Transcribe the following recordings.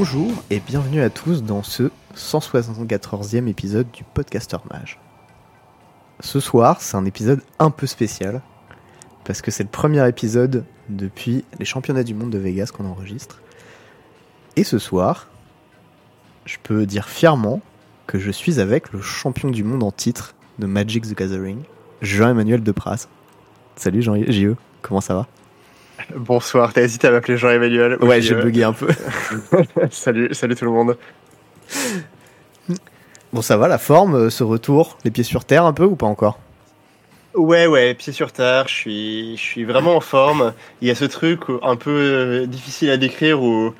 Bonjour et bienvenue à tous dans ce 174e épisode du Podcaster Mage. Ce soir, c'est un épisode un peu spécial parce que c'est le premier épisode depuis les championnats du monde de Vegas qu'on enregistre. Et ce soir, je peux dire fièrement que je suis avec le champion du monde en titre de Magic the Gathering, Jean-Emmanuel Depras. Salut Jean-JE, comment ça va? Bonsoir, t'as hésité à m'appeler Jean-Emmanuel Ouais, j'ai bugué un peu. salut, salut tout le monde. Bon, ça va, la forme, euh, ce retour, les pieds sur terre un peu ou pas encore? Ouais, ouais, pieds sur terre, je suis, je suis vraiment en forme. Il y a ce truc un peu euh, difficile à décrire où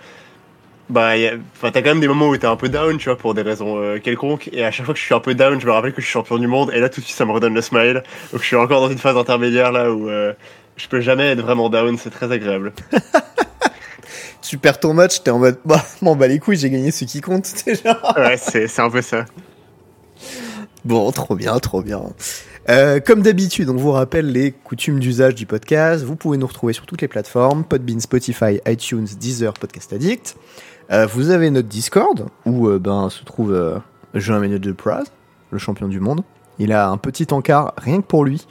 bah, t'as quand même des moments où t'es un peu down, tu vois, pour des raisons euh, quelconques. Et à chaque fois que je suis un peu down, je me rappelle que je suis champion du monde. Et là, tout de suite, ça me redonne le smile. Donc, je suis encore dans une phase intermédiaire là où euh, je peux jamais être vraiment down. C'est très agréable. tu perds ton match, t'es en mode, bah, m'en bats les couilles, j'ai gagné ce qui compte, déjà. ouais, c'est un peu ça. Bon, trop bien, trop bien. Euh, comme d'habitude, on vous rappelle les coutumes d'usage du podcast. Vous pouvez nous retrouver sur toutes les plateformes Podbean, Spotify, iTunes, Deezer, Podcast Addict. Euh, vous avez notre Discord où euh, ben, se trouve Jean-Emmanuel de Praz, le champion du monde. Il a un petit encart, rien que pour lui,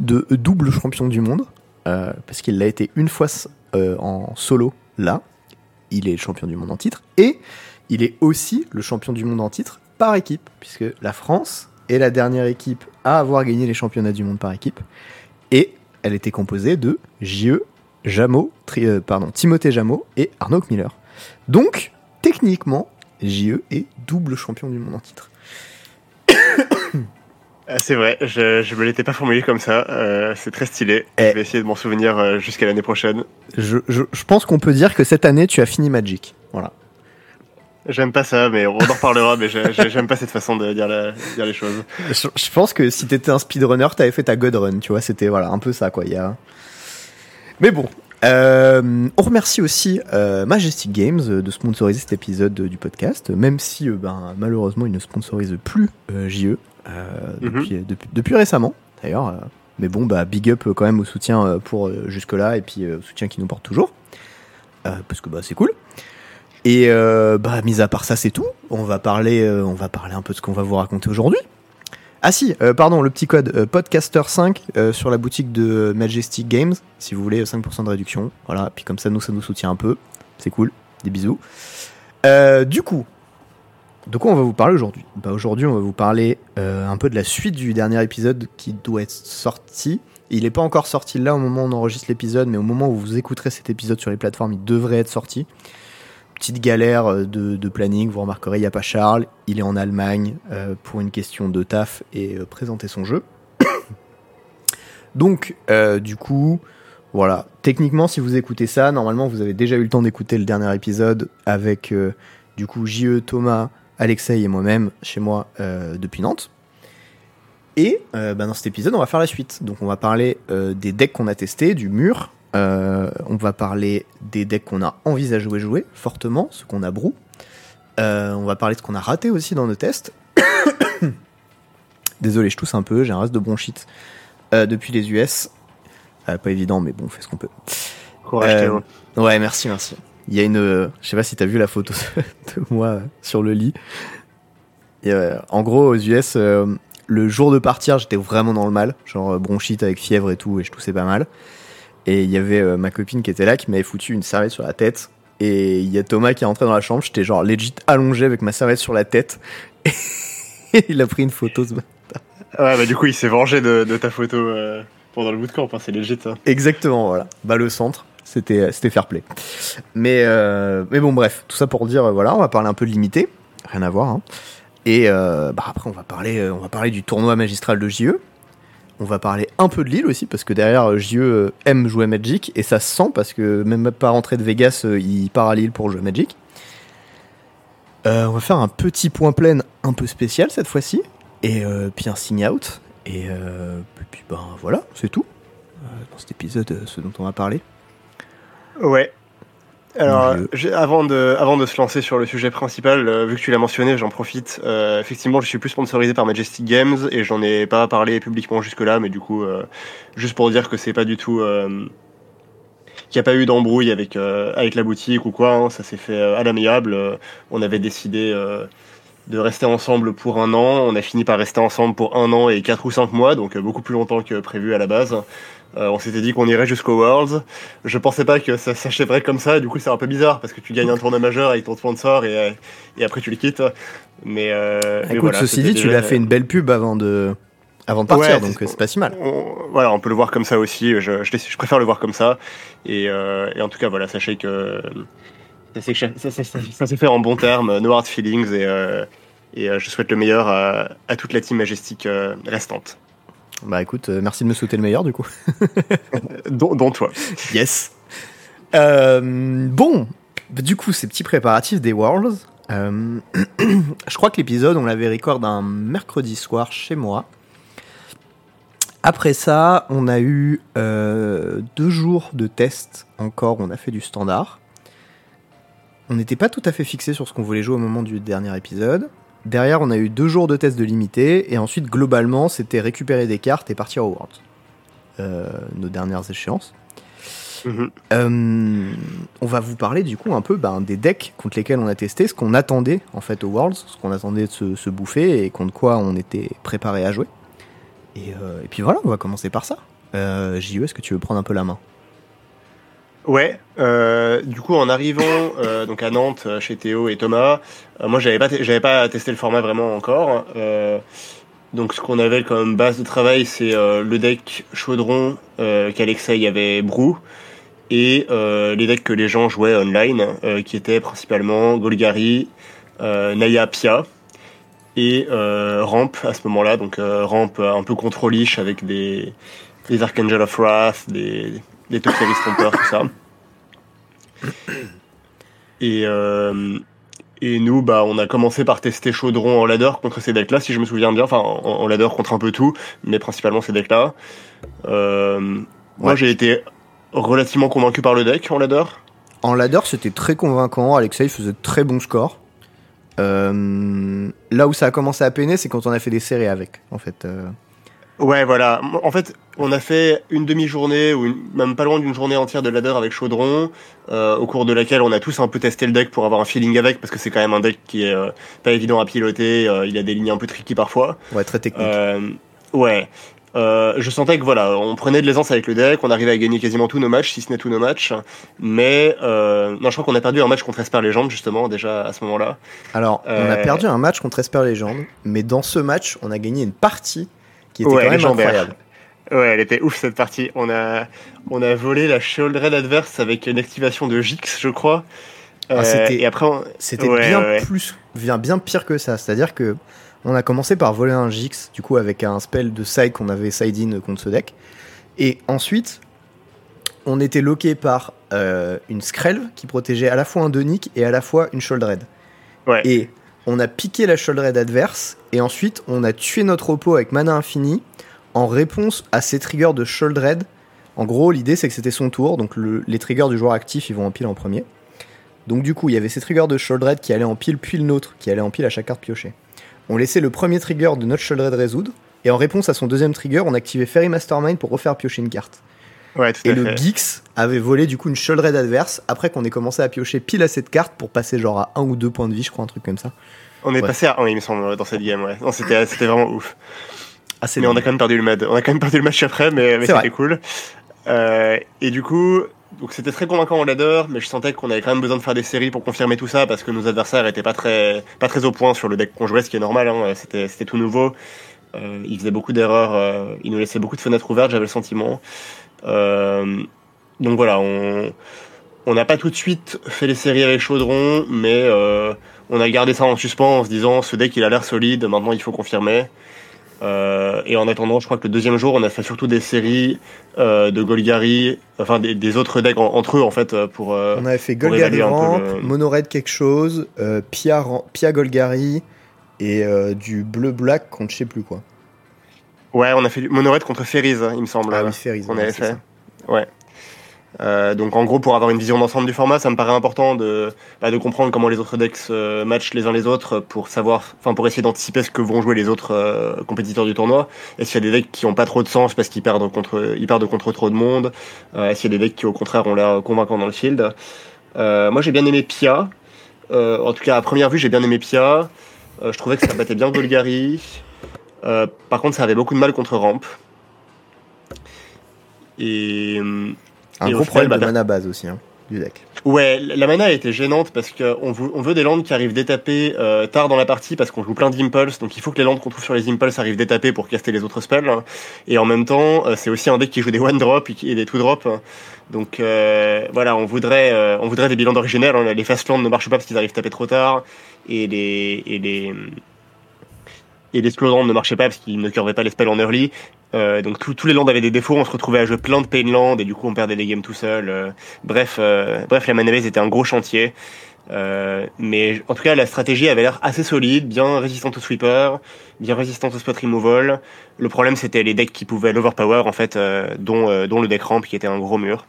de double champion du monde, parce qu'il l'a été une fois en solo là. Il est champion du monde en titre. Et il est aussi le champion du monde en titre par équipe, puisque la France est la dernière équipe à avoir gagné les championnats du monde par équipe. Et elle était composée de J.E., Jameau, pardon, Timothée Jameau et Arnaud Miller. Donc, techniquement, JE est double champion du monde en titre. Ah, c'est vrai, je, je me l'étais pas formulé comme ça. Euh, c'est très stylé. Eh. Je vais essayer de m'en souvenir euh, jusqu'à l'année prochaine. Je, je, je, pense qu'on peut dire que cette année, tu as fini Magic. Voilà. J'aime pas ça, mais on en reparlera. mais j'aime pas cette façon de dire, la, dire les choses. Je, pense que si t'étais un speedrunner, t'avais fait ta God Run, tu vois. C'était voilà un peu ça, quoi. Il y a... Mais bon, euh, on remercie aussi euh, Majestic Games de sponsoriser cet épisode du podcast, même si ben, malheureusement ils ne sponsorisent plus JE mhm. depuis, récemment d'ailleurs. mais bon, bah, big up quand même au soutien pour jusque-là et puis au soutien qui nous porte toujours. parce que bah, c'est cool. Et bah, mis à part ça, c'est tout. On va parler, on va parler un peu de ce qu'on va vous raconter aujourd'hui. Ah si, euh, pardon, le petit code euh, Podcaster5 euh, sur la boutique de Majestic Games, si vous voulez 5% de réduction. Voilà, puis comme ça, nous, ça nous soutient un peu. C'est cool. Des bisous. du coup, de quoi on va vous parler aujourd'hui? Bah, Aujourd'hui, on va vous parler un peu de la suite du dernier épisode qui doit être sorti. Il n'est pas encore sorti là au moment où on enregistre l'épisode, mais au moment où vous écouterez cet épisode sur les plateformes, il devrait être sorti petite galère euh, de, planning. Vous remarquerez, il n'y a pas Charles. Il est en Allemagne euh, pour une question de taf et euh, présenter son jeu. Donc, du coup, voilà. Techniquement, si vous écoutez ça, normalement, vous avez déjà eu le temps d'écouter le dernier épisode avec, du coup, JE, Thomas, Alexei et moi-même chez moi depuis Nantes. Et bah, dans cet épisode, on va faire la suite. Donc, on va parler des decks qu'on a testés, du mur, euh, on va parler des decks qu'on a envisagé jouer, jouer fortement, ce qu'on a brou. Euh, on va parler de ce qu'on a raté aussi dans nos tests. Désolé, je tousse un peu, j'ai un reste de bronchite euh, depuis les US. pas évident, mais bon, on fait ce qu'on peut. Courage, Ouais, merci, merci. Il y a une, je sais pas si t'as vu la photo de moi sur le lit. en gros, aux US, le jour de partir, j'étais vraiment dans le mal, genre bronchite avec fièvre et tout, et je toussais pas mal. Et il y avait euh, ma copine qui était là, qui m'avait foutu une serviette sur la tête. Et il y a Thomas qui est entré dans la chambre, j'étais genre legit allongé avec ma serviette sur la tête. Et il a pris une photo ce matin. Ouais, bah du coup, il s'est vengé de, ta photo euh, pendant le bootcamp, hein, c'est legit. Hein. Exactement, voilà. Bah le centre, c'était euh, c'était fair play. Mais, mais bon, bref, tout ça pour dire, voilà, on va parler un peu de limité, rien à voir. Hein. Et bah, après, on va, parler, on va parler du tournoi magistral de JE, on va parler un peu de Lille aussi, parce que derrière, euh, JE euh, aime jouer Magic, et ça se sent, parce que même pas rentré de Vegas, euh, il part à Lille pour jouer Magic. on va faire un petit point plein un peu spécial cette fois-ci, et puis un sign out, et puis ben voilà, c'est tout dans cet épisode, ce dont on va parler. Ouais, alors, avant de, avant de se lancer sur le sujet principal, euh, vu que tu l'as mentionné, j'en profite. Euh, effectivement, je suis plus sponsorisé par Majestic Games et j'en ai pas parlé publiquement jusque-là, mais du coup, euh, juste pour dire que c'est pas du tout. qu'il n'y a pas eu d'embrouille avec, avec la boutique ou quoi. hein. ça s'est fait à l'amiable. on avait décidé de rester ensemble pour un an. On a fini par rester ensemble pour un an et quatre ou cinq mois, donc beaucoup plus longtemps que prévu à la base. Euh, on s'était dit qu'on irait jusqu'au Worlds. Je pensais pas que ça s'achèverait comme ça. Du coup, c'est un peu bizarre parce que tu gagnes un tournoi majeur avec ton sponsor et, et après tu le quittes. Mais, euh, Écoute, voilà, ceci dit, tu l'as fait une belle pub avant de, avant de partir, Ouais, donc c'est- pas si mal. on, voilà, on peut le voir comme ça aussi. Je, je, je préfère le voir comme ça. Et, euh, et en tout cas, voilà, sachez que ça s'est fait en bon terme. No hard feelings et, euh, et euh, je souhaite le meilleur à, à toute la team majestique euh, restante, Bah écoute, euh, merci de me souhaiter le meilleur du coup. dont, dont toi. Yes. Euh, bon, du coup, ces petits préparatifs des Worlds. euh, je crois que l'épisode, on l'avait record un mercredi soir chez moi. Après ça, on a eu euh, deux jours de tests encore. On a fait du standard. On n'était pas tout à fait fixé sur ce qu'on voulait jouer au moment du dernier épisode. Derrière, on a eu deux jours de tests de limité. Et ensuite, globalement, c'était récupérer des cartes et partir au Worlds. Euh, nos dernières échéances. Mhm. Euh, on va vous parler du coup un peu ben, des decks contre lesquels on a testé, ce qu'on attendait en fait au Worlds, ce qu'on attendait de se, se bouffer et contre quoi on était préparé à jouer. Et, euh, et puis voilà, on va commencer par ça. Euh, JE, est-ce que tu veux prendre un peu la main? Ouais, euh, du coup en arrivant euh, donc à Nantes euh, chez Théo et Thomas, moi j'avais pas j'avais pas testé le format vraiment encore. euh, donc ce qu'on avait comme base de travail c'est le deck chaudron qu'Alexei avait brou et les decks que les gens jouaient online qui étaient principalement Golgari, Naya Pia et Ramp à ce moment-là donc Ramp un peu contrôlish avec des Archangel of Wrath, des des Toxeris Stomper, tout ça. Et, euh, et nous, bah, on a commencé par tester Chaudron en ladder contre ces decks-là, si je me souviens bien. Enfin, en, en ladder contre un peu tout, mais principalement ces decks-là. Euh, Moi, j'ai été relativement convaincu par le deck en ladder. En ladder, c'était très convaincant. Alexei faisait de très bons scores. Euh, là où ça a commencé à peiner, c'est quand on a fait des séries avec, en fait. Ouais, voilà. En fait, on a fait une demi-journée, ou une- même pas loin d'une journée entière de ladder avec Chaudron, euh, au cours de laquelle on a tous un peu testé le deck pour avoir un feeling avec, parce que c'est quand même un deck qui est euh, pas évident à piloter, euh, il a des lignes un peu tricky parfois. Ouais, très technique. Ouais. Je sentais que voilà, on prenait de l'aisance avec le deck, on arrivait à gagner quasiment tous nos matchs, si ce n'est tous nos matchs. Mais non, je crois qu'on a perdu un match contre Esper Legend justement déjà à ce moment-là. Alors, on a perdu un match contre Esper Legend, mais dans ce match, on a gagné une partie qui était Ouais, quand même légendaire. incroyable. Ouais, elle était ouf cette partie. On a on a volé la Shieldred adverse avec une activation de Jix, je crois. Ah, Euh, et après, on- C'était Ouais, bien ouais. plus, bien, bien pire que ça. C'est-à-dire que on a commencé par voler un Jix, du coup avec un spell de side qu'on avait side in contre ce deck, et ensuite on était loqué par euh, une Skrelv qui protégeait à la fois un Donic et à la fois une Sholdred. ouais. Et on a piqué la Sholdred adverse, et ensuite on a tué notre repos avec mana infini en réponse à ces triggers de Sholdred. En gros, l'idée c'est que c'était son tour, donc le- les triggers du joueur actif ils vont en pile en premier. Donc du coup, il y avait ces triggers de Sholdred qui allaient en pile, puis le nôtre qui allait en pile à chaque carte piochée. On laissait le premier trigger de notre Sholdred résoudre, et en réponse à son deuxième trigger, on activait Fairy Mastermind pour refaire piocher une carte. Ouais, Et le. Geeks avait volé du coup une Sholdred adverse après qu'on ait commencé à piocher pile à cette carte pour passer genre à un ou deux points de vie, je crois, un truc comme ça. On est Ouais. passé à 1, il me semble, dans cette game. Ouais. C'était vraiment ouf. Ah, mais on a quand même perdu le match. On a quand même perdu le match après, mais, mais c'était cool. Euh, et du coup, donc c'était très convaincant en ladder, mais je sentais qu'on avait quand même besoin de faire des séries pour confirmer tout ça parce que nos adversaires étaient pas très pas très au point sur le deck qu'on jouait, ce qui est normal. Hein, c'était c'était tout nouveau. Euh, ils faisaient beaucoup d'erreurs, euh, ils nous laissaient beaucoup de fenêtres ouvertes, j'avais le sentiment. Euh, donc voilà, on on n'a pas tout de suite fait les séries avec Chaudron, mais euh, on a gardé ça en suspens en se disant ce deck il a l'air solide, maintenant il faut confirmer. Euh, et en attendant, je crois que le deuxième jour, on a fait surtout des séries euh, de Golgari, enfin des, des autres decks en- entre eux en fait pour. On avait fait Golgari Ramp, le- Monored quelque chose, Pia, Golgari et du bleu-black contre je sais plus quoi. Ouais, on a fait du Monored contre Ferries, il me semble. Ah oui, Ferries, on avait fait. ça. Ouais. Euh, donc en gros, pour avoir une vision d'ensemble du format, ça me paraît important de, bah, de comprendre comment les autres decks se matchent les uns les autres pour savoir, enfin pour essayer d'anticiper ce que vont jouer les autres euh, compétiteurs du tournoi. Est-ce qu'il y a des decks qui ont pas trop de sens parce qu'ils perdent contre, ils perdent contre trop de monde euh, Est-ce qu'il y a des decks qui au contraire ont l'air convaincants dans le field Moi j'ai bien aimé Pia. en tout cas à première vue j'ai bien aimé Pia. je trouvais que ça battait bien Golgari. Par contre ça avait beaucoup de mal contre Ramp. Et un gros problème de mana base aussi, hein, du deck. Ouais, la mana a été gênante parce qu'on veut, on veut des landes qui arrivent d'étaper euh, tard dans la partie parce qu'on joue plein d'impulse, donc il faut que les landes qu'on trouve sur les impulses arrivent d'étaper pour caster les autres spells. Et en même temps, euh, c'est aussi un deck qui joue des one drop et des two drop. Donc euh, voilà, on voudrait, on voudrait des bilans originels. Hein. Les fast lands ne marchent pas parce qu'ils arrivent taper trop tard et les, et les et les ne marchaient pas parce qu'ils ne curvaient pas les spells en early. Euh, donc tous les lands avaient des défauts, on se retrouvait à jouer plein de pain land et du coup on perdait des games tout seul. Euh, bref, euh, bref, la manavase était un gros chantier. mais en tout cas, la stratégie avait l'air assez solide, bien résistante au sweeper, bien résistante au spot removal. Le problème, c'était les decks qui pouvaient l'overpower, en fait, dont, dont le deck ramp qui était un gros mur.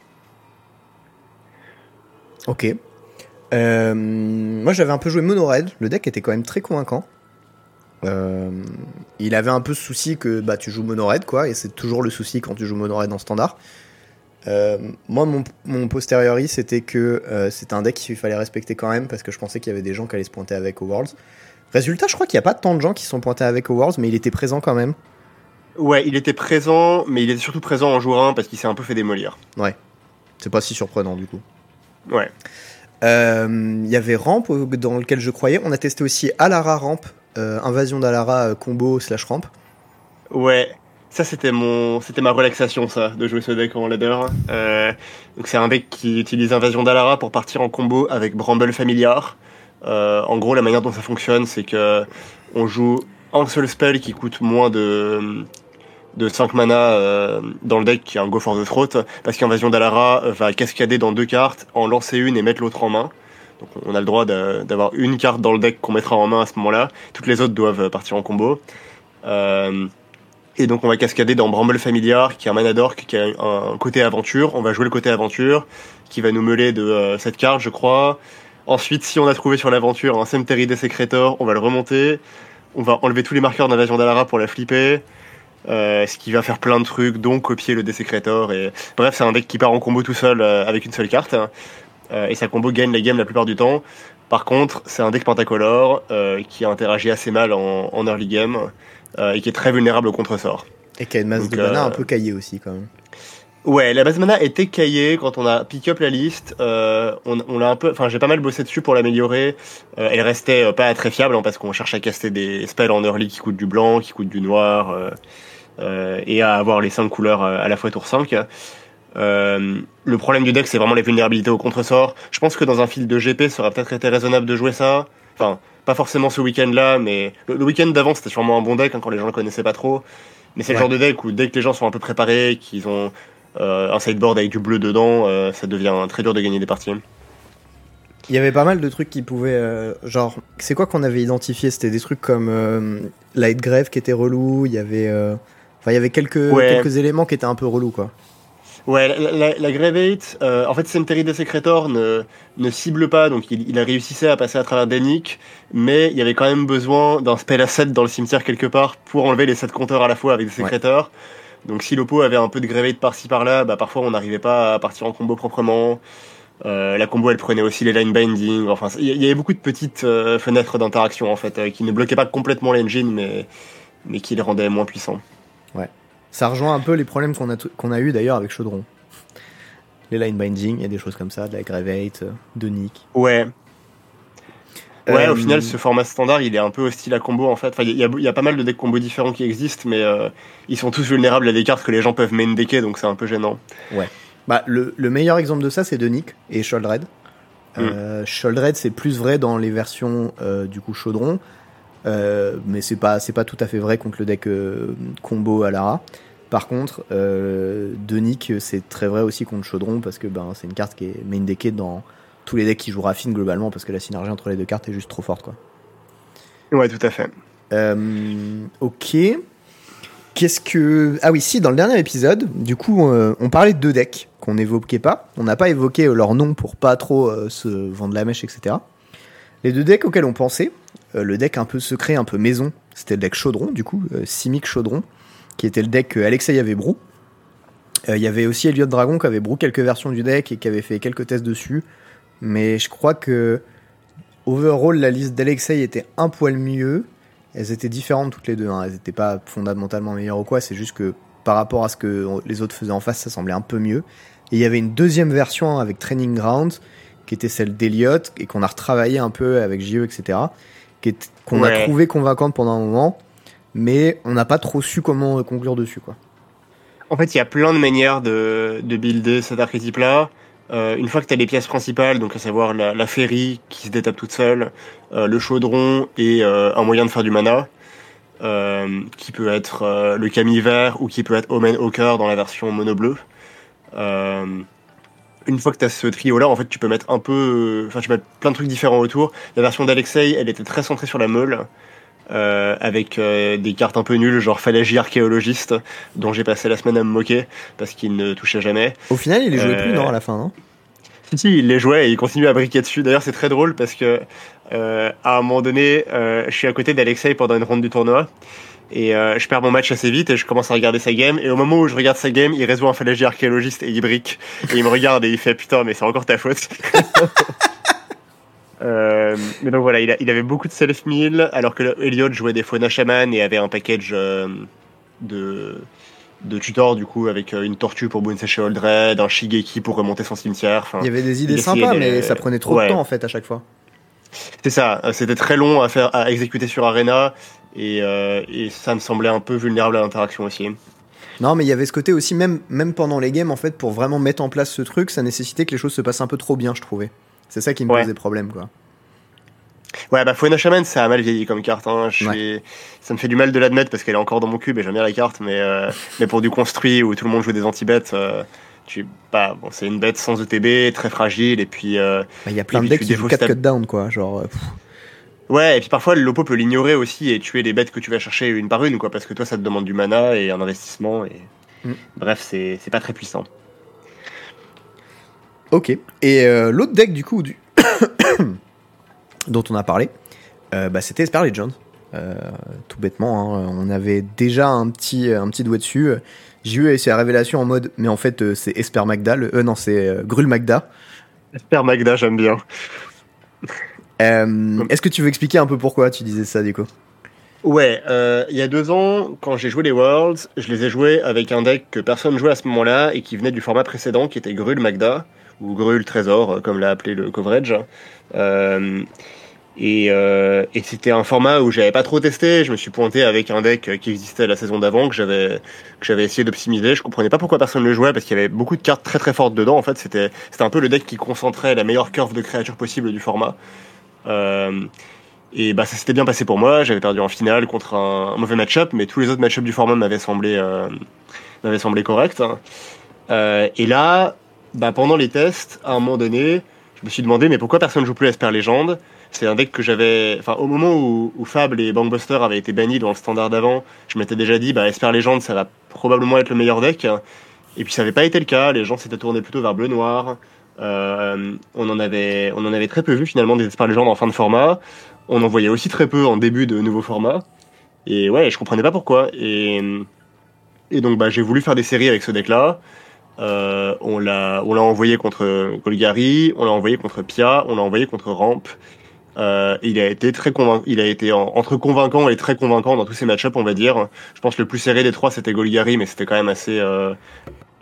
Ok. moi, j'avais un peu joué mono red. Le deck était quand même très convaincant. Euh, il avait un peu ce souci que bah, tu joues mono red, quoi, et c'est toujours le souci quand tu joues mono red en standard. Euh, moi, mon, mon posteriori, c'était que euh, c'était un deck qu'il fallait respecter quand même, parce que je pensais qu'il y avait des gens qui allaient se pointer avec au Worlds. Résultat, je crois qu'il n'y a pas tant de gens qui sont pointés avec au Worlds, mais il était présent quand même. Ouais, il était présent, mais il était surtout présent en jour 1 parce qu'il s'est un peu fait démolir. Ouais, c'est pas si surprenant du coup. Ouais. Il y avait Ramp dans lequel je croyais. On a testé aussi Alara Ramp euh, Invasion d'Alara euh, combo slash ramp. Ouais, ça c'était mon, c'était ma relaxation ça, de jouer ce deck en ladder. Euh, c'est un deck qui utilise Invasion d'Alara pour partir en combo avec Bramble Familiar. en gros, la manière dont ça fonctionne, c'est que on joue un seul spell qui coûte moins de de 5 mana dans le deck qui est un Go for the Throat parce qu'Invasion d'Alara va cascader dans deux cartes, en lancer une et mettre l'autre en main. Donc on a le droit d'avoir une carte dans le deck qu'on mettra en main à ce moment-là. Toutes les autres doivent partir en combo. Euh, et donc on va cascader dans Bramble Familiar, qui est un mana d'orc, qui a un côté aventure. On va jouer le côté aventure, qui va nous mêler de euh, cette carte, je crois. Ensuite, si on a trouvé sur l'aventure un Cemetery Desecrator, on va le remonter. On va enlever tous les marqueurs d'invasion d'Alara pour la flipper. Euh, ce qui va faire plein de trucs, dont copier le Desecrator. Et... Bref, c'est un deck qui part en combo tout seul avec une seule carte. Euh, et sa combo gagne la game la plupart du temps. Par contre, c'est un deck pentacolore euh, qui interagit assez mal en, early game euh, et qui est très vulnérable au contre-sort. Et qui a une masse de mana un peu caillée aussi quand même. Ouais, la base mana était caillée quand on a pick up la liste. on, l'a un peu, enfin j'ai pas mal bossé dessus pour l'améliorer. elle restait pas très fiable hein, parce qu'on cherche à caster des spells en early qui coûtent du blanc, qui coûtent du noir et à avoir les 5 couleurs à la fois tour 5. Euh, le problème du deck, c'est vraiment les vulnérabilités au contre-sort. Je pense que dans un fil de GP, ça aurait peut-être été raisonnable de jouer ça. Enfin, pas forcément ce week-end-là, mais le, week-end d'avant, c'était sûrement un bon deck hein, quand les gens le connaissaient pas trop. Mais c'est le genre de deck où dès que les gens sont un peu préparés, qu'ils ont euh, un sideboard avec du bleu dedans, euh, ça devient très dur de gagner des parties. Il y avait pas mal de trucs qui pouvaient. genre, c'est quoi qu'on avait identifié? C'était des trucs comme Light Grave qui était relou, il y avait. Enfin, il y avait quelques, quelques éléments qui étaient un peu relous, quoi. Ouais, la, la, Gravate, euh, en fait, Cemetery Desecrator ne, ne cible pas, donc il, il a réussi à passer à travers Denick, mais il y avait quand même besoin d'un spell asset dans le cimetière quelque part pour enlever les 7 compteurs à la fois avec Desecrator. Donc si l'oppo avait un peu de Gravate par-ci par-là, bah parfois on n'arrivait pas à partir en combo proprement. Euh, la combo elle prenait aussi les line binding, enfin il y, avait beaucoup de petites euh, fenêtres d'interaction en fait, qui ne bloquaient pas complètement l'engine, mais, mais qui les rendaient moins puissants. Ouais. Ça rejoint un peu les problèmes qu'on a, qu'on a eu d'ailleurs avec Chaudron. Les line binding, il y a des choses comme ça, de la Gravate, euh, de Nick. Ouais. Ouais, au euh, final, ce format standard, il est un peu hostile à combo en fait. Enfin, il y, y, a pas mal de decks combo différents qui existent, mais euh, ils sont tous vulnérables à des cartes que les gens peuvent main decker, donc c'est un peu gênant. Ouais. Bah, le, le meilleur exemple de ça, c'est de Nick et Sholdred. Mm. Sholdred, c'est plus vrai dans les versions du coup Chaudron. Euh, mais c'est pas c'est pas tout à fait vrai contre le deck euh, combo à Lara. Par contre, euh, Denick, c'est très vrai aussi contre Chaudron parce que ben c'est une carte qui est main deckée dans tous les decks qui jouent Raffine globalement parce que la synergie entre les deux cartes est juste trop forte quoi. Ouais, tout à fait. Euh, ok. Qu'est-ce que ah oui si dans le dernier épisode, du coup on parlait de deux decks qu'on n'évoquait pas. On n'a pas évoqué euh, leur nom pour pas trop euh, se vendre la mèche, etc. Les deux decks auxquels on pensait, euh, le deck un peu secret, un peu maison, c'était le deck Chaudron, du coup, euh, Simic Chaudron, qui était le deck que Alexei avait brou. Euh, Il y avait aussi Elliot Dragon qui avait brou quelques versions du deck et qui avait fait quelques tests dessus. Mais je crois que overall, la liste d'Alexei était un poil mieux. Elles étaient différentes toutes les deux. hein. Elles n'étaient pas fondamentalement meilleures ou quoi. C'est juste que par rapport à ce que les autres faisaient en face, ça semblait un peu mieux. Et il y avait une deuxième version avec Training Ground, qui était celle d'Eliott, et qu'on a retravaillé un peu avec JE, etc. Qu'on a trouvé convaincante pendant un moment, mais on n'a pas trop su comment conclure dessus. quoi. En fait, il y a plein de manières de, de builder cet archétype-là. Euh, une fois que tu as les pièces principales, donc à savoir la, la ferry qui se détape toute seule, euh, le chaudron et euh, un moyen de faire du mana, qui peut être le Camille vert ou qui peut être Omen Hawker dans la version mono bleu. Euh, une fois que tu as ce trio-là, en fait, tu peux mettre un peu. Enfin, tu peux mettre plein de trucs différents autour. La version d'Alexei, elle était très centrée sur la meule. euh, avec euh, des cartes un peu nulles, genre Phalangie archéologiste, dont j'ai passé la semaine à me moquer parce qu'il ne touchait jamais. Au final, il les jouait Euh, plus, non, à la fin, non? Si, si, il les jouait et il continue à briquer dessus. D'ailleurs, c'est très drôle parce que euh, à un moment donné, euh, je suis à côté d'Alexei pendant une ronde du tournoi. Et euh, je perds mon match assez vite et je commence à regarder sa game. Et au moment où je regarde sa game, il résout un phalangie archéologiste et il brique. Et il me regarde et il fait Putain, mais c'est encore ta faute. Euh, mais donc voilà, il, a- il avait beaucoup de self-mill, alors que Elliot jouait des Fauna Shaman et avait un package euh, de, de tutor, du coup, avec euh, une tortue pour bouncer chez Oldred, un Shigeki pour remonter son cimetière. Il y avait des idées sympas, mais ça prenait trop Ouais. de temps, en fait, à chaque fois. C'est ça, c'était très long à faire, à exécuter sur Arena, et, euh, et ça me semblait un peu vulnérable à l'interaction aussi. Non, mais il y avait ce côté aussi, même, même pendant les games, en fait, pour vraiment mettre en place ce truc, ça nécessitait que les choses se passent un peu trop bien, je trouvais. C'est ça qui me Ouais. posait problème, quoi. Ouais, bah Fauna Shaman, ça a mal vieilli comme carte. Hein. Je suis... Ça me fait du mal de l'admettre parce qu'elle est encore dans mon cube et j'aime bien la carte, mais, euh, mais pour du construit où tout le monde joue des anti-bêtes, euh, tu... bah, bon, c'est une bête sans ETB, très fragile, et puis. euh, Bah, Il y a plein de decks qui jouent défausses 4 ta- cut down, quoi. Genre, pff. Ouais, et puis parfois l'oppo peut l'ignorer aussi et tuer les bêtes que tu vas chercher une par une, quoi, parce que toi ça te demande du mana et un investissement, et. Mm. Bref, c'est pas très puissant. Ok. Et euh, l'autre deck, du coup, du... dont on a parlé, euh, bah, c'était Esper Legends. Euh, tout bêtement, hein, on avait déjà un petit, un petit doigt dessus. J'ai eu sa révélation en mode, mais en fait, c'est Esper Magda. le- non, c'est Grul Magda. Esper Magda, j'aime bien. Euh, Est-ce que tu veux expliquer un peu pourquoi tu disais ça, du coup Ouais, euh, il y a deux ans, quand j'ai joué les Worlds, je les ai joués avec un deck que personne jouait à ce moment-là et qui venait du format précédent qui était Grul Magda, ou Grul Trésor, euh, comme l'a appelé le coverage. Euh, et euh, et c'était un format où j'avais pas trop testé. Je me suis pointé avec un deck qui existait la saison d'avant que j'avais que j'avais essayé d'optimiser. Je comprenais pas pourquoi personne le jouait parce qu'il y avait beaucoup de cartes très très fortes dedans. En fait, c'était c'était un peu le deck qui concentrait la meilleure curve de créatures possible du format. Euh, et bah ça s'était bien passé pour moi. J'avais perdu en finale contre un, mauvais match-up, mais tous les autres match-up du format m'avaient semblé euh, semblé corrects. Euh, et là, bah, pendant les tests, à un moment donné, je me suis demandé mais pourquoi personne joue plus Esper Legend C'est un deck que j'avais, enfin au moment où, où Fable et Bankbuster avaient été bannis dans le standard d'avant, je m'étais déjà dit bah Esper Legend ça va probablement être le meilleur deck. Et puis ça n'avait pas été le cas. Les gens s'étaient tournés plutôt vers bleu noir. Euh, on en avait, on en avait très peu vu finalement des Esper Legend en fin de format. On en voyait aussi très peu en début de nouveau format. Et ouais, je comprenais pas pourquoi. Et, donc bah, j'ai voulu faire des séries avec ce deck-là. Euh, on l'a, envoyé contre Golgari, on l'a envoyé contre Pia, on l'a envoyé contre Ramp. Euh, il a été très il a été en- entre convaincant et très convaincant dans tous ces match-ups, on va dire. Je pense que le plus serré des trois c'était Golgari, mais c'était quand même assez,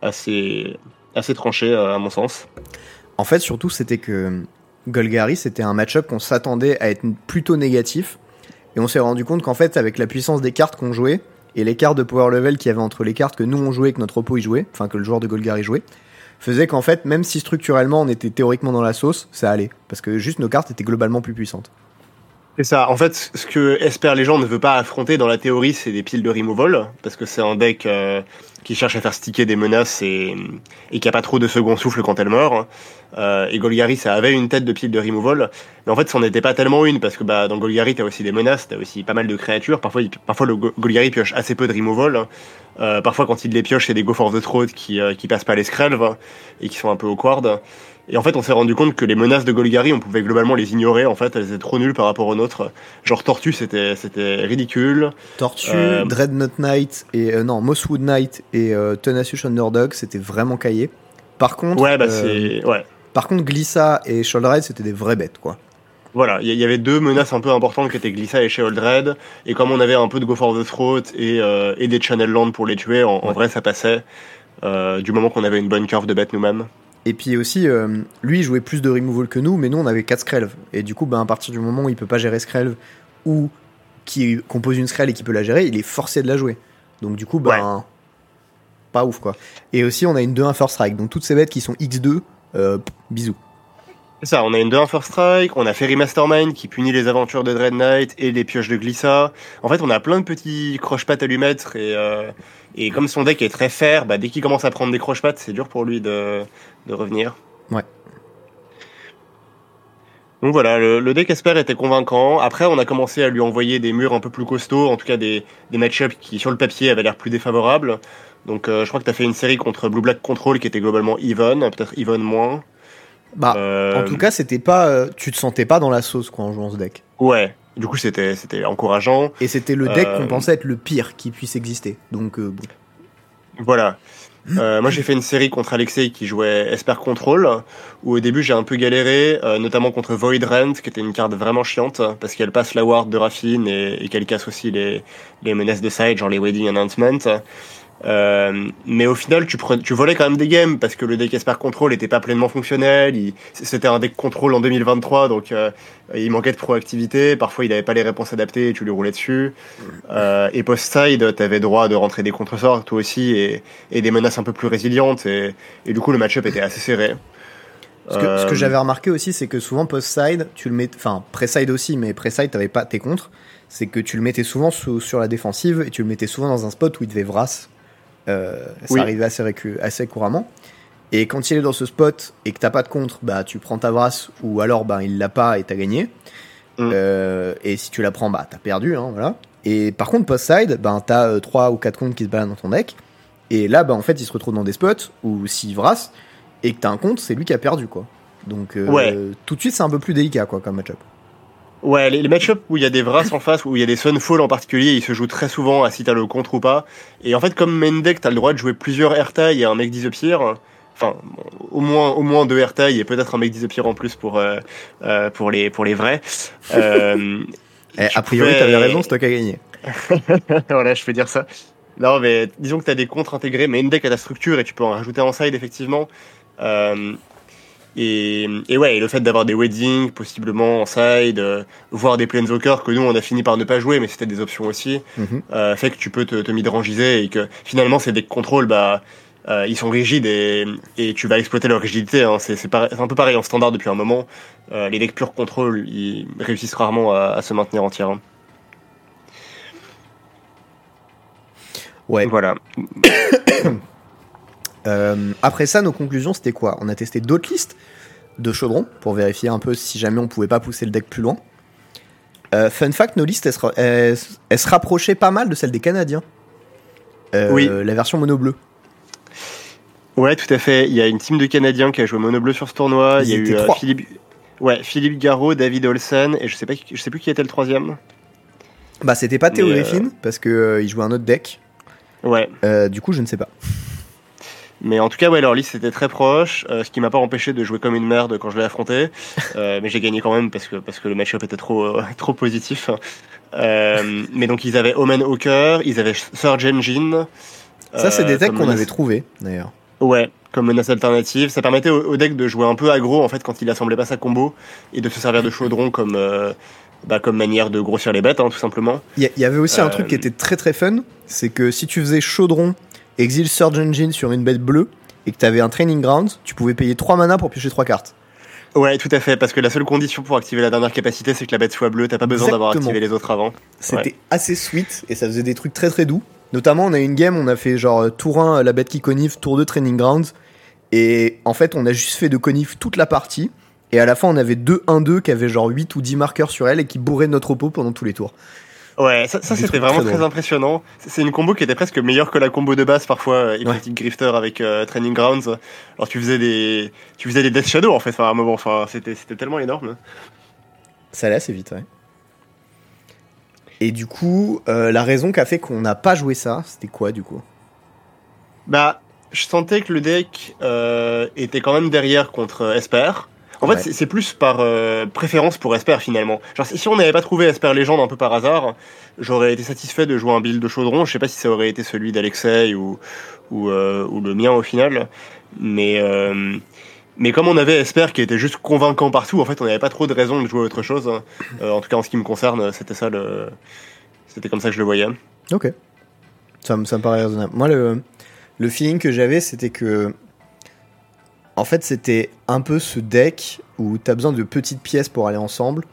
assez, assez tranché à mon sens. En fait, surtout, c'était que Golgari, c'était un match-up qu'on s'attendait à être plutôt négatif. Et on s'est rendu compte qu'en fait, avec la puissance des cartes qu'on jouait, et l'écart de power level qu'il y avait entre les cartes que nous on jouait et que notre oppo y jouait, enfin que le joueur de Golgari jouait, faisait qu'en fait, même si structurellement on était théoriquement dans la sauce, ça allait. Parce que juste nos cartes étaient globalement plus puissantes. C'est ça. En fait, ce que Esper Legend ne veut pas affronter dans la théorie, c'est des piles de removal, parce que c'est un deck euh, qui cherche à faire sticker des menaces et, et qui a pas trop de second souffle quand elle meurt. Euh, et Golgari, ça avait une tête de pile de removal, mais en fait, n'en était pas tellement une, parce que bah, dans Golgari, t'as aussi des menaces, t'as aussi pas mal de créatures. Parfois, parfois le Go- Golgari pioche assez peu de removal. Euh, parfois, quand il les pioche, c'est des Go for the Throat qui, euh, qui passent pas les Skrelv et qui sont un peu awkward. Et en fait, on s'est rendu compte que les menaces de Golgari, on pouvait globalement les ignorer. En fait, elles étaient trop nulles par rapport aux nôtres. Genre Tortue, c'était c'était ridicule. Tortue, Euh, Dreadnought Knight et euh, non Mosswood Knight et euh, Tenacious Underdog, c'était vraiment caillé. Par contre, Ouais, bah euh, c'est ouais. par contre, Glissa et Shoulder Ride, c'était des vraies bêtes, quoi. Voilà, il y, y avait deux menaces un peu importantes qui étaient Glissa et Sheol Dread. Et comme on avait un peu de Go for the Throat et, et des Channel Land pour les tuer, en, vrai, ça passait. du moment qu'on avait une bonne curve de bêtes nous-mêmes. Et puis aussi, euh, lui, il jouait plus de removal que nous, mais nous, on avait 4 Skrelv. Et du coup, ben, à partir du moment où il peut pas gérer Skrelv, ou qui compose une Skrell et qui peut la gérer, il est forcé de la jouer. Donc du coup, ben, pas ouf, quoi. Et aussi, on a une 2-1 First Strike. Donc toutes ces bêtes qui sont X2, euh, bisous. C'est ça, on a une 2-1 First Strike, on a Fairy Mastermind qui punit les aventures de Dread Knight et les pioches de Glissa. En fait, on a plein de petits croche-pattes à lui mettre et, euh, et comme son deck est très fair, bah, dès qu'il commence à prendre des croche-pattes, c'est dur pour lui de, de revenir. Ouais. Donc voilà, le, le deck Esper était convaincant. Après, on a commencé à lui envoyer des murs un peu plus costauds, en tout cas des, des match-ups qui, sur le papier, avaient l'air plus défavorables. Donc euh, je crois que tu as fait une série contre Blue Black Control qui était globalement even, peut-être even moins. Bah, Euh, en tout cas, c'était pas, euh, tu te sentais pas dans la sauce, quoi, en jouant ce deck. Ouais, du coup c'était c'était encourageant. Et c'était le deck Euh, qu'on pensait être le pire qui puisse exister. Donc, euh, bon. Voilà. Euh, moi j'ai fait une série contre Alexei qui jouait Esper Control, où au début j'ai un peu galéré, euh, notamment contre Void Rent, qui était une carte vraiment chiante, parce qu'elle passe la ward de Raffine et, et qu'elle casse aussi les, les menaces de side, genre les Wedding Announcements. Euh, mais au final, tu, tu volais quand même des games parce que le deck Esper Control était pas pleinement fonctionnel. C'était un deck contrôle en 2023, donc euh, il manquait de proactivité. Parfois, il avait pas les réponses adaptées et tu lui roulais dessus. Euh, et post-side, t'avais droit de rentrer des contre-sorts toi aussi et, et des menaces un peu plus résilientes. Et, et du coup, le match-up était assez serré. Ce que, ce que j'avais remarqué aussi, c'est que souvent post-side, tu le mets, enfin pré-side aussi, mais pré-side, t'avais pas tes contres. C'est que tu le mettais souvent sous- sur la défensive et tu le mettais souvent dans un spot où il devait vras. Euh, ça Oui. arrivait assez, assez couramment. Et quand il est dans ce spot et que t'as pas de contre, bah tu prends ta vras ou alors bah il l'a pas et t'as gagné. Mm. Euh, et si tu la prends, bah t'as perdu, hein, voilà. Et par contre post-side, bah t'as euh, trois ou quatre comptes qui se baladent dans ton deck. Et là, bah en fait, il se retrouve dans des spots où s'il vras et que t'as un compte, c'est lui qui a perdu quoi. Donc euh, Ouais. tout de suite, c'est un peu plus délicat quoi comme match-up. Ouais, les, les match-ups où il y a des Vras en face, où il y a des Sunfall en particulier, ils se jouent très souvent à si t'as le contre ou pas. Et en fait, comme main deck, t'as le droit de jouer plusieurs airtails et un mec disappear. Enfin, bon, au moins, au moins deux airtails et peut-être un mec disappear en plus pour, euh, euh, pour, les, pour les vrais. Euh, Eh, a priori, pouvais- t'avais raison, c'est toi qui as gagné. voilà, je peux dire ça. Non, mais disons que tu as des contres intégrés, mais une deck a ta structure et tu peux en rajouter en side, effectivement. Euh, et, et ouais, et le fait d'avoir des weddings, possiblement en side, euh, voire des planeswalkers que nous on a fini par ne pas jouer, mais c'était des options aussi, Mhm. euh, fait que tu peux te, te midrangiser et que finalement ces decks contrôle, bah, euh, ils sont rigides et, et tu vas exploiter leur rigidité. Hein. C'est un peu pareil en standard depuis un moment. Euh, les decks pure contrôle, ils réussissent rarement à, à se maintenir entiers. hein. Ouais. Voilà. Euh, après ça, nos conclusions, c'était quoi? On a testé d'autres listes de chaudron pour vérifier un peu si jamais on pouvait pas pousser le deck plus loin. Euh, fun fact, nos listes, elles se, ra- elles- elles se rapprochaient pas mal de celles des Canadiens. Euh, Oui. La version mono bleu. Ouais, tout à fait. Il y a une team de Canadiens qui a joué mono bleu sur ce tournoi. Ils Il y a eu trois. Philippe, ouais, Philippe Garot, David Olsen et je sais pas, je sais plus qui était le troisième. Bah, c'était pas Théo Griffin parce euh, il jouait un autre deck. Ouais, du coup, je ne sais pas. Mais en tout cas, ouais, leur liste était très proche, euh, ce qui m'a pas empêché de jouer comme une merde quand je l'ai affronté. Euh, mais j'ai gagné quand même parce que parce que le match-up était trop euh, trop positif. Euh, mais donc ils avaient Omen Hawker, ils avaient Surge Engine. Ça, c'est des decks qu'on avait trouvés d'ailleurs. Ouais, comme menace alternative. Ça permettait au, au deck de jouer un peu aggro en fait quand il assemblait pas sa combo et de se servir de chaudron comme, euh, bah, comme manière de grossir les bêtes, hein, tout simplement. Il y, y avait aussi un truc qui était très très fun, c'est que si tu faisais chaudron, exile Surge Engine sur une bête bleue et que tu avais un training ground, tu pouvais payer 3 mana pour piocher 3 cartes. Ouais, tout à fait, parce que la seule condition pour activer la dernière capacité, c'est que la bête soit bleue, t'as pas besoin d'avoir activé les autres avant. C'était assez sweet et ça faisait des trucs très très doux. Notamment, on a eu une game, on a fait genre euh, tour 1, la bête qui connive, tour 2, training grounds. Et en fait, on a juste fait de connive toute la partie. Et à la fin, on avait 2-1-2 qui avaient genre 8 ou 10 marqueurs sur elle et qui bourraient notre repos pendant tous les tours. Ouais, ça, c'était vraiment très impressionnant. C'est une combo qui était presque meilleure que la combo de base parfois, euh, Hypnotic Grifter avec euh, Training Grounds. Alors tu faisais des, tu faisais des Death Shadow en fait, enfin, à un moment, enfin, c'était tellement énorme. Ça allait assez vite, ouais. Et du coup, euh, la raison qui a fait qu'on n'a pas joué ça, c'était quoi du coup? Bah, je sentais que le deck euh, était quand même derrière contre Esper. En Ouais. fait, c'est- plus par euh, préférence pour Esper finalement. Genre, si on n'avait pas trouvé Esper Légende un peu par hasard, j'aurais été satisfait de jouer un build de chaudron. Je sais pas si ça aurait été celui d'Alexei ou, ou, euh, ou le mien au final. Mais, euh, mais comme on avait Esper qui était juste convaincant partout, en fait, on n'avait pas trop de raison de jouer autre chose. Euh, en tout cas, en ce qui me concerne, c'était ça le. C'était comme ça que je le voyais. Ok. Ça, me- ça me paraît raisonnable. Moi, le, le feeling que j'avais, c'était que. En fait, c'était un peu ce deck où t'as besoin de petites pièces pour aller ensemble.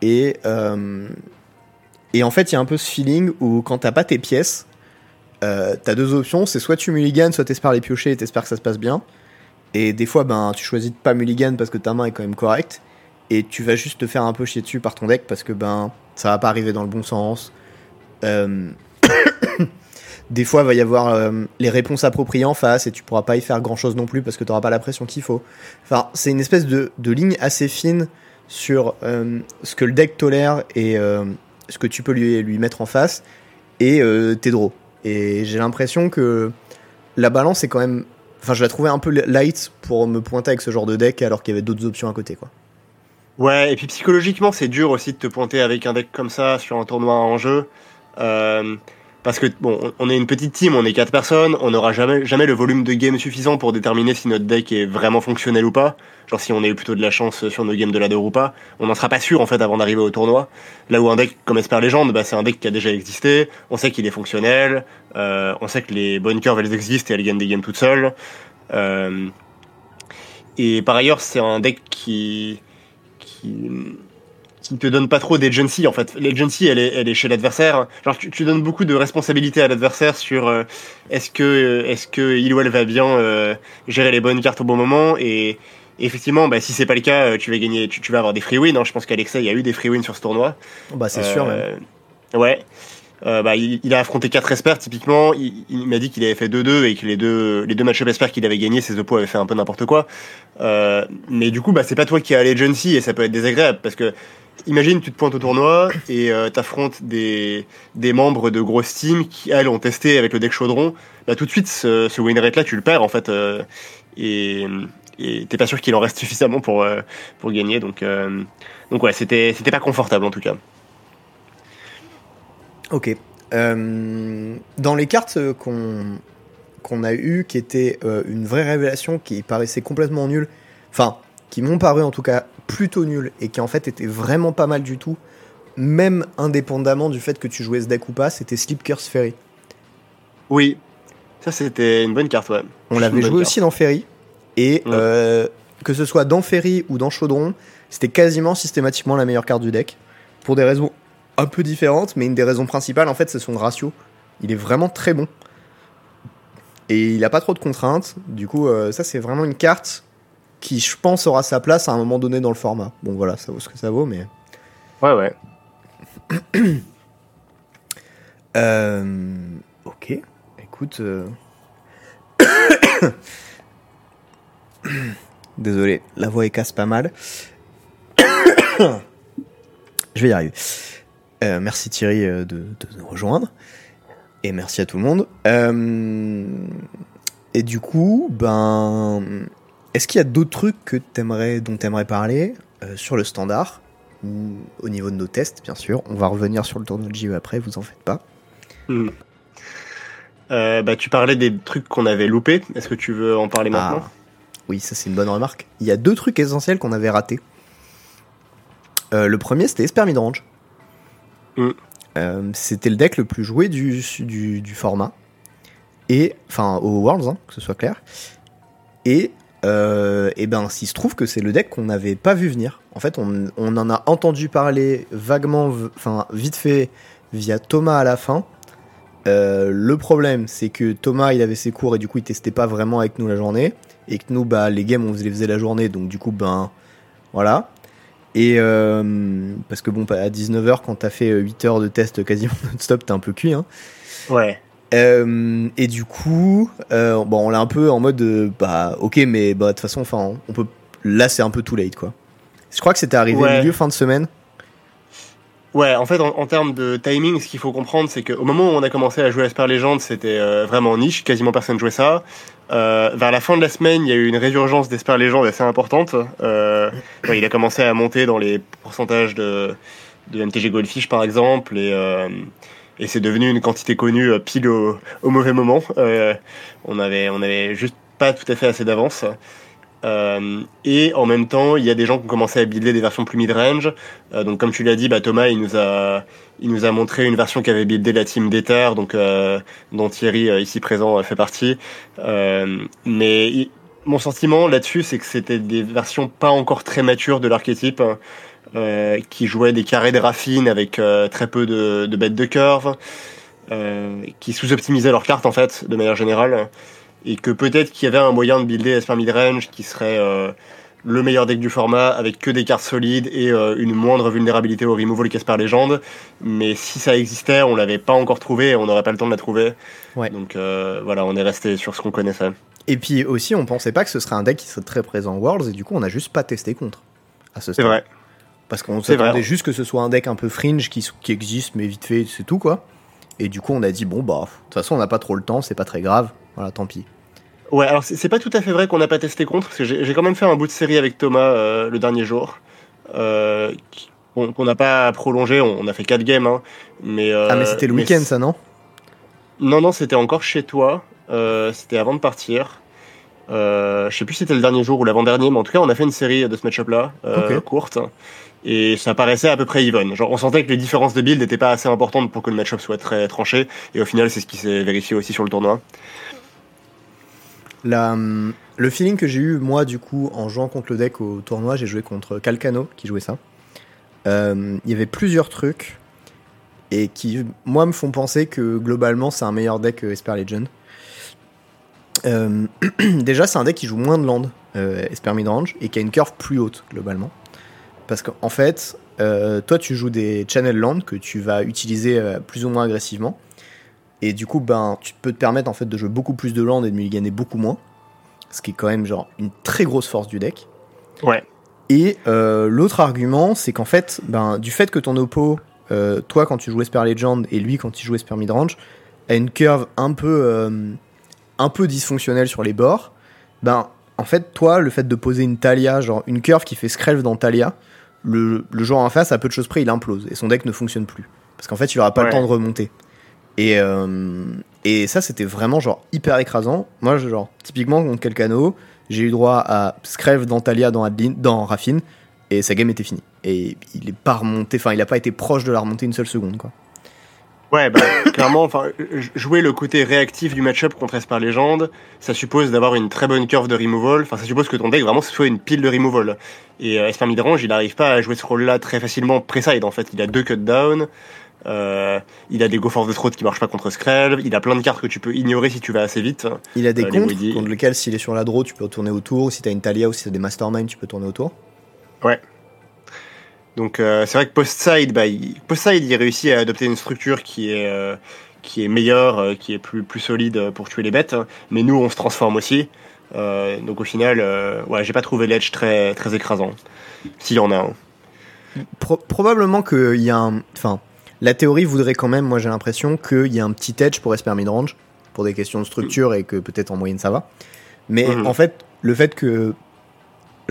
Et. euh, et en fait, il y a un peu ce feeling où quand t'as pas tes pièces, euh, t'as deux options c'est soit tu mulligan, soit t'espères les piocher et t'espères que ça se passe bien. Et des fois, ben, tu choisis de pas mulligan parce que ta main est quand même correcte. Et tu vas juste te faire un peu chier dessus par ton deck parce que ben, ça va pas arriver dans le bon sens. Euh, des fois, il va y avoir euh, les réponses appropriées en face et tu pourras pas y faire grand chose non plus parce que tu n'auras pas la pression qu'il faut. Enfin, c'est une espèce de, de ligne assez fine sur euh, ce que le deck tolère et euh, ce que tu peux lui, lui mettre en face et tes draws. Et j'ai l'impression que la balance est quand même. Enfin, je la trouvais un peu light pour me pointer avec ce genre de deck alors qu'il y avait d'autres options à côté, quoi. Ouais, et puis psychologiquement, c'est dur aussi de te pointer avec un deck comme ça sur un tournoi en jeu. Parce que, bon, on- est une petite team, on est quatre personnes, on n'aura jamais, jamais le volume de game suffisant pour déterminer si notre deck est vraiment fonctionnel ou pas. Genre si on a eu plutôt de la chance sur nos games de ladder ou pas. On n'en sera pas sûr en fait avant d'arriver au tournoi. Là où un deck comme Esper Legend, bah, c'est un deck qui a déjà existé, on sait qu'il est fonctionnel, euh, on sait que les bonnes curves elles existent et elles gagnent des games toutes seules. Euh, et par ailleurs, c'est un deck qui, qui, qui te donne pas trop d'agency en fait. L'agency, elle est, elle est chez l'adversaire. Genre, tu, tu donnes beaucoup de responsabilité à l'adversaire sur euh, est-ce que, est-ce que il ou elle va bien euh, gérer les bonnes cartes au bon moment et effectivement, bah, si c'est pas le cas, euh, tu vas gagner, tu, tu vas avoir des free wins. hein. Je pense qu'Alexei, il y a eu des free wins sur ce tournoi. Bah, c'est sûr, même. Euh, Ouais. Euh, bah, il, il a affronté quatre experts typiquement. Il, il m'a dit qu'il avait fait 2-2 et que les deux, les deux match-up experts qu'il avait gagnés, ses oppos avaient fait un peu n'importe quoi. Euh, mais du coup, bah, c'est pas toi qui as l'agency et ça peut être désagréable parce que imagine, tu te pointes au tournoi et euh, t'affrontes des, des membres de grosses teams qui, elles, ont testé avec le deck chaudron. Bah, tout de suite, ce, ce win rate là, tu le perds en fait. euh, et t'es pas sûr qu'il en reste suffisamment pour, euh, pour gagner. Donc, euh, donc ouais, c'était pas confortable en tout cas. Ok. Dans les cartes qu'on qu'on a eues, qui étaient une vraie révélation, qui paraissait complètement nulle, enfin, qui m'ont paru en tout cas plutôt nulles, et qui en fait étaient vraiment pas mal du tout, même indépendamment du fait que tu jouais ce deck ou pas, c'était Sleep Curse Ferry. Oui, ça c'était une bonne carte, ouais. On l'avait joué carte. aussi dans Ferry, et Ouais. euh, que ce soit dans Ferry ou dans Chaudron, c'était quasiment systématiquement la meilleure carte du deck, pour des raisons un peu différentes, mais une des raisons principales, en fait, c'est son ratio. Il est vraiment très bon. Et il a pas trop de contraintes, du coup, euh, ça c'est vraiment une carte qui, je pense, aura sa place à un moment donné dans le format. Bon, voilà, ça vaut ce que ça vaut, mais... Ouais, ouais. Euh, ok, écoute. euh, Désolé, la voix est casse pas mal. Je vais y arriver. Euh, merci Thierry de, de nous rejoindre. Et merci à tout le monde. Et du coup, ben. Est-ce qu'il y a d'autres trucs que t'aimerais, dont tu aimerais parler euh, sur le standard ou Au niveau de nos tests, bien sûr? On va revenir sur le tournoi de JE après, vous en faites pas. Hmm. Euh, bah, tu parlais des trucs qu'on avait loupés. Est-ce que tu veux en parler maintenant? Ah, oui, ça c'est une bonne remarque. Il y a deux trucs essentiels qu'on avait ratés. Euh, le premier, c'était Esper Midrange. Mm. Euh, c'était le deck le plus joué du, du, du format. Et, enfin, au Worlds, hein, que ce soit clair. Et euh, et ben s'il se trouve que c'est le deck qu'on n'avait pas vu venir. En fait, on, on en a entendu parler vaguement, enfin vite fait via Thomas à la fin. Euh, le problème, c'est que Thomas, il avait ses cours et du coup, il testait pas vraiment avec nous la journée. Et que nous, bah, les games, on les faisait la journée, donc du coup, ben, voilà. Et euh, parce que bon, à 19h, quand t'as fait 8 heures de test quasiment non-stop, t'es un peu cuit, hein. Ouais. Euh, et du coup, euh, bon, on l'a un peu en mode, euh, bah, ok, mais bah, de toute façon, enfin, on peut. Là, c'est un peu too late, quoi. Je crois que c'était arrivé Ouais. milieu fin de semaine. Ouais, en fait, en, en termes de timing, ce qu'il faut comprendre, c'est qu'au moment où on a commencé à jouer à Super Legend, c'était euh, vraiment niche, quasiment personne jouait ça. Euh, vers la fin de la semaine, il y a eu une résurgence d'Esper Legend assez importante. Euh, ouais, il a commencé à monter dans les pourcentages de, de MTG Goldfish, par exemple, et, euh, et c'est devenu une quantité connue euh, pile au, au mauvais moment. Euh, on avait, on avait juste pas tout à fait assez d'avance. Euh, et en même temps, il y a des gens qui ont commencé à builder des versions plus mid-range. Donc, comme tu l'as dit, bah, Thomas, il nous a, il nous a montré une version qui avait buildé la team d'Ether, donc dont Thierry, ici présent, fait partie. Mais mon sentiment là-dessus, c'est que c'était des versions pas encore très matures de l'archétype, euh, qui jouaient des carrés de raffine avec euh, très peu de, de bêtes de curve, euh, qui sous-optimisaient leurs cartes en fait, de manière générale et que peut-être qu'il y avait un moyen de builder Esper Midrange qui serait le meilleur deck du format avec que des cartes solides et une moindre vulnérabilité au removal qu'Esper Légende. Mais si ça existait, on l'avait pas encore trouvé et on n'aurait pas le temps de la trouver. Ouais. Donc voilà, on est resté sur ce qu'on connaissait. Et puis aussi, on pensait pas que ce serait un deck qui serait très présent en Worlds, et du coup, on a juste pas testé contre. À ce C'est vrai. Parce qu'on s'attendait juste que ce soit un deck un peu fringe qui, qui existe, mais vite fait, c'est tout, quoi. Et du coup, on a dit, bon, bah, de toute façon, on n'a pas trop le temps, c'est pas très grave. Voilà, tant pis. Ouais, alors c'est pas tout à fait vrai qu'on n'a pas testé contre, parce que j'ai quand même fait un bout de série avec Thomas euh, le dernier jour. Euh, qu'on n'a pas prolongé, on, on a fait 4 games. Hein, mais, euh, ah, mais c'était le week-end, ça, non? Non, non, c'était encore chez toi. C'était avant de partir. Je sais plus si c'était le dernier jour ou l'avant-dernier, mais en tout cas, on a fait une série de ce match-up-là, courte. Et ça paraissait à peu près even. Genre, on sentait que les différences de build n'étaient pas assez importantes pour que le match-up soit très tranché. Et au final, c'est ce qui s'est vérifié aussi sur le tournoi. La, le feeling que j'ai eu, moi, du coup, en jouant contre le deck au tournoi, j'ai joué contre Calcano, qui jouait ça. Euh, Il y avait plusieurs trucs, et qui, moi, me font penser que, globalement, c'est un meilleur deck que Esper Legend. Euh, déjà, c'est un deck qui joue moins de land, euh, Esper Midrange, et qui a une curve plus haute, globalement. Parce qu'en fait, euh, toi, tu joues des channel land que tu vas utiliser euh, plus ou moins agressivement. Et du coup, ben, tu peux te permettre en fait de jouer beaucoup plus de land et de mulliganer beaucoup moins. Ce qui est quand même genre une très grosse force du deck. Ouais. Et euh, l'autre argument, c'est qu'en fait, ben, du fait que ton oppo, toi quand tu joues Esper Legend et lui quand il joue Esper Midrange, a une curve un peu, un peu dysfonctionnelle sur les bords, ben, en fait, toi, le fait de poser une Talia, genre une curve qui fait Skrelv dans Talia, le, le joueur en face, à peu de choses près, il implose et son deck ne fonctionne plus. Parce qu'en fait, il aura pas le temps de remonter. Et, euh, et ça, c'était vraiment genre hyper écrasant. Moi, genre, typiquement contre Kelkano, j'ai eu droit à Skrelv dans Talia dans, Adeline, dans Raffine, et sa game était finie. Et il est pas remonté, enfin, il a pas été proche de la remonter une seule seconde, quoi. Ouais, bah, clairement, enfin, jouer le côté réactif du match-up contre Esper Legend, ça suppose d'avoir une très bonne curve de removal. Enfin, ça suppose que ton deck vraiment soit une pile de removal. Et euh, Esper Midrange, il n'arrive pas à jouer ce rôle-là très facilement pré-side. En fait, il a deux cut down. Euh, il a des Go Force de Throat qui marchent pas contre Skrelv. Il a plein de cartes que tu peux ignorer si tu vas assez vite. Il a des Euh, contre lesquels, s'il est sur la draw, tu peux tourner autour. Si t'as une Talia ou si t'as des Mastermind, tu peux tourner autour. Donc euh, c'est vrai que post-side, bah, il, post-side, il réussit à adopter une structure qui est euh, qui est meilleure, euh, qui est plus plus solide pour tuer les bêtes. Mais nous, on se transforme aussi. Donc au final, ouais, j'ai pas trouvé l'edge très très écrasant. S'il y en a un. Pro- probablement qu'il y a un. Enfin, la théorie voudrait quand même, moi j'ai l'impression, qu'il y a un petit edge pour Esper Midrange, pour des questions de structure et que peut-être en moyenne ça va. Mais Mhm. en fait, le fait que.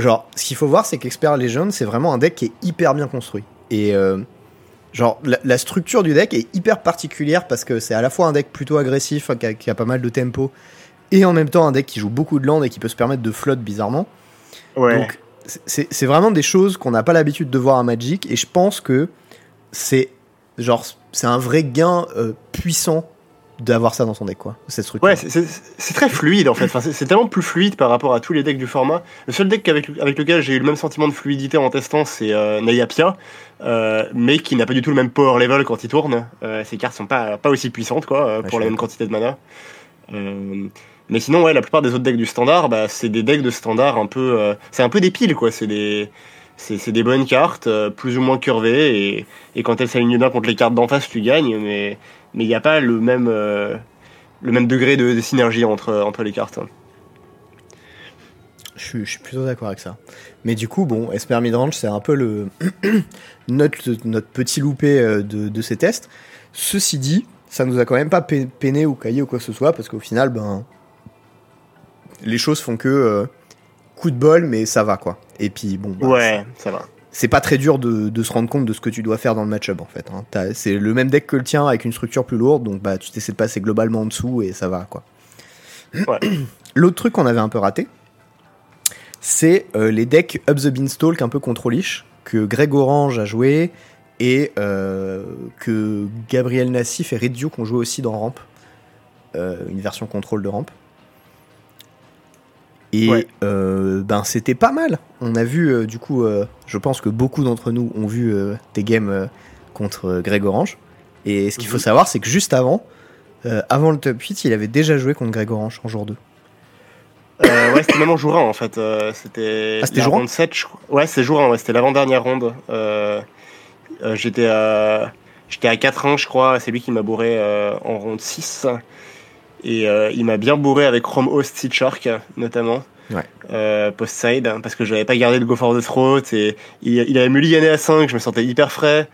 Genre, ce qu'il faut voir, c'est qu'Expert Legend, c'est vraiment un deck qui est hyper bien construit. Et. euh, genre, la, la structure du deck est hyper particulière parce que c'est à la fois un deck plutôt agressif, qui a, qui a pas mal de tempo, et en même temps un deck qui joue beaucoup de land et qui peut se permettre de flotte bizarrement. Ouais. Donc, c'est c'est vraiment des choses qu'on n'a pas l'habitude de voir à Magic, et je pense que c'est genre c'est un vrai gain euh, puissant d'avoir ça dans son deck, quoi. Cette structure. Ouais, c'est- très fluide en fait. Enfin, c'est tellement plus fluide par rapport à tous les decks du format. Le seul deck avec, avec lequel j'ai eu le même sentiment de fluidité en testant, c'est euh, Nayapia, euh, mais qui n'a pas du tout le même power level quand il tourne. Euh, ces cartes sont pas, pas aussi puissantes quoi, euh, pour la même quantité de mana. Euh, mais sinon, ouais, la plupart des autres decks du standard, bah, c'est des decks de standard un peu. c'est un peu des piles quoi. C'est des. C'est c'est des bonnes cartes, euh, plus ou moins curvées, et, et quand elles s'alignent bien contre les cartes d'en face, tu gagnes, mais mais il n'y a pas le même, euh, le même degré de, de synergie entre, entre les cartes. Je suis, je suis plutôt d'accord avec ça. Mais du coup, bon, Esper Midrange, c'est un peu le notre, notre petit loupé euh, de, de ces tests. Ceci dit, ça nous a quand même pas pe- peiné ou caillé ou quoi que ce soit, parce qu'au final, ben, les choses font que euh, coup de bol, mais ça va quoi. Et puis bon, bah, Ouais, ça va. C'est pas très dur de, de se rendre compte de ce que tu dois faire dans le match-up en fait. hein. C'est le même deck que le tien avec une structure plus lourde, donc bah tu t'essaies de passer globalement en dessous et ça va quoi. Ouais. L'autre truc qu'on avait un peu raté, c'est euh, les decks Up the Beanstalk un peu contrôlish que Greg Orange a joué et euh, que Gabriel Nassif et Red Duke ont joué aussi dans Ramp, Euh, une version contrôle de Ramp. Et Ouais. euh, ben c'était pas mal. On a vu euh, du coup, euh, je pense que beaucoup d'entre nous ont vu tes games contre Greg Orange. Et ce qu'il faut Mhm. savoir, c'est que juste avant, avant le top 8, il avait déjà joué contre Greg Orange en jour 2. Euh, ouais, c'était même en jour 1 en fait. C'était Ah, c'était la jour un ronde 7, je crois. Ouais, c'était jour 1, ouais, c'était l'avant-dernière ronde. J'étais à, j'étais à 4-1, je crois. C'est lui qui m'a bourré en ronde 6. Et euh, il m'a bien bourré avec Chrome Host Seed Shark, notamment. Ouais. Euh, post-side, parce que j'avais pas gardé le Go for the Throat. Et il, il avait mulligané à 5, je me sentais hyper frais.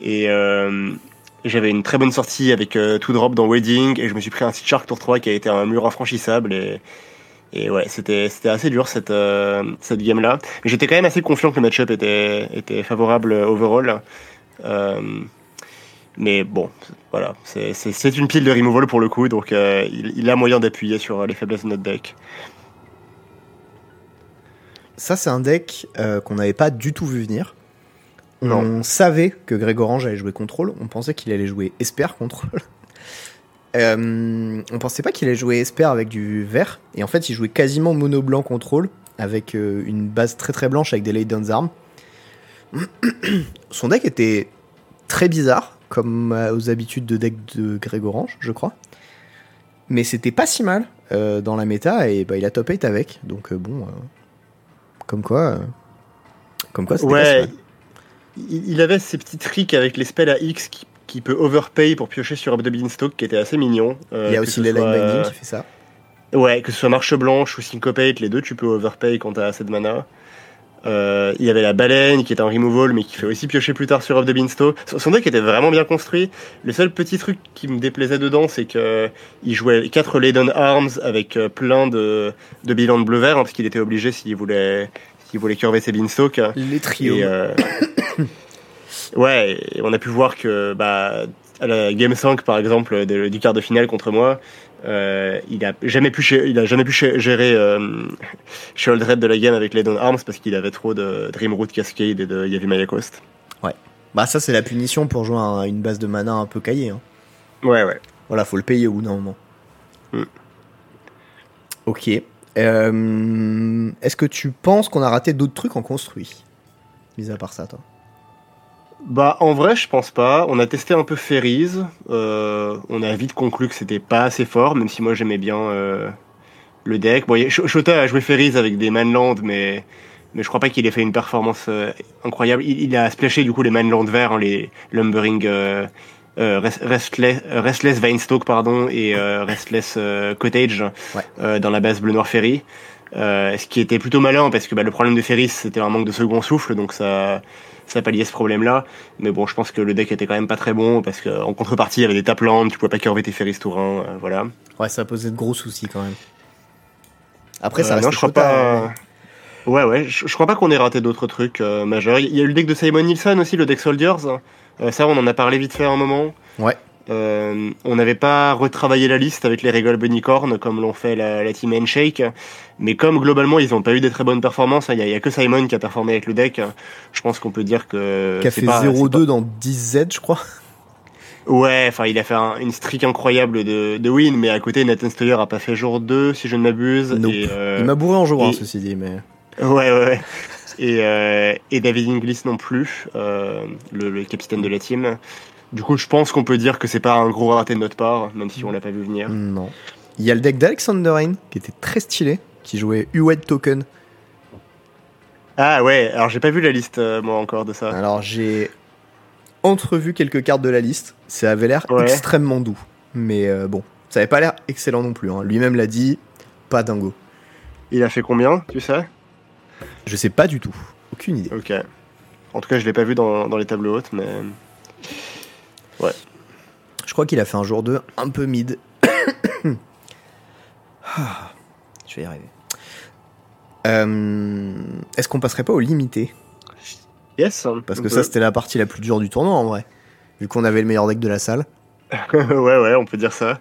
Et euh, j'avais une très bonne sortie avec euh, Drop dans Wedding. Et je me suis pris un Seed Shark tour 3 qui a été un mur infranchissable. Et, et ouais, c'était c'était assez dur cette, cette game-là. Mais j'étais quand même assez confiant que le match-up était, était favorable overall. Mais bon, voilà, c'est- une pile de removal pour le coup, donc euh, il, il a moyen d'appuyer sur euh, les faiblesses de notre deck. Ça, c'est un deck euh, qu'on n'avait pas du tout vu venir. On savait que Greg Orange allait jouer contrôle. On pensait qu'il allait jouer Esper contrôle. Euh, on pensait pas qu'il allait jouer Esper avec du vert. Et en fait, il jouait quasiment mono blanc contrôle avec une base très très blanche avec des Laydens armes. Son deck était très bizarre, comme euh, aux habitudes de deck de Greg Orange, je crois. Mais c'était pas si mal euh, dans la méta et bah, il a top 8 avec. Donc euh, bon, euh, comme quoi, comme quoi, c'était pas si Ouais, mal. il, il avait ces petits tricks avec les spells à X qui, qui peut overpay pour piocher sur Up Beanstalk qui était assez mignon. Il y a aussi les line soit- binding qui fait ça. Ouais, que ce soit Marche Blanche ou Syncopate, les deux tu peux overpay quand t'as assez de mana. Euh, il y avait la baleine qui est un removal mais qui fait aussi piocher plus tard sur Off the Beanstalk. Son- deck était vraiment bien construit. Le seul petit truc qui me déplaisait dedans, c'est que il jouait 4 Laden Arms avec euh, plein de, de bilans de bleu-vert, hein, parce qu'il était obligé s'il voulait, s'il voulait curver ses Beanstalk. Les trios. Et, euh, ouais, et on a pu voir que bah, à la Game 5 par exemple du quart de finale contre moi, euh, il a jamais pu il a jamais pu gé- gérer euh, Red de la game avec les Don Arms parce qu'il avait trop de Dreamroot Cascade et de Yavimaya Coast. Bah ça c'est la punition pour jouer un- une base de mana un peu caillée. hein. Ouais ouais. Voilà, faut le payer au bout d'un moment. Mm. Ok. Euh, Est-ce que tu penses qu'on a raté d'autres trucs en construit? Mis à part ça, toi. Bah en vrai je pense pas. On a testé un peu Ferries. Euh, on a vite conclu que c'était pas assez fort, même si moi j'aimais bien euh, le deck. Bon, Shota a joué Ferries avec des Manland, mais mais je crois pas qu'il ait fait une performance euh, incroyable. Il, il a splashé du coup les Manland verts, hein, les Lumbering euh, euh, Rest- Restless, Restless Vinestalk pardon et euh, Restless Cottage Ouais. euh, dans la base bleu noir Ferry. Euh, ce qui était plutôt malin parce que bah, le problème de Ferris c'était un manque de second souffle donc ça ça palliait ce problème là mais bon je pense que le deck était quand même pas très bon parce qu'en contrepartie il y avait des taplands tu pouvais pas curver tes 1 euh, voilà. Ouais, ça posait de gros soucis quand même. Après, ça Euh, reste non je crois pas. ouais ouais je, je crois pas qu'on ait raté d'autres trucs euh, majeurs. Il y a eu le deck de Simon Nielsen aussi le deck Soldiers. Ça on en a parlé vite fait à un moment. Ouais. Euh, on n'avait pas retravaillé la liste avec les Regal Bunnycorn comme l'ont fait la, la team Handshake, mais comme globalement ils n'ont pas eu des très bonnes performances, hein, il y, a que Simon qui a performé avec le deck. Je pense qu'on peut dire que Qui a fait pas- 0-2 dans 10 Z, je crois. Ouais, enfin, il a fait un- une streak incroyable de, de win, mais à côté, Nathan Stoller a pas fait jour 2, si je ne m'abuse. Nope. Et, euh, Il m'a bourré en jour, hein, et- ceci dit, mais. Ouais, ouais, ouais. Et, euh, et David Inglis non plus, euh, le, le capitaine de la team. Du coup, je pense qu'on peut dire que c'est pas un gros raté de notre part, même si on l'a pas vu venir. Non. Il y a le deck d'Alexander Rain, qui était très stylé, qui jouait UWED Token. Ah ouais, alors j'ai pas vu la liste, euh, moi, encore de ça. Alors j'ai entrevu quelques cartes de la liste, ça avait l'air Ouais. extrêmement doux. Mais euh, bon, ça avait pas l'air excellent non plus. hein. Lui-même l'a dit, pas dingo. Il a fait combien, tu sais? Je sais pas du tout, aucune idée. Ok. En tout cas, je l'ai pas vu dans, dans les tables hautes, mais. Je crois qu'il a fait un jour 2 un peu mid. Ah, je vais y arriver. Euh, Est-ce qu'on passerait pas au limité? Yes Parce que peut. ça, c'était la partie la plus dure du tournoi en vrai. Vu qu'on avait le meilleur deck de la salle. ouais, ouais, on peut dire ça.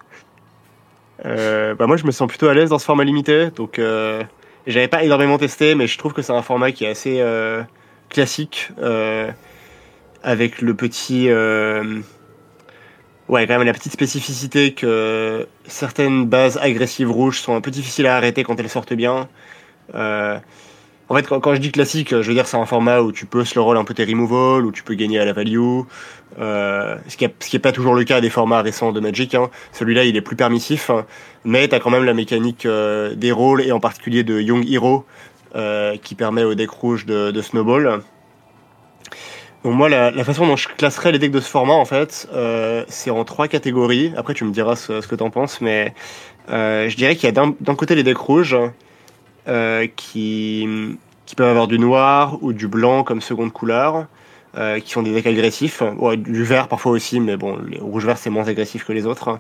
Euh, bah moi, je me sens plutôt à l'aise dans ce format limité. Donc, euh, j'avais pas énormément testé, mais je trouve que c'est un format qui est assez euh, classique. euh, avec le petit. Ouais, quand même la petite spécificité que certaines bases agressives rouges sont un peu difficiles à arrêter quand elles sortent bien. Euh, en fait, quand, quand je dis classique, je veux dire c'est un format où tu peux slow roll un peu tes removals, où tu peux gagner à la value, euh, ce qui n'est pas toujours le cas des formats récents de Magic. Hein. Celui-là, il est plus permissif, hein, mais tu as quand même la mécanique euh, des rôles, et en particulier de Young Hero, euh, qui permet au deck rouge de, de snowball. Donc moi, la, façon dont je classerais les decks de ce format, en fait, euh, c'est en trois catégories. Après, tu me diras ce, que tu en penses, mais euh, je dirais qu'il y a d'un côté les decks rouges, euh, qui, peuvent avoir du noir ou du blanc comme seconde couleur, qui sont des decks agressifs, Ouais, du vert parfois aussi, mais bon, les rouge-vert c'est moins agressif que les autres,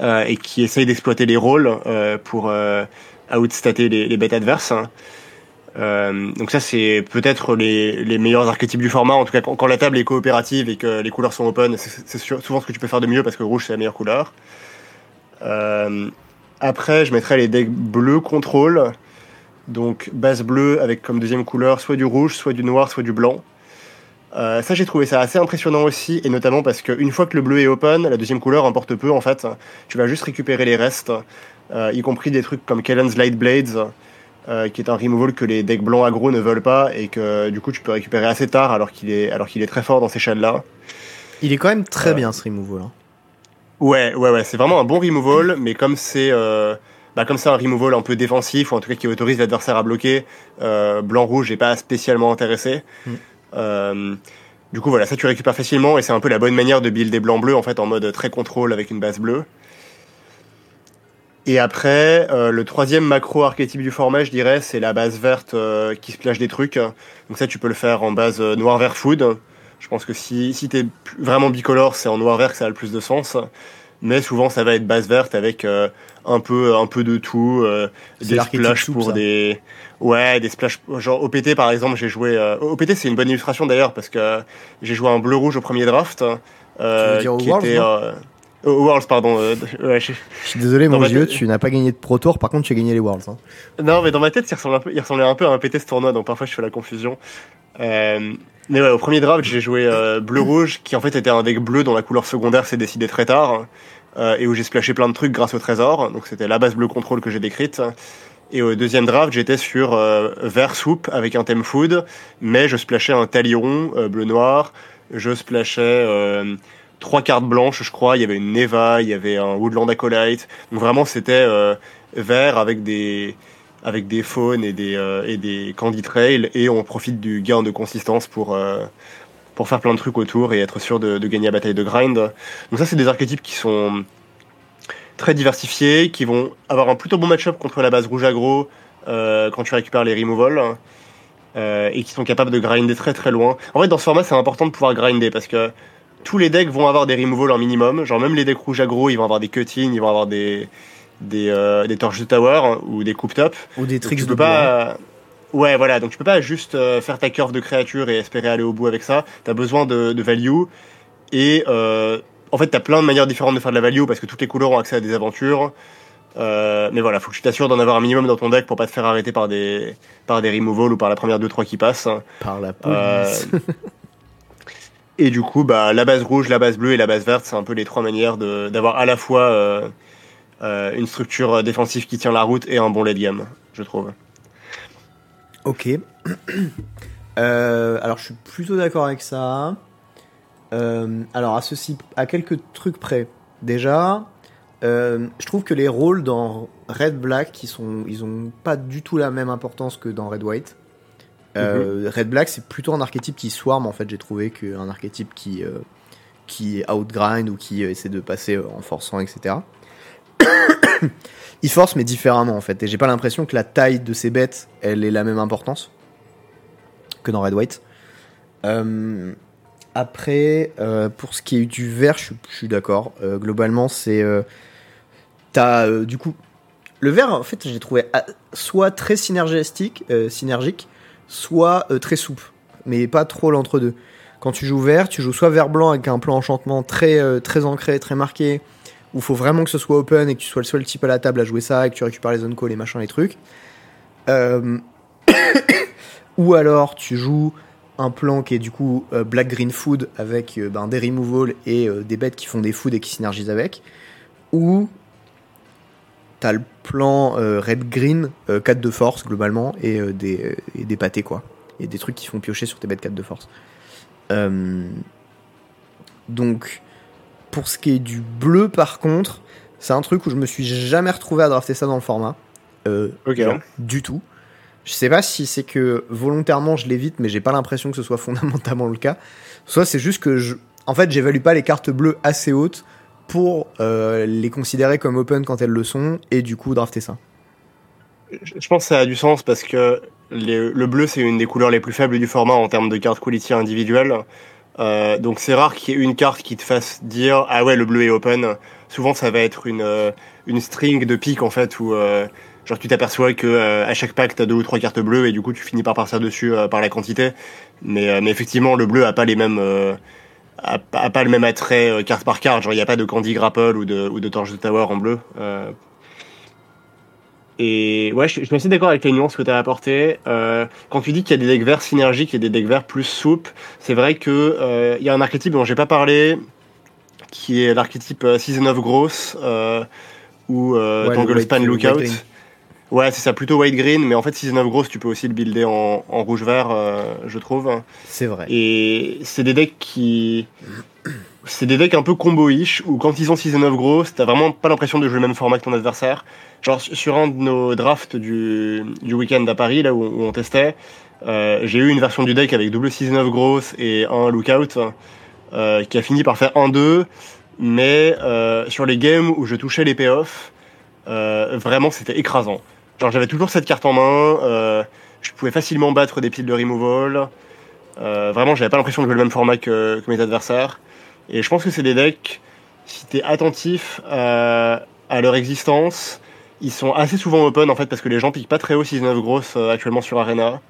et qui essayent d'exploiter les rôles pour outstater les bêtes adverses. Euh, donc ça c'est peut-être les, les meilleurs archétypes du format, en tout cas quand, la table est coopérative et que les couleurs sont open, c'est souvent ce que tu peux faire de mieux parce que rouge c'est la meilleure couleur. Euh, après je mettrais les decks bleus contrôle, donc base bleue avec comme deuxième couleur soit du rouge, soit du noir, soit du blanc. Euh, ça j'ai trouvé ça assez impressionnant aussi, et notamment parce qu'une fois que le bleu est open, la deuxième couleur importe peu en fait. Tu vas juste récupérer les restes, y compris des trucs comme Kellen's Light Blades, euh, qui est un removal que les decks blancs aggro ne veulent pas, et que du coup tu peux récupérer assez tard alors qu'il est, alors qu'il est très fort dans ces shells-là. Il est quand même très Euh, bien ce removal. hein. Ouais, ouais, ouais, c'est vraiment un bon removal, mais comme c'est euh, bah, comme c'est un removal un peu défensif, ou en tout cas qui autorise l'adversaire à bloquer, blanc-rouge n'est pas spécialement intéressé. Mm. Du coup, voilà, ça tu récupères facilement, et c'est un peu la bonne manière de builder blanc-bleu, en fait, en mode très contrôle avec une base bleue. Et après, euh, le troisième macro archétype du format, je dirais, c'est la base verte euh, qui splash des trucs. Donc ça, tu peux le faire en base euh, noir-vert food. Je pense que si, si t'es vraiment bicolore, c'est en noir-vert que ça a le plus de sens. Mais souvent, ça va être base verte avec euh, un peu, un peu de tout, euh, des soupe, pour ça. des, ouais, des splashes. Genre OPT par exemple, j'ai joué. euh, OPT, c'est une bonne illustration d'ailleurs parce que j'ai joué un bleu-rouge au premier draft. Euh, Tu veux dire au qui était, euh, Worlds, pardon. euh, ouais, je- Je suis désolé, Dans mon vieux, tu n'as pas gagné de Pro Tour, par contre, tu as gagné les Worlds. hein. Non, mais dans ma tête, il ressemblait un peu, il ressemblait un peu à un PT ce tournoi, donc parfois je fais la confusion. Euh, mais ouais, au premier draft, j'ai joué euh, bleu-rouge, qui en fait était un deck bleu dont la couleur secondaire s'est décidée très tard, euh, et où j'ai splashé plein de trucs grâce au trésor. Donc c'était la base bleu contrôle que j'ai décrite. Et au deuxième draft, j'étais sur euh, vert soupe avec un thème food, mais je splashais un talion euh, bleu-noir, je splashais euh, trois cartes blanches, je crois. Il y avait une Neva, il y avait un Woodland Acolyte. Donc vraiment, c'était euh, vert avec des avec des faunes et des euh, et des candy trails et on profite du gain de consistance pour euh, pour faire plein de trucs autour et être sûr de, de gagner la bataille de grind. Donc ça, c'est des archétypes qui sont très diversifiés, qui vont avoir un plutôt bon match-up contre la base rouge aggro quand tu récupères les removals. et qui sont capables de grinder très très loin. En fait, dans ce format, c'est important de pouvoir grinder parce que tous les decks vont avoir des removals en minimum. Genre, même les decks rouges aggro, ils vont avoir des cuttings, ils vont avoir des, des, euh, des torches de tower hein, ou des coupe top. Ou des Donc, tricks tu de peux pas. Ouais, voilà. Donc tu peux pas juste euh, faire ta curve de créature et espérer aller au bout avec ça. T'as besoin de, de value. Et euh, en fait, t'as plein de manières différentes de faire de la value parce que toutes les couleurs ont accès à des aventures. Euh, mais voilà, faut que tu t'assures d'en avoir un minimum dans ton deck pour pas te faire arrêter par des par des removals ou par la première 2-3 qui passent. Par la Euh, police. Et du coup, bah, la base rouge, la base bleue et la base verte, c'est un peu les trois manières d'avoir à la fois euh, euh, une structure défensive qui tient la route et un bon late game, je trouve. Ok. Euh, alors, je suis plutôt d'accord avec ça. alors, à ceci, à quelques trucs près. Déjà, je trouve que les rôles dans Red Black, ils sont, ils pas du tout la même importance que dans Red White. Euh, Red Black, c'est plutôt un archétype qui swarm, en fait, j'ai trouvé, qu'un archétype qui, euh, qui outgrind ou qui essaie de passer en forçant, etc. il force, mais différemment, en fait. Et j'ai pas l'impression que la taille de ces bêtes, elle ait la même importance que dans Red White. Euh, après, pour ce qui est du vert, je, suis d'accord. globalement, c'est. T'as du coup. Le vert, en fait, j'ai trouvé soit très synergistique, synergique, soit euh, très souple, mais pas trop l'entre-deux. Quand tu joues vert, tu joues soit vert blanc avec un plan enchantement très, euh, très ancré, très marqué, où il faut vraiment que ce soit open et que tu sois le seul type à la table à jouer ça et que tu récupères les zone calls, les machins, les trucs. Euh, ou alors tu joues un plan qui est du coup black green food avec ben, des removals et des bêtes qui font des food et qui synergisent avec. Ou t'as le plan euh, red-green, 4 euh, de force globalement, et, euh, des, des pâtés quoi. Et des trucs qui font piocher sur tes bêtes 4 de force. donc, pour ce qui est du bleu par contre, c'est un truc où je me suis jamais retrouvé à drafter ça dans le format. ok. du tout. Je sais pas si c'est que volontairement je l'évite, mais j'ai pas l'impression que ce soit fondamentalement le cas. Soit c'est juste que je. En fait, j'évalue pas les cartes bleues assez hautes pour euh, les considérer comme open quand elles le sont et du coup drafter ça Je pense que ça a du sens parce que le bleu c'est une des couleurs les plus faibles du format en termes de carte quality individuelle. Euh, donc c'est rare qu'il y ait une carte qui te fasse dire ah ouais le bleu est open. Souvent ça va être une, euh, une string de piques en fait où genre tu t'aperçois que à chaque pack t'as deux ou trois cartes bleues et du coup tu finis par partir dessus par la quantité. Mais, mais effectivement le bleu a pas les mêmes a, pas le même attrait euh, carte par carte. Genre, il n'y a pas de Candy Grapple ou de, ou de Torch de Tower en bleu. Euh. Et ouais, je, suis assez d'accord avec les nuances que tu as apportées. Euh, quand tu dis qu'il y a des decks verts synergiques et des decks verts plus souples, c'est vrai que il y a un archétype dont j'ai pas parlé, qui est l'archétype Season of Growth ou ouais, Tangle Span Lookout. Ouais, c'est ça, plutôt white green, mais en fait, Season of Growth, tu peux aussi le builder en, en rouge vert, euh, je trouve. C'est vrai. Et c'est des decks qui. C'est des decks un peu combo-ish, où quand ils ont Season of Growth, t'as vraiment pas l'impression de jouer le même format que ton adversaire. Genre, sur un de nos drafts du, du week-end à Paris, là où, on testait, euh, j'ai eu une version du deck avec double Season of Growth et un Lookout, euh, qui a fini par faire 1-2, mais sur les games où je touchais les payoffs, vraiment c'était écrasant. J'avais toujours cette carte en main, euh, je pouvais facilement battre des piles de removal. Euh, vraiment, j'avais pas l'impression de jouer le même format que, mes adversaires. Et je pense que c'est des decks, si t'es attentif à, leur existence, ils sont assez souvent open en fait parce que les gens piquent pas très haut 6-9 grosses euh, actuellement sur Arena.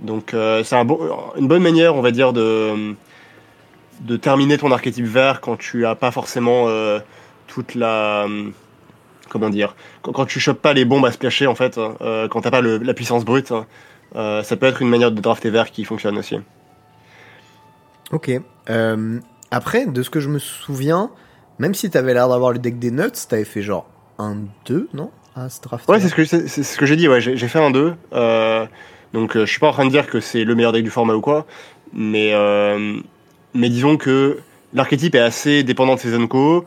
Donc c'est une bonne manière, on va dire, de, de terminer ton archétype vert quand tu as pas forcément toute la comment dire, quand, tu chopes pas les bombes à splasher en fait, euh, quand t'as pas la puissance brute, euh, ça peut être une manière de drafter vert qui fonctionne aussi. Ok. Euh, après, de ce que je me souviens, même si t'avais l'air d'avoir le deck des nuts, t'avais fait genre un 2, non à ce draft Ouais, c'est ce que, c'est, ce que j'ai dit, ouais, j'ai, fait un 2. donc je suis pas en train de dire que c'est le meilleur deck du format ou quoi, mais, mais disons que l'archétype est assez dépendant de ses Zenko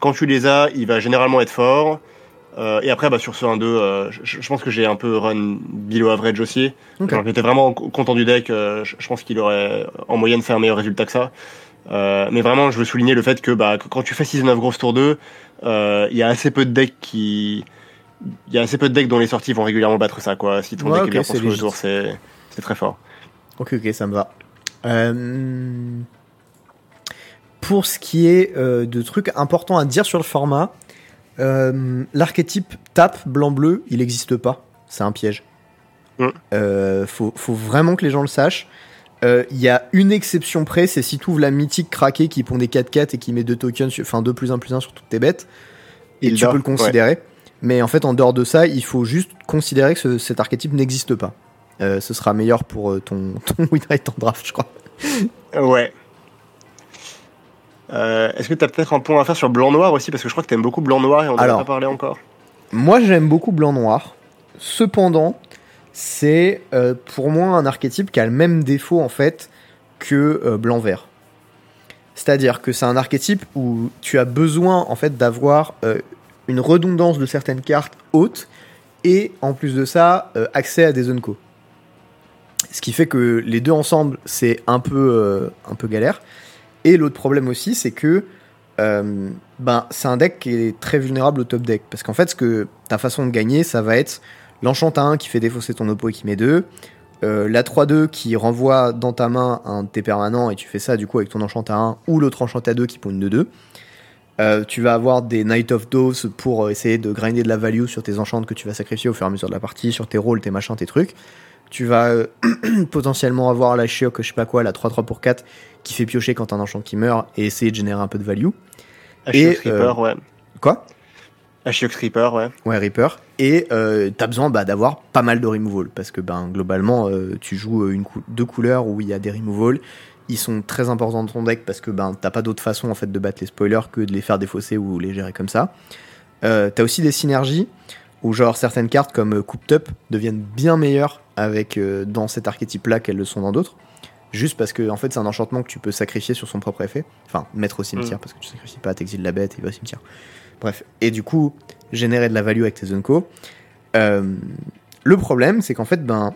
quand tu les as, il va généralement être fort. Euh, et après, bah, sur ce 1-2, euh, je, pense que j'ai un peu run below average aussi. J'étais vraiment content du deck. Euh, je, pense qu'il aurait en moyenne fait un meilleur résultat que ça. mais vraiment, je veux souligner le fait que bah, quand tu fais 6-9 grosses tour 2, il y a assez peu de decks qui. Il y a assez peu de decks dont les sorties vont régulièrement battre ça. Quoi. Si ton deck est bien construit autour, c'est très fort. Ok, ok, ça me va. Euh... Pour ce qui est euh, de trucs importants à dire sur le format, euh, l'archétype tape blanc-bleu, il n'existe pas. C'est un piège. Mm. Euh, faut, vraiment que les gens le sachent. Il y a une exception près, c'est si tu ouvres la mythique craquée qui pond des 4-4 et qui met deux tokens, enfin 2 plus 1 plus 1 sur toutes tes bêtes. Et tu peux le considérer. Mais en fait, en dehors de ça, il faut juste considérer que cet archétype n'existe pas. ce sera meilleur pour ton, ton win rate en draft, je crois. Ouais, Euh, Est-ce que tu as peut-être un point à faire sur blanc-noir aussi? Parce que je crois que tu aimes beaucoup blanc-noir et on n'en a pas parlé encore. Moi, j'aime beaucoup blanc-noir. Cependant, c'est euh, pour moi un archétype qui a le même défaut en fait que euh, blanc-vert. C'est-à-dire que c'est un archétype où tu as besoin en fait d'avoir une redondance de certaines cartes hautes et en plus de ça, accès à des zones co. Ce qui fait que les deux ensemble, c'est un peu, un peu galère. Et l'autre problème aussi, c'est que euh, ben, c'est un deck qui est très vulnérable au top deck. Parce qu'en fait, que ta façon de gagner, ça va être l'enchant à 1 qui fait défausser ton oppo et qui met 2. euh, la 3-2 qui renvoie dans ta main un de tes permanents et tu fais ça du coup avec ton enchant à 1 ou l'autre enchant à 2 qui pour une 2-2. Euh, tu vas avoir des Night of Dose pour essayer de grinder de la value sur tes enchantes que tu vas sacrifier au fur et à mesure de la partie, sur tes rôles, tes machins, tes trucs. Tu vas euh, potentiellement avoir la Shiok, je sais pas quoi, la 3-3 pour 4 qui fait piocher quand un enchant qui meurt et essayer de générer un peu de value. Et, Reaper, ouais. Quoi? Ashiox Reaper, ouais. Ouais, Reaper. Et euh, t'as besoin bah, d'avoir pas mal de removal parce que ben globalement euh, tu joues euh, une cou- deux couleurs où il y a des removals. Ils sont très importants dans ton deck parce que ben t'as pas d'autre façon en fait de battre les spoilers que de les faire défausser ou les gérer comme ça. Euh, t'as aussi des synergies où genre certaines cartes comme euh, Cooped Up deviennent bien meilleures avec euh, dans cet archétype là qu'elles le sont dans d'autres. Juste parce que en fait c'est un enchantement que tu peux sacrifier sur son propre effet. Enfin mettre au cimetière parce que tu sacrifies pas, t'exiles la bête et il va au cimetière. Bref. Et du coup générer de la value avec tes Zunko. Euh, le problème, c'est qu'en fait, ben,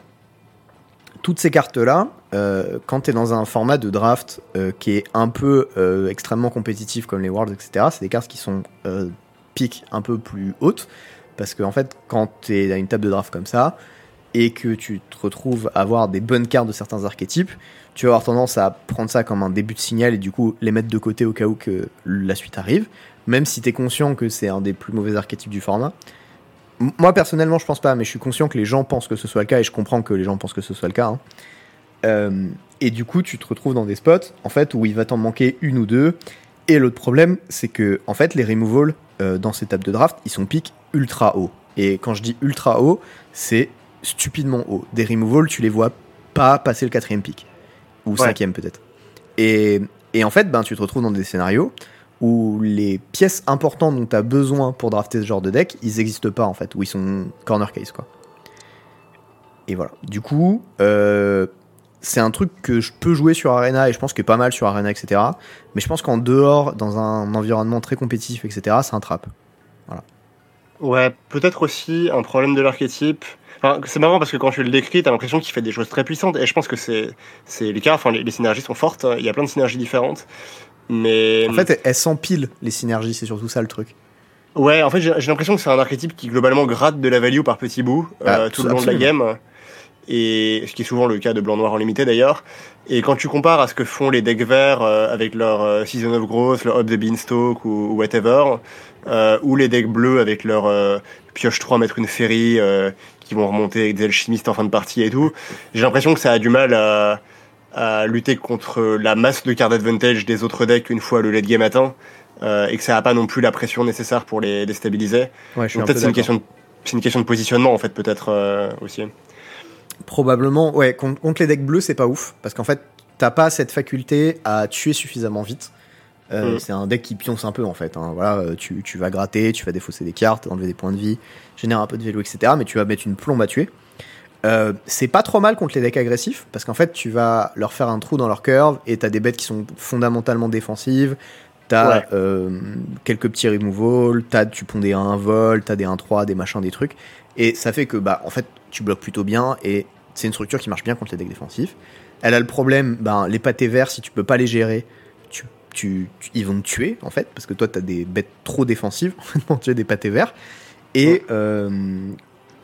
toutes ces cartes-là, euh, quand tu es dans un format de draft euh, qui est un peu euh, extrêmement compétitif comme les Worlds, etc., c'est des cartes qui sont piques un peu plus hautes. Parce qu'en fait, quand tu es à une table de draft comme ça, et que tu te retrouves à avoir des bonnes cartes de certains archétypes, tu vas avoir tendance à prendre ça comme un début de signal et du coup les mettre de côté au cas où que la suite arrive, même si tu es conscient que c'est un des plus mauvais archétypes du format. Moi personnellement, je pense pas, mais je suis conscient que les gens pensent que ce soit le cas et je comprends que les gens pensent que ce soit le cas. hein. Euh, et du coup, tu te retrouves dans des spots en fait où il va t'en manquer une ou deux. Et l'autre problème, c'est que en fait, les removals euh, dans ces tables de draft, ils sont piques ultra haut. Et quand je dis ultra haut, c'est stupidement haut. Des removals, tu les vois pas passer le quatrième pic ou Ouais. cinquième peut-être. Et, et en fait, ben, tu te retrouves dans des scénarios où les pièces importantes dont tu as besoin pour drafter ce genre de deck, ils n'existent pas en fait, où ils sont corner case quoi. Et voilà. Du coup, euh, c'est un truc que je peux jouer sur Arena et je pense que pas mal sur Arena, etc. Mais je pense qu'en dehors, dans un environnement très compétitif, etc., c'est un trap. Ouais, peut-être aussi un problème de l'archétype. Enfin, c'est marrant parce que quand tu le décris, t'as l'impression qu'il fait des choses très puissantes. Et je pense que c'est c'est le cas. Enfin, les, les synergies sont fortes. Il y a plein de synergies différentes. Mais En fait, elles- s'empilent les synergies, c'est surtout ça le truc. ouais, en fait, j'ai l'impression que c'est un archétype qui globalement gratte de la value par petits bouts euh, Ah, tout le long de la game. Et ce qui est souvent le cas de blanc-noir en limité d'ailleurs. Et quand tu compares à ce que font les decks verts euh, avec leur euh, Season of Growth, leur Up the Beanstalk ou, ou whatever, euh, ou les decks bleus avec leur euh, pioche 3 mettre une féerie euh, qui vont remonter avec des alchimistes en fin de partie et tout, j'ai l'impression que ça a du mal à, à lutter contre la masse de cartes advantage des autres decks une fois le late game atteint, euh, et que ça n'a pas non plus la pression nécessaire pour les déstabiliser. Ouais, peu peut-être c'est une question de c'est une question de positionnement en fait peut-être euh, aussi. Probablement, ouais, contre, contre les decks bleus, c'est pas ouf. Parce qu'en fait, t'as pas cette faculté à tuer suffisamment vite. Euh, Mm. C'est un deck qui pionce un peu en fait. hein. Voilà, euh, tu, tu vas gratter, tu vas défausser des cartes, enlever des points de vie, générer un peu de vélo, etc. Mais tu vas mettre une plombe à tuer. Euh, c'est pas trop mal contre les decks agressifs parce qu'en fait, tu vas leur faire un trou dans leur curve et t'as des bêtes qui sont fondamentalement défensives. T'as Ouais. euh, quelques petits removals, t'as tu ponds des 1 vol, t'as des 1-3, des machins, des trucs. Et ça fait que, bah, en fait, tu bloques plutôt bien et c'est une structure qui marche bien contre les decks défensifs. Elle a le problème, ben, les pâtés verts, si tu peux pas les gérer, tu, tu, tu- ils vont te tuer, en fait, parce que toi, t'as des bêtes trop défensives pour tuer des pâtés verts. Et euh,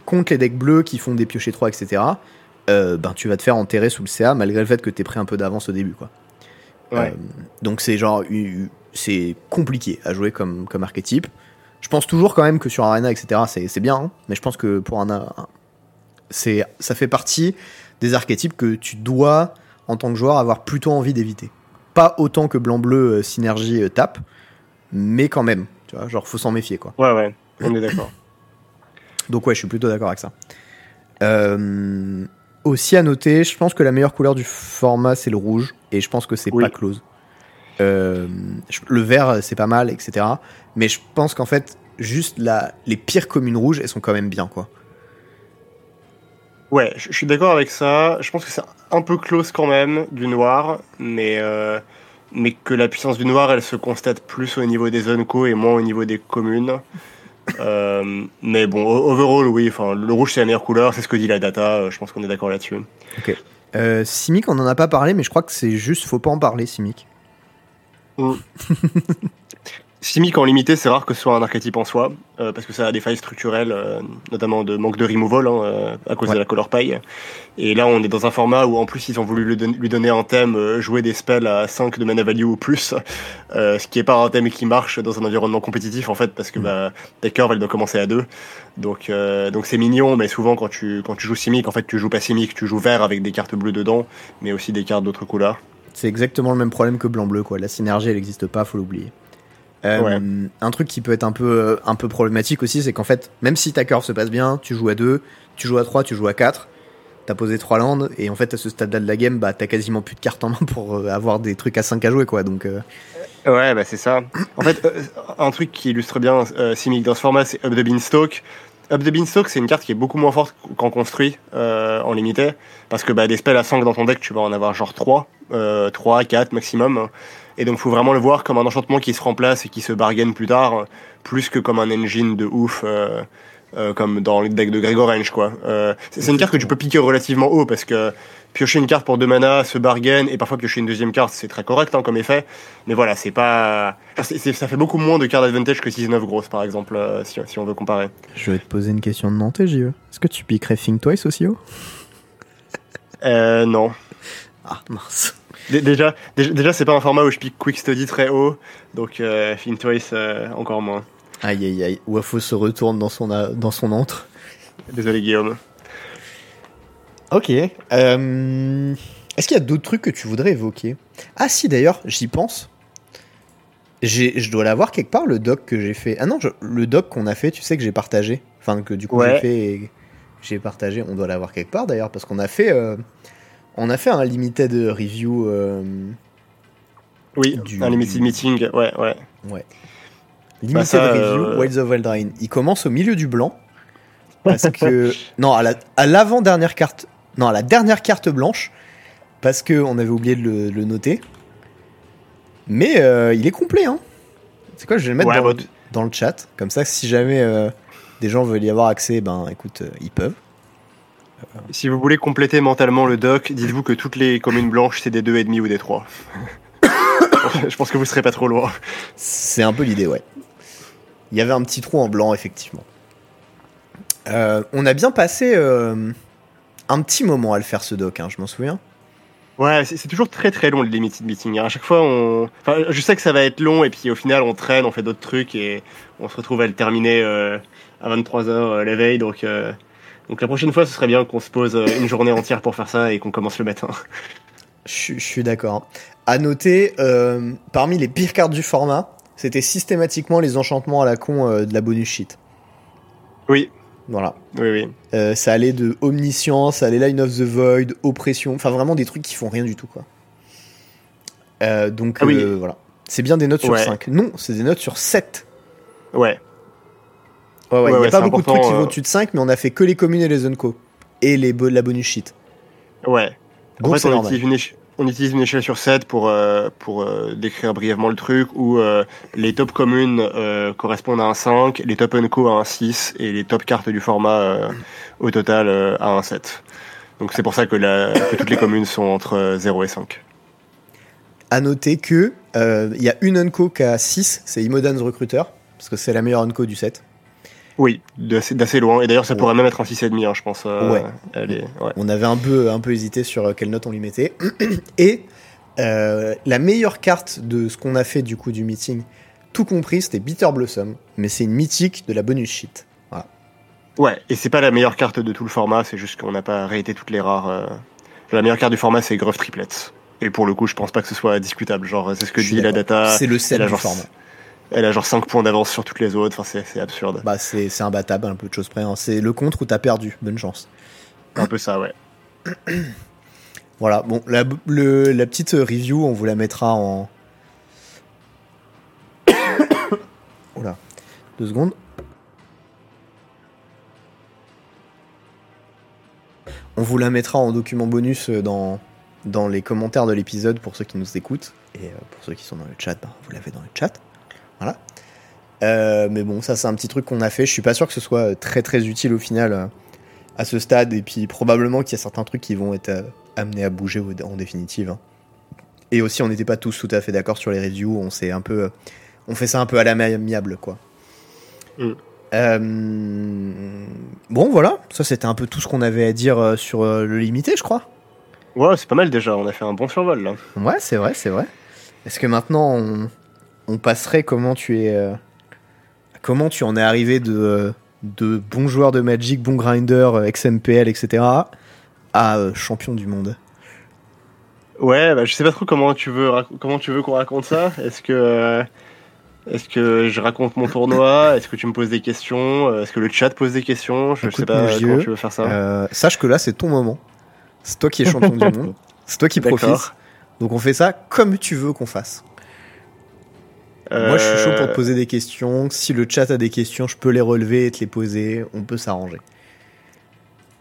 contre les decks bleus qui font des piochets 3, etc., euh, ben, tu vas te faire enterrer sous le CA malgré le fait que t'aies pris un peu d'avance au début, quoi. Ouais. Euh, donc c'est genre, c'est compliqué à jouer comme, comme archétype. Je pense toujours quand même que sur Arena, etc., c'est c'est bien, hein, mais je pense que pour c'est, ça fait partie des archétypes que tu dois, en tant que joueur, avoir plutôt envie d'éviter. Pas autant que blanc-bleu euh, synergie euh, tape, mais quand même, tu vois, genre faut s'en méfier, quoi. Ouais ouais, on est d'accord. Donc ouais, je suis plutôt d'accord avec ça. Euh, aussi à noter, je pense que la meilleure couleur du format c'est le rouge et je pense que c'est Oui. pas close. Euh, le vert, c'est pas mal, etc. Mais je pense qu'en fait, juste la, les pires communes rouges, elles sont quand même bien, quoi. Ouais, je suis d'accord avec ça. Je pense que c'est un peu close quand même du noir, mais, euh, mais que la puissance du noir, elle se constate plus au niveau des zones co et moins au niveau des communes. Euh, mais bon, overall, oui, enfin, le rouge c'est la meilleure couleur, c'est ce que dit la data, euh, je pense qu'on est d'accord là-dessus. Euh, Simic, on en a pas parlé, mais je crois que c'est juste, faut pas en parler, Simic. Simic en limité, c'est rare que ce soit un archétype en soi, euh, parce que ça a des failles structurelles, euh, notamment de manque de removal hein, euh, à cause Ouais. de la color paille. Et là, on est dans un format où en plus ils ont voulu lui, don- lui donner un thème, jouer des spells à 5 de mana value ou plus, ce qui est pas un thème qui marche dans un environnement compétitif en fait, parce que Mm. bah, ta curve elle doit commencer à 2. Donc euh, donc c'est mignon, mais souvent quand tu quand tu joues Simic, en fait tu joues pas Simic, tu joues vert avec des cartes bleues dedans, mais aussi des cartes d'autres couleurs. C'est exactement le même problème que blanc-bleu, quoi. La synergie, elle n'existe pas, faut l'oublier. Euh, Ouais. Un truc qui peut être un peu, euh, un peu problématique aussi, c'est qu'en fait, même si ta curve se passe bien, tu joues à 2, tu joues à 3, tu joues à 4, t'as posé 3 landes, et en fait, à ce stade-là de la game, bah, t'as quasiment plus de cartes en main pour euh, avoir des trucs à 5 à jouer, quoi. Donc, euh, Ouais, bah c'est ça. En fait, euh, un truc qui illustre bien euh, Simic dans ce format, c'est Up the Beanstalk. Up the Beanstalk, c'est une carte qui est beaucoup moins forte qu'en construit euh, en limité, parce que bah, des spells à 5 dans ton deck, tu vas en avoir genre 3, euh, 3, 4 maximum. Et donc, faut vraiment le voir comme un enchantement qui se remplace et qui se bargaine plus tard, plus que comme un engine de ouf. euh, euh, comme dans le deck de Gregorange quoi. Euh, c'est une carte que tu peux piquer relativement haut parce que piocher une carte pour deux mana, se bargain et parfois piocher une deuxième carte, c'est très correct hein, comme effet. Mais voilà, c'est pas. ça fait beaucoup moins de cartes advantage que 6-9 grosses, par exemple, euh, si, si on veut comparer. je vais te poser une question de Nantais, JE. Est-ce que tu piquerais Think Twice aussi haut? Euh, non. Ah, mince. Dé- Déjà, déjà, déjà, c'est pas un format où je pique Quick Study très haut, donc euh, euh, encore moins. Aïe, aïe, aïe. Wafo se retourne dans son, a- dans son antre. Désolé, Guillaume. Ok. euh, Est-ce qu'il y a d'autres trucs que tu voudrais évoquer? Ah si d'ailleurs, j'y pense. Je dois l'avoir quelque part le doc que j'ai fait. Ah non, je- le doc qu'on a fait, tu sais que j'ai partagé. Enfin que du coup Ouais. j'ai fait j'ai partagé. On doit l'avoir quelque part d'ailleurs parce qu'on a fait, euh, on a fait un limited review. euh, Oui, Du- un limited du- meeting, ouais, ouais. Limited ça, Review, euh, Wilds of Eldraine. Il commence au milieu du blanc. Parce que. non, à la- à l'avant-dernière carte. Non, à la dernière carte blanche. Parce qu'on avait oublié de le, le noter. Mais euh, il est complet, hein. C'est quoi, je vais le mettre Ouais, dans, bah, dans le chat. Comme ça, si jamais euh, des gens veulent y avoir accès, ben écoute, ils peuvent. Si vous voulez compléter mentalement le doc, dites-vous que toutes les communes blanches, c'est des 2,5 ou des 3. je pense que vous serez pas trop loin. C'est un peu l'idée, ouais. Il y avait un petit trou en blanc, effectivement. Euh, on a bien passé euh, un petit moment à le faire, ce doc, hein, je m'en souviens. Ouais, c'est toujours très très long le limited meeting. hein. À chaque fois, on. Enfin, je sais que ça va être long et puis au final, on traîne, on fait d'autres trucs et on se retrouve à le terminer euh, à 23h la veille. Donc, euh, donc la prochaine fois, ce serait bien qu'on se pose euh, une journée entière pour faire ça et qu'on commence le matin. Je, suis- je suis d'accord. À noter, euh, parmi les pires cartes du format, c'était systématiquement les enchantements à la con euh, de la bonus sheet. Oui, Voilà. oui, oui. Euh, ça allait de omniscience, ça allait line of the void, oppression, enfin vraiment des trucs qui font rien du tout quoi. Donc Ah oui. voilà. C'est bien des notes sur Ouais. 5. Non, c'est des notes sur 7. Ouais. Ouais, ouais, il n'y a pas beaucoup de trucs qui vont euh. au-dessus de 5, mais on a fait que les communes et les zones co. Et les la bonus sheet. Ouais. Donc en fait, on utilise, une éche- on utilise une échelle sur 7 pour, euh, pour euh, décrire brièvement le truc, où euh, les top communes euh, correspondent à un 5, les top unco à un 6, et les top cartes du format euh, au total à un 7. Donc c'est pour ça que, la, que toutes les communes sont entre euh, 0 et 5. À noter que il y a une unco qui a 6, c'est Imodan's Recruiter, parce que c'est la meilleure unco du set. Oui, d'assez loin, et d'ailleurs ça Ouais. pourrait même être un 6,5, hein, je pense. euh, Ouais. Elle est, ouais. On avait un peu, un peu hésité sur euh, quelle note on lui mettait. Et euh, la meilleure carte de ce qu'on a fait du coup du meeting, tout compris, c'était Bitter Blossom, mais c'est une mythique de la bonus sheet. Ouais, et c'est pas la meilleure carte de tout le format, c'est juste qu'on n'a pas réité toutes les rares. euh. La meilleure carte du format, c'est Gruff Triplets. Et pour le coup, je pense pas que ce soit discutable. Genre, c'est ce que dit la data. c'est le a du genre- format. Elle a genre 5 points d'avance sur toutes les autres, enfin, c'est absurde. Bah, c'est imbattable, un peu de choses près. hein. C'est le contre où t'as perdu. Bonne chance. Un peu ça, ouais. Voilà, bon, la, le- la petite review, on vous la mettra en, Oula, deux secondes. On vous la mettra en document bonus dans, dans les commentaires de l'épisode pour ceux qui nous écoutent. Et euh, pour ceux qui sont dans le chat, bah, vous l'avez dans le chat. Voilà. Euh, mais bon, ça c'est un petit truc qu'on a fait. Je suis pas sûr que ce soit très très utile au final euh, à ce stade. Et puis probablement qu'il y a certains trucs qui vont être euh, amenés à bouger en définitive. hein. Et aussi, on n'était pas tous tout à fait d'accord sur les reviews. On s'est un peu, euh, on fait ça un peu à l'amiable, quoi. Mm. Euh, bon, voilà. Ça c'était un peu tout ce qu'on avait à dire euh, sur euh, le limité, je crois. Ouais, c'est pas mal déjà, on a fait un bon survol là. Ouais, c'est vrai, c'est vrai. Est-ce que maintenant on, on passerait comment tu es, euh, comment tu en es arrivé de, de bon joueur de Magic, bon grinder, euh, ex-MPL, etc. à euh, champion du monde? Ouais, bah, je sais pas trop comment tu veux comment tu veux qu'on raconte ça. Est-ce que est-ce que je raconte mon tournoi? Est-ce que tu me poses des questions? Est-ce que le chat pose des questions? Je Écoute, sais pas comment tu veux faire ça. Euh, Sache que là c'est ton moment. C'est toi qui es champion du monde. C'est toi qui profites. Donc on fait ça comme tu veux qu'on fasse. Moi je suis chaud pour te Euh, poser des questions. Si le chat a des questions, je peux les relever et te les poser. On peut s'arranger.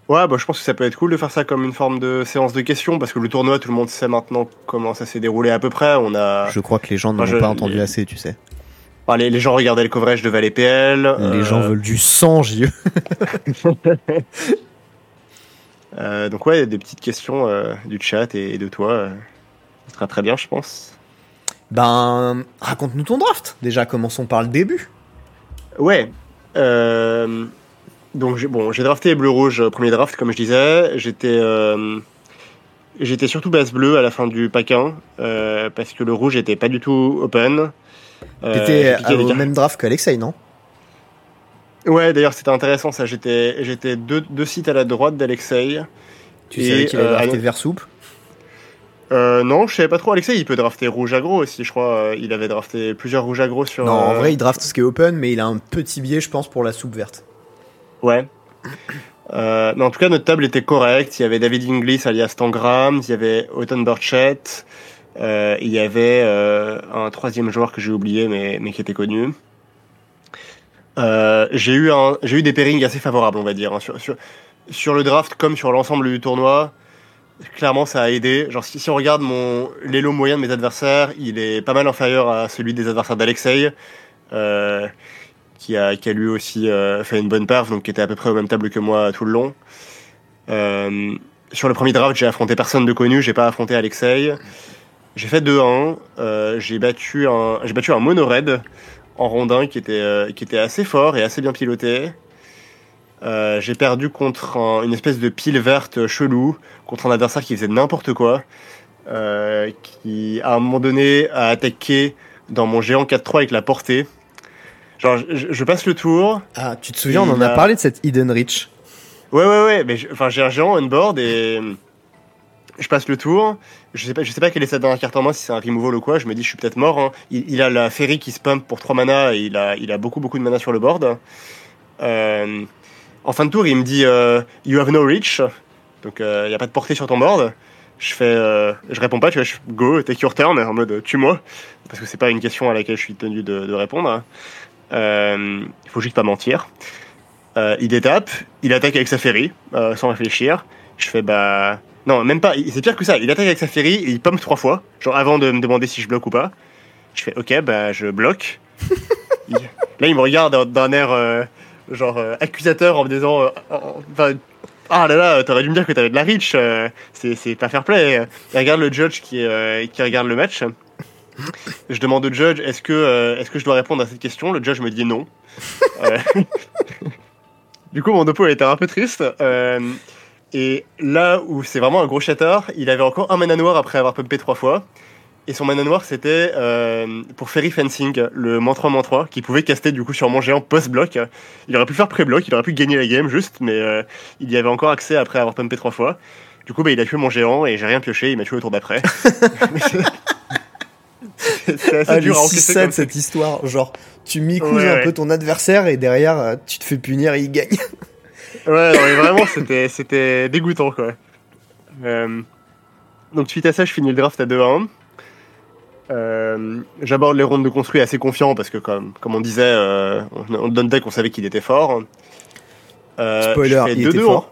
Ouais, bah, je pense que ça peut être cool de faire ça comme une forme de séance de questions parce que le tournoi, tout le monde sait maintenant comment ça s'est déroulé à peu près. On a Je crois que les gens n'en Moi, ont je- pas entendu les- assez, tu sais. Enfin, les, les gens regardaient le coverage de Valley PL. Les gens veulent du sang, JE. Euh, donc ouais, des petites questions euh, du chat et, et de toi. euh, ça sera très bien, je pense. Ben, raconte-nous ton draft. Déjà, commençons par le début. Ouais. euh, donc j'ai bon, j'ai drafté bleu rouge euh, premier draft comme je disais. J'étais euh, j'étais surtout base bleu à la fin du pack 1 euh, parce que le rouge était pas du tout open. T'étais au même draft qu'Alexei, non? Ouais, d'ailleurs c'était intéressant ça. J'étais j'étais deux, deux sites à la droite d'Alexei. Tu Et, savais qu'il avait drafté souple Euh, non, je savais pas trop. Alexei, il peut drafter rouge aggro aussi, je crois. Euh, Il avait drafté plusieurs rouges aggro sur. Non, en euh, vrai, il draft ce qui est open, mais il a un petit biais, je pense, pour la soupe verte. Ouais. Euh, mais en tout cas, notre table était correcte. Il y avait David Inglis alias Tangram, il y avait Autumn Burchett, euh, il y avait euh, un troisième joueur que j'ai oublié, mais, mais qui était connu. Euh, j'ai eu un, j'ai eu des pairings assez favorables, on va dire, hein, sur, sur, sur le draft comme sur l'ensemble du tournoi. Clairement, ça a aidé. Genre, si, on regarde mon l'élo moyen de mes adversaires, il est pas mal inférieur à celui des adversaires d'Alexei, euh, qui a, qui lui aussi euh, fait une bonne perf, donc qui était à peu près au même table que moi tout le long. Euh, sur le premier draft, j'ai affronté personne de connu, j'ai pas affronté Alexei. J'ai fait 2-1, euh, j'ai battu un, j'ai un mono red en rondin qui était, qui était assez fort et assez bien piloté. Euh, j'ai perdu contre un- une espèce de pile verte chelou, contre un adversaire qui faisait n'importe quoi, euh, qui à un moment donné a attaqué dans mon géant 4-3 avec la portée. Genre, je, je passe le tour. Ah, tu te souviens, on en a a- parlé de cette Hidden Reach. Ouais, ouais, ouais. Mais enfin, j'ai un géant on board et je passe le tour. Je sais pas, je sais pas quelle est sa dernière carte en main, si c'est un removal ou quoi. Je me dis, je suis peut-être mort. hein. Il, il a la ferry qui se pump pour 3 mana et il a, il a beaucoup, beaucoup de mana sur le board. Euh, en fin de tour, il me dit, euh, you have no reach. Donc, il n'y a pas de portée sur ton board. Je fais, euh, je réponds pas, tu vois, je go, take your turn, en mode tue-moi. Parce que c'est pas une question à laquelle je suis tenu de, de répondre. Euh, il faut juste pas mentir. Euh, il détape, il attaque avec sa ferry, euh, sans réfléchir. Je fais bah. Non, même pas, c'est pire que ça. Il attaque avec sa ferry et il pump trois fois, genre avant de me demander si je bloque ou pas. Je fais ok, bah je bloque. Il- Là, il me regarde d'un- d'un air euh, genre euh, accusateur en me disant euh, enfin, Ah là là, t'aurais dû me dire que t'avais de la reach, euh, c'est pas fair play. Il regarde le judge qui, qui regarde le match. Je demande au judge est-ce que, est-ce que je dois répondre à cette question? Le judge me dit non. Du coup, mon oppo était un peu triste. et là où c'est vraiment un gros shatter, il avait encore un mana noir après avoir pumpé trois fois. Et son mana noir, c'était euh, pour Fairy Fencing, le moins 3 moins 3, qui pouvait caster du coup sur mon géant post-bloc. Il aurait pu faire pré-bloc, il aurait pu gagner la game juste, mais euh, il y avait encore accès après avoir pumpé trois fois. Du coup, bah, il a tué mon géant et j'ai rien pioché, il m'a tué au tour d'après. c'est assez Ah, dur le à encaisser 6-7, comme cette histoire. Genre, tu micouses Ouais, un ouais. peu ton adversaire et derrière, euh, tu te fais punir et il gagne. Ouais, non, mais vraiment, c'était, dégoûtant, quoi. Euh, donc, suite à ça, je finis le draft à 2-1. Euh, J'aborde les rondes de construit assez confiant parce que, comme, comme on disait, euh, on, on donne deck, on savait qu'il était fort. Euh, Spoiler, il 2-2 était fort.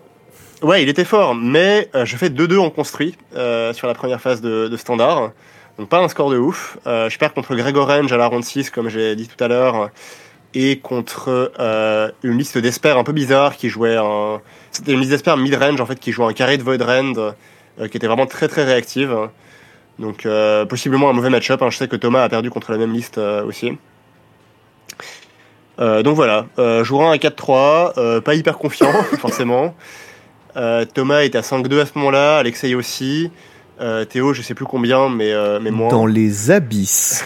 Ouais, il était fort, mais je fais 2-2 en construit sur la première phase de, de standard. Donc pas un score de ouf. Je perds contre Greg Orange à la ronde 6, comme j'ai dit tout à l'heure, et contre une liste d'espères un peu bizarre qui jouait un... C'était une liste d'espères mid-range, en fait, qui jouait un carré de Void Rend, qui était vraiment très très réactive. Donc euh, possiblement un mauvais match-up. hein. Je sais que Thomas a perdu contre la même liste euh, aussi. Euh, donc voilà, euh, joueur 1 à 4-3, euh, pas hyper confiant forcément. Euh, Thomas est à 5-2 à ce moment-là, Alexei aussi. Euh, Théo, je sais plus combien, mais, euh, mais moins. Dans les abysses.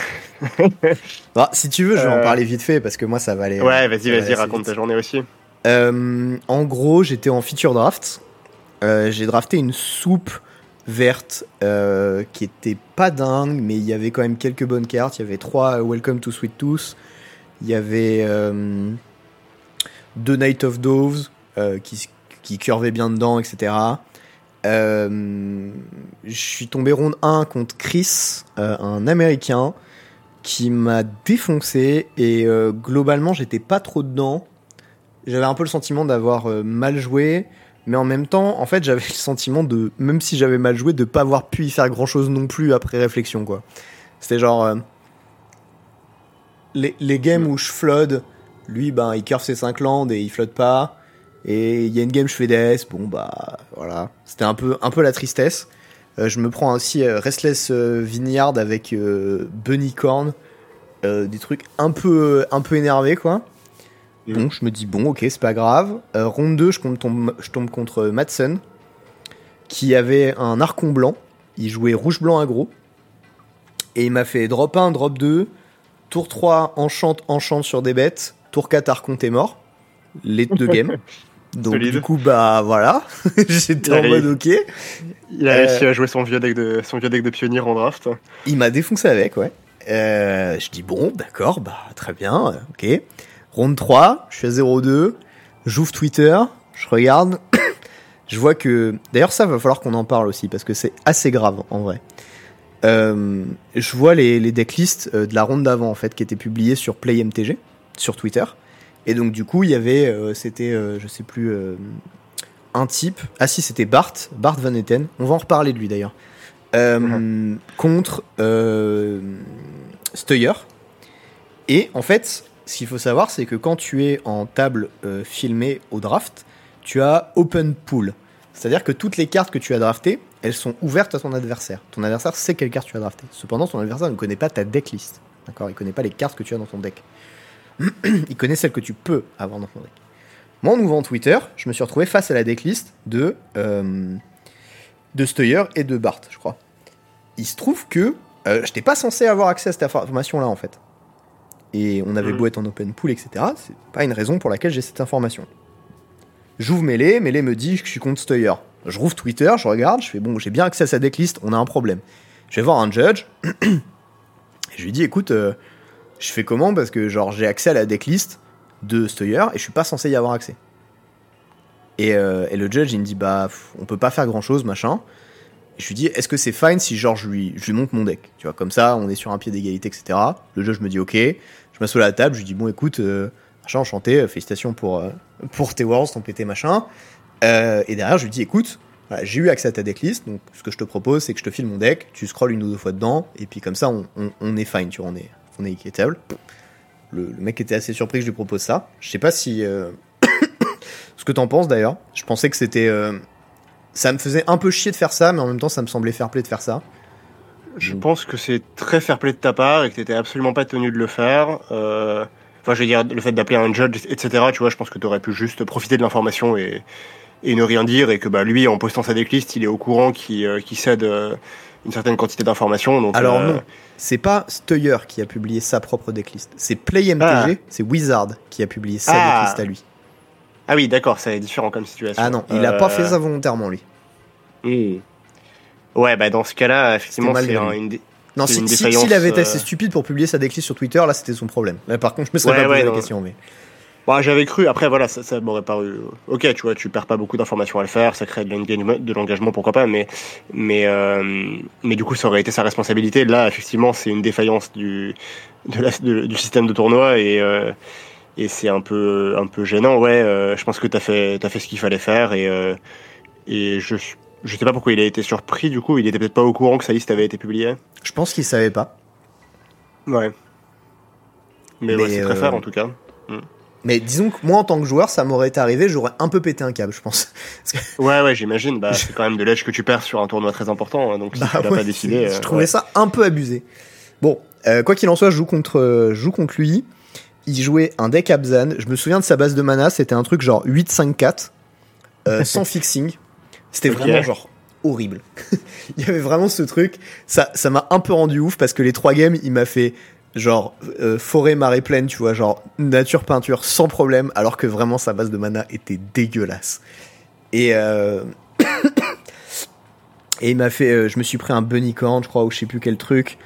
Bah, si tu veux, je vais en parler vite fait parce que moi ça va aller. Ouais, vas-y, vas-y, raconte vite. ta journée aussi. Euh, en gros, j'étais en feature draft. Euh, j'ai drafté une soupe verte euh, qui était pas dingue, mais il y avait quand même quelques bonnes cartes. Il y avait trois Welcome to Sweet Tooth. Il y avait euh, deux Night of Doves euh, qui, qui curvaient bien dedans, etc. Euh, je suis tombé ronde 1 contre Chris, euh, un américain, qui m'a défoncé et euh, globalement j'étais pas trop dedans j'avais un peu le sentiment d'avoir euh, mal joué, mais en même temps, en fait, j'avais le sentiment de, même si j'avais mal joué, de pas avoir pu y faire grand chose non plus après réflexion, quoi. C'était genre. euh, les, les games où je flood, lui, ben, il curve ses 5 landes et il flotte pas. Et il y a une game, je fais DS, bon, bah, voilà. C'était un peu, un peu la tristesse. Euh, je me prends aussi euh, Restless Vineyard avec Bunny Corn. Des trucs un peu, un peu énervés, quoi. Bon, je me dis, bon, ok, c'est pas grave. Euh, ronde 2, je tombe, je tombe contre Madsen, qui avait un archon blanc. Il jouait rouge-blanc aggro. Et il m'a fait drop 1, drop 2. Tour 3, enchante, enchante sur des bêtes. Tour 4, archon, t'es mort. Les deux games. Donc, Solide. du coup, bah voilà. J'étais en mode ok. Il a Euh, réussi à jouer son vieux deck de, son vieux deck de pionnier en draft. Il m'a défoncé avec, ouais. Euh, je dis bon, d'accord, bah très bien, euh, ok. Ronde 3, je suis à 0-2, j'ouvre Twitter, je regarde, je vois que... D'ailleurs ça va falloir qu'on en parle aussi, parce que c'est assez grave en vrai. Euh, je vois les, les decklists euh, de la ronde d'avant, en fait, qui étaient publiées sur PlayMTG, sur Twitter. Et donc du coup, il y avait, euh, c'était, euh, je sais plus, un type... Ah si, c'était Bart, Bart Van Etten, on va en reparler de lui d'ailleurs. Euh, contre Steuer. Et en fait, ce qu'il faut savoir, c'est que quand tu es en table euh, filmée au draft, tu as open pool. C'est-à-dire que toutes les cartes que tu as draftées, elles sont ouvertes à ton adversaire. Ton adversaire sait quelle carte tu as draftée. Cependant, ton adversaire ne connaît pas ta decklist. D'accord? Il connaît pas les cartes que tu as dans ton deck. Il connaît celles que tu peux avoir dans ton deck. Moi, en ouvrant Twitter, je me suis retrouvé face à la decklist de, euh, de Steuer et de Bart, je crois. Il se trouve que euh, je n'étais pas censé avoir accès à cette information-là, en fait. Et on avait Mhm. beau être en open pool, etc. C'est pas une raison pour laquelle j'ai cette information. J'ouvre Melee, Melee me dit que je suis contre Steuer. Je rouvre Twitter, je regarde, je fais bon, j'ai bien accès à sa decklist, on a un problème. Je vais voir un judge, et je lui dis écoute, euh, je fais comment Parce que genre j'ai accès à la decklist de Steuer et je suis pas censé y avoir accès. Et, euh, et le judge il me dit bah on peut pas faire grand chose machin. Et je lui dis est-ce que c'est fine si genre je lui, je lui monte mon deck? Tu vois comme ça on est sur un pied d'égalité etc. Le judge me dit ok. Je m'assois à la table, je lui dis bon écoute euh, machin enchanté, euh, félicitations pour euh, pour tes worlds, ton PT machin. Et derrière je lui dis écoute j'ai eu accès à ta decklist, donc ce que je te propose, c'est que je te file mon deck, tu scrolles une ou deux fois dedans, et puis comme ça, on, on- est fine, tu vois, on est, on est équitable. Le, mec était assez surpris que je lui propose ça. Je sais pas si. ce que t'en penses d'ailleurs. Je pensais que c'était. Ça me faisait un peu chier de faire ça, mais en même temps, ça me semblait fair play de faire ça. Je Mm. pense que c'est très fair play de ta part et que t'étais absolument pas tenu de le faire. Euh, Enfin, je veux dire, le fait d'appeler un judge, etc., tu vois, je pense que t'aurais pu juste profiter de l'information et, et ne rien dire et que bah, lui, en postant sa decklist, il est au courant qu'il euh, cède euh, une certaine quantité d'informations. Alors euh, non, c'est pas Steuer qui a publié sa propre decklist. C'est PlayMTG, Ah. c'est Wizard qui a publié sa Ah. decklist à lui. Ah oui, d'accord, ça est différent comme situation. Ah non, il a pas fait ça volontairement lui. hmm. Ouais, bah dans ce cas-là, effectivement, c'est un- une, dé- Non, si, une si- défaillance, s'il avait été euh, assez stupide pour publier sa decklist sur Twitter, là c'était son problème. Là, par contre, je me serais Ouais, pas posé ouais, la question. Mais... Bah, j'avais cru, après voilà, ça, ça m'aurait paru. Ok, tu vois, tu perds pas beaucoup d'informations à le faire, ça crée de l'engagement, de l'engagement pourquoi pas, mais, mais, euh, mais du coup, ça aurait été sa responsabilité. Là, effectivement, c'est une défaillance du, de la- de- du système de tournoi et, euh, et c'est un peu, un peu gênant. Ouais, euh, je pense que t'as fait, t'as fait ce qu'il fallait faire et, euh, et je, je sais pas pourquoi il a été surpris du coup, il était peut-être pas au courant que sa liste avait été publiée. Je pense qu'il savait pas. Ouais. Mais, Mais, ouais, c'est très euh, fort en tout cas. Mais disons que moi, en tant que joueur, ça m'aurait été arrivé, j'aurais un peu pété un câble, je pense. Ouais, ouais, j'imagine. Bah, c'est quand même de l'edge que tu perds sur un tournoi très important. hein, donc si Bah tu ouais, pas décidé. Je euh, trouvais ouais. ça un peu abusé. Bon, euh, quoi qu'il en soit, je joue contre, euh, je joue contre lui. Il jouait un deck Abzan. Je me souviens de sa base de mana, c'était un truc genre 8-5-4, euh, sans fixing. C'était vraiment genre horrible. il y avait vraiment ce truc. Ça ça m'a un peu rendu ouf parce que les trois games, il m'a fait genre euh, forêt, marée pleine, tu vois, genre nature, peinture sans problème, alors que vraiment sa base de mana était dégueulasse. Et euh, et il m'a fait, euh, je me suis pris un Bunnycorn, je crois, ou je sais plus quel truc.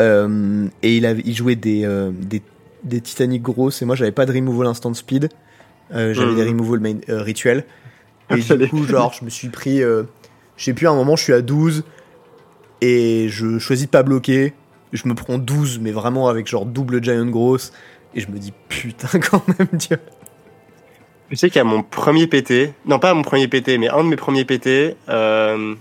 Et il, avait, il jouait des, des, des Titanic grosses, et moi j'avais pas de removal instant speed. J'avais des removal main, rituels. Et du coup, genre, je me suis pris, euh, je sais plus, à un moment, je suis à 12, et je choisis de pas bloquer. Je me prends 12, mais vraiment avec genre double giant grosse. Et je me dis, putain, quand même, Dieu. Tu sais qu'il y a mon premier PT, non pas mon premier PT, mais un de mes premiers PT. Euh...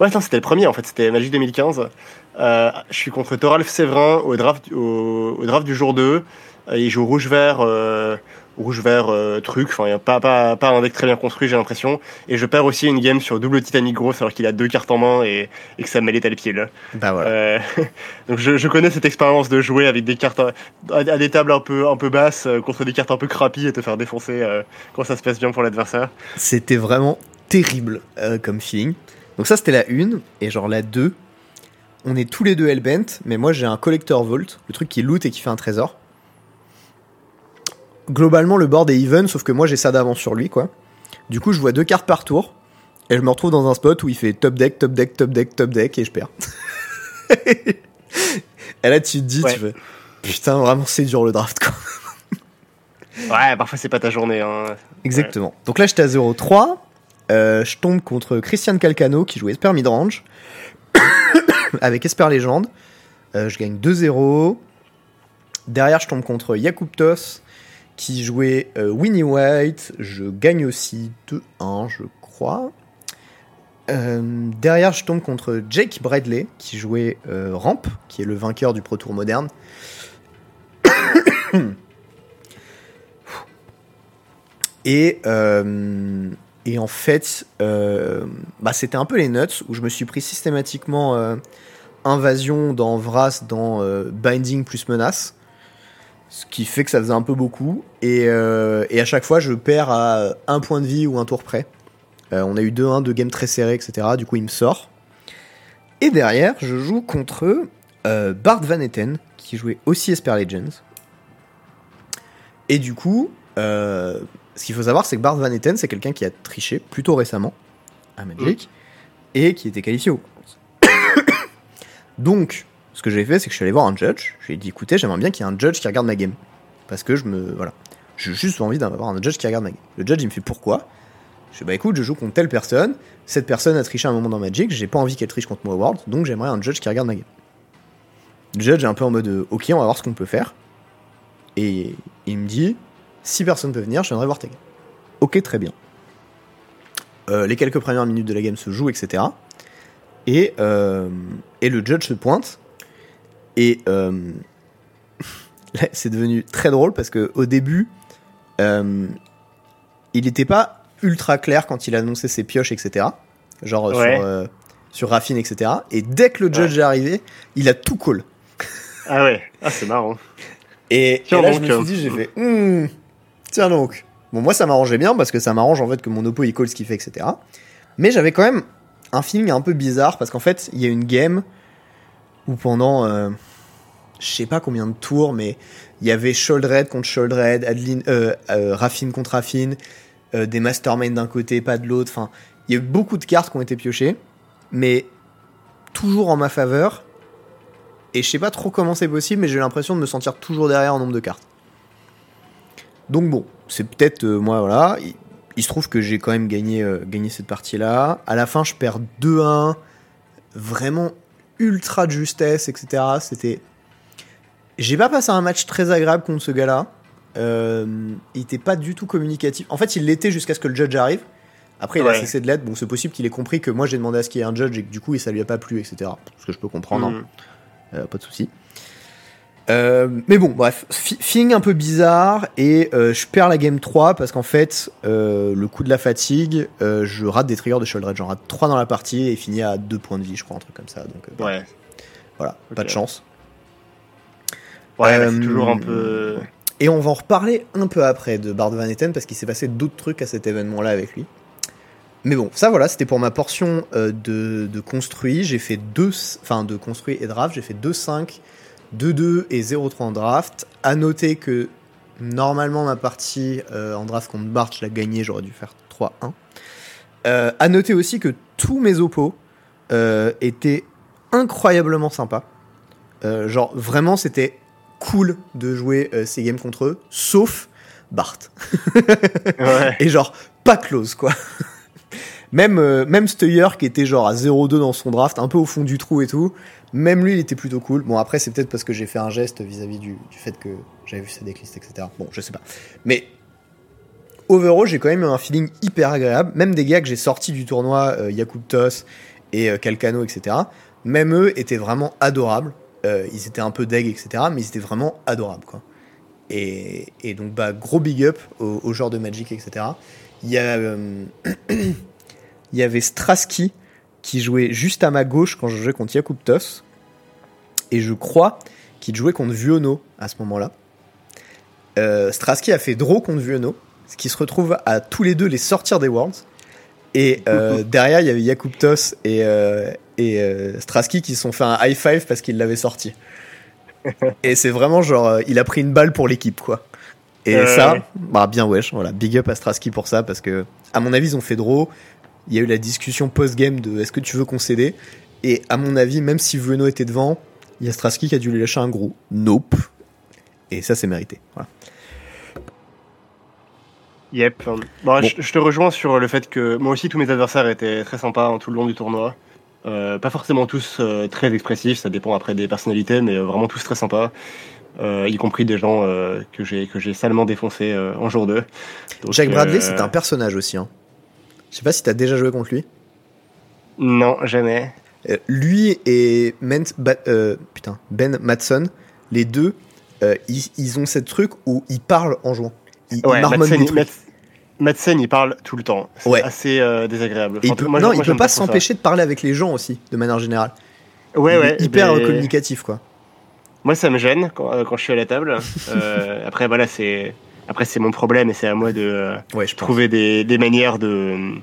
Ouais, non, c'était le premier en fait, c'était Magic 2015. Euh, je suis contre Thoralf Séverin au draft, au, au draft du jour 2. Euh, il joue rouge-vert, euh, rouge-vert euh, truc, enfin, il y a pas, pas, pas un deck très bien construit, j'ai l'impression. Et je perds aussi une game sur double Titanic grosse alors qu'il a deux cartes en main et, et que ça me à le pied là. Bah voilà. Euh, donc je, je connais cette expérience de jouer avec des cartes à, à des tables un peu un peu basses euh, contre des cartes un peu crappy et te faire défoncer quand ça se passe bien pour l'adversaire. C'était vraiment terrible comme feeling. Donc ça c'était la 1 et genre la 2, on est tous les deux hellbent, mais moi j'ai un collector vault, le truc qui loot et qui fait un trésor. Globalement le board est even, sauf que moi j'ai ça d'avance sur lui quoi. Du coup je vois deux cartes par tour et je me retrouve dans un spot où il fait top deck, top deck, top deck, top deck et je perds. et là tu te dis, Ouais. tu fais putain vraiment c'est dur le draft quoi. Ouais, parfois c'est pas ta journée. Hein. Exactement. Donc là, j'étais à 0-3. Euh, je tombe contre Christian Calcano qui jouait Esper Midrange avec Esper Légende. Euh, je gagne 2-0. Derrière, je tombe contre Yakuptos qui jouait euh, Winnie White. Je gagne aussi 2-1, je crois. Euh, derrière, je tombe contre Jake Bradley qui jouait euh, Ramp, qui est le vainqueur du Pro Tour moderne. Et, et en fait, bah, c'était un peu les nuts où je me suis pris systématiquement invasion dans Vras, dans Binding plus menace. Ce qui fait que ça faisait un peu beaucoup. Et, euh, et à chaque fois, je perds à un point de vie ou un tour près. Euh, on a eu 2-1, deux games très serrés, etc. Du coup, il me sort. Et derrière, je joue contre euh, Bart Van Etten, qui jouait aussi Esper Legends. Et du coup, ce qu'il faut savoir, c'est que Bart Van Etten, c'est quelqu'un qui a triché plutôt récemment à Magic et qui était qualifié au Donc, ce que j'ai fait, c'est que je suis allé voir un judge. Je lui ai dit, écoutez, j'aimerais bien qu'il y ait un judge qui regarde ma game. Parce que je me. Voilà. J'ai juste envie d'avoir un judge qui regarde ma game. Le judge, il me fait pourquoi? Je dis, bah écoute, je joue contre telle personne. Cette personne a triché un moment dans Magic. J'ai pas envie qu'elle triche contre moi World. Donc, j'aimerais un judge qui regarde ma game. Le judge est un peu en mode, ok, on va voir ce qu'on peut faire. Et il me dit, si personne peut venir, viendrai voir ta game. Ok, très bien. Euh, les quelques premières minutes de la game se jouent, etc. Et, euh, et le judge se pointe. Et euh, là, c'est devenu très drôle parce que au début, euh, il n'était pas ultra clair quand il annonçait ses pioches, etc. Genre euh, Ouais. sur, euh, sur Raffine, etc. Et dès que le judge est arrivé, il a tout call. Ah ouais, ah c'est marrant. Et, et là, donc, je me suis dit, j'ai fait, Hmm, tiens donc. Bon, moi, ça m'arrangeait bien parce que ça m'arrange en fait que mon oppo il call ce qu'il fait, etc. Mais j'avais quand même un feeling un peu bizarre parce qu'en fait, il y a une game pendant, euh, je sais pas combien de tours, mais il y avait Sholdred contre Sholdred, Adeline, euh, euh, Raffine contre Raffine, des Mastermind d'un côté, pas de l'autre. Enfin, il y a eu beaucoup de cartes qui ont été piochées, mais toujours en ma faveur. Et je sais pas trop comment c'est possible, mais j'ai l'impression de me sentir toujours derrière en nombre de cartes. Donc bon, c'est peut-être moi voilà. Il, il se trouve que j'ai quand même gagné, gagné cette partie-là. À la fin, je perds 2-1, vraiment ultra de justesse, etc. C'était, j'ai pas passé un match très agréable contre ce gars-là. Euh, il était pas du tout communicatif. En fait, il l'était jusqu'à ce que le judge arrive. Après, il a cessé de l'être. Bon, c'est possible qu'il ait compris que moi j'ai demandé à ce qu'il y ait un judge et que du coup, ça lui a pas plu, etc. Ce que je peux comprendre. hein. Mhm. Euh, pas de souci. Euh, mais bon, bref, feeling un peu bizarre et euh, je perds la game 3 parce qu'en fait, euh, le coup de la fatigue, je rate des triggers de Shieldred. J'en rate 3 dans la partie et fini à 2 points de vie, je crois, un truc comme ça. Donc Ouais. voilà, pas de chance. Ouais, bah, c'est toujours un peu. Et on va en reparler un peu après de Bard Van Etten parce qu'il s'est passé d'autres trucs à cet événement-là avec lui. Mais bon, ça voilà, c'était pour ma portion de, de construit. J'ai fait deux, enfin de construit et draft, j'ai fait 2-5, 2-2 et 0-3 en draft. À noter que normalement ma partie euh, en draft contre Bart, je l'ai gagnée, j'aurais dû faire 3-1. Euh, à noter aussi que tous mes oppos euh, étaient incroyablement sympas. Euh, genre vraiment c'était cool de jouer euh, ces games contre eux, sauf Bart. Ouais. Et genre, pas close, quoi. Même, euh, même Steyer, qui était genre à 0-2 dans son draft, un peu au fond du trou et tout, même lui, il était plutôt cool. Bon, après, c'est peut-être parce que j'ai fait un geste vis-à-vis du, fait que j'avais vu sa decklist, etc. Bon, je sais pas. Mais, overall, j'ai quand même eu un feeling hyper agréable. Même des gars que j'ai sortis du tournoi, euh, Yakub Tos et euh, Calcano, etc. Même eux étaient vraiment adorables. Euh, ils étaient un peu deg, etc. Mais ils étaient vraiment adorables, quoi. Et, donc, bah, gros big up aux, aux joueurs de Magic, etc. Il y, a, euh, il y avait Straski qui jouait juste à ma gauche quand je jouais contre Jakub Tos. Et je crois qu'il jouait contre Vuono à ce moment-là. Euh, Straski a fait draw contre Vuono, ce qui se retrouve à tous les deux les sortir des Worlds. Et euh, derrière, il y avait Jakub Tos et, euh, et euh, Straski qui se sont fait un high five parce qu'ils l'avaient sorti. Et c'est vraiment genre, euh, il a pris une balle pour l'équipe, quoi. Et ça, bah bien wesh, voilà, big up à Straski pour ça parce que, à mon avis, ils ont fait draw. Il y a eu la discussion post-game de est-ce que tu veux concéder? Et à mon avis, même si Vueno était devant, il y a Straski qui a dû lui lâcher un gros nope. Et ça, c'est mérité. Voilà. Yep. Bon, Bon. Je, je te rejoins sur le fait que moi aussi tous mes adversaires étaient très sympas hein, tout le long du tournoi. Euh, pas forcément tous euh, très expressifs, ça dépend après des personnalités, mais euh, vraiment tous très sympas. Euh, y compris des gens que j'ai que j'ai salement défoncé en jour 2. Donc, Jack Bradley, c'est un personnage aussi. Hein. Je sais pas si t'as déjà joué contre lui. Non, jamais. Euh, lui et Ba- euh, putain, Ben Matson, les deux, euh, ils, ils ont cette truc où ils parlent en jouant. Ils, ils Ouais, marmonnent Madsen. Mats- Madsen, il parle tout le temps. C'est Ouais. assez désagréable. Et il peut, moi, non, moi, il peut pas s'empêcher de parler avec les gens aussi, de manière générale. Ouais, il ouais. est hyper mais- communicatif, quoi. Moi, ça me gêne quand, quand je suis à la table. Après, voilà, c'est après c'est mon problème et c'est à moi de euh, Ouais, je pense. trouver des, des manières de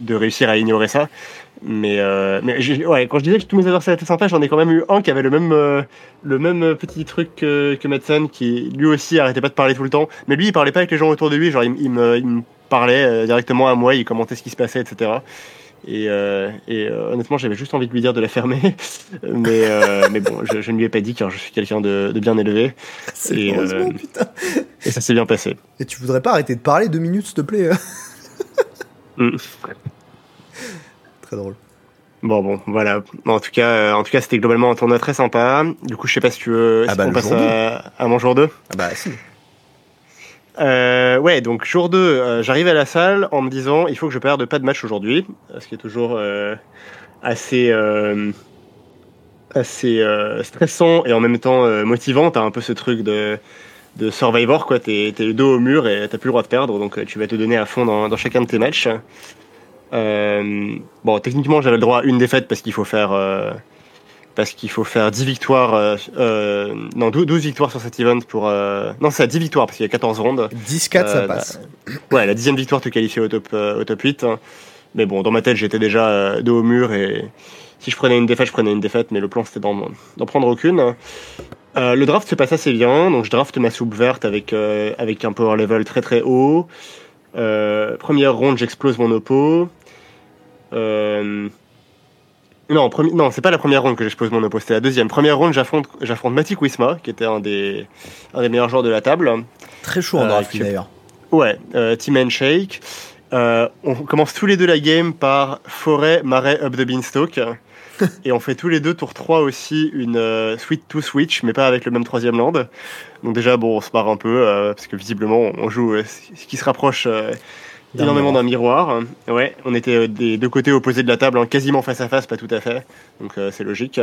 de réussir à ignorer ça. Mais, euh, mais ouais, quand je disais que tous mes adversaires étaient sympas, j'en ai quand même eu un qui avait le même euh, le même petit truc que, que Madsen, qui lui aussi arrêtait pas de parler tout le temps. Mais lui, il parlait pas avec les gens autour de lui. Genre, il, il me, il me parlait directement à moi, il commentait ce qui se passait, etc. Et, euh, et euh, honnêtement, j'avais juste envie de lui dire de la fermer. mais, euh, mais bon, je, je ne lui ai pas dit car je suis quelqu'un de, de bien élevé. C'est et, heureusement, putain. Et ça s'est bien passé. Et tu voudrais pas arrêter de parler deux minutes, s'il te plaît Mm. Très drôle. Bon, bon, voilà. En tout cas, en tout cas, c'était globalement un tournoi très sympa. Du coup, je sais pas si tu veux, Ah si bah, on passe à, à mon jour 2. Ah bah si. Euh, ouais, donc jour 2, euh, j'arrive à la salle en me disant il faut que je perde pas de match aujourd'hui, ce qui est toujours euh, assez euh, assez euh, stressant et en même temps euh, motivant. T'as un peu ce truc de de survivor quoi. T'es le dos au mur et t'as plus le droit de perdre, donc euh, tu vas te donner à fond dans, dans chacun de tes matchs. Euh, bon, techniquement, j'avais le droit à une défaite parce qu'il faut faire euh, parce qu'il faut faire 10 victoires, euh, euh, non 12, 12 victoires sur cet event pour euh, non c'est à 10 victoires parce qu'il y a 14 rondes. 10-4, ça passe. Ouais, la dixième victoire te qualifiait au top, au top 8. hein. Mais bon, dans ma tête, j'étais déjà dos au mur et si je prenais une défaite, je prenais une défaite, mais le plan c'était d'en, d'en prendre aucune. Le draft se passe assez bien, donc je draft ma soupe verte avec, avec un power level très très haut. Première ronde, j'explose mon oppo. Euh, non, premi- non, c'est pas la première ronde que j'explose mon oppo, c'était la deuxième. Première ronde, j'affronte, j'affronte Matic Wisma, qui était un des, un des meilleurs joueurs de la table. Très chaud en Euh, draft d'ailleurs. Ouais, euh, Team Handshake. Euh, on commence tous les deux la game par Forêt, Marais, Up the Beanstalk. et on fait tous les deux tour 3 aussi une euh, Sweet to Switch, mais pas avec le même troisième land. Donc déjà, bon, on se marre un peu, euh, parce que visiblement, on joue ce qui se rapproche énormément d'un miroir. Ouais, on était euh, des deux côtés opposés de la table, hein, quasiment face à face, pas tout à fait. Donc euh, c'est logique.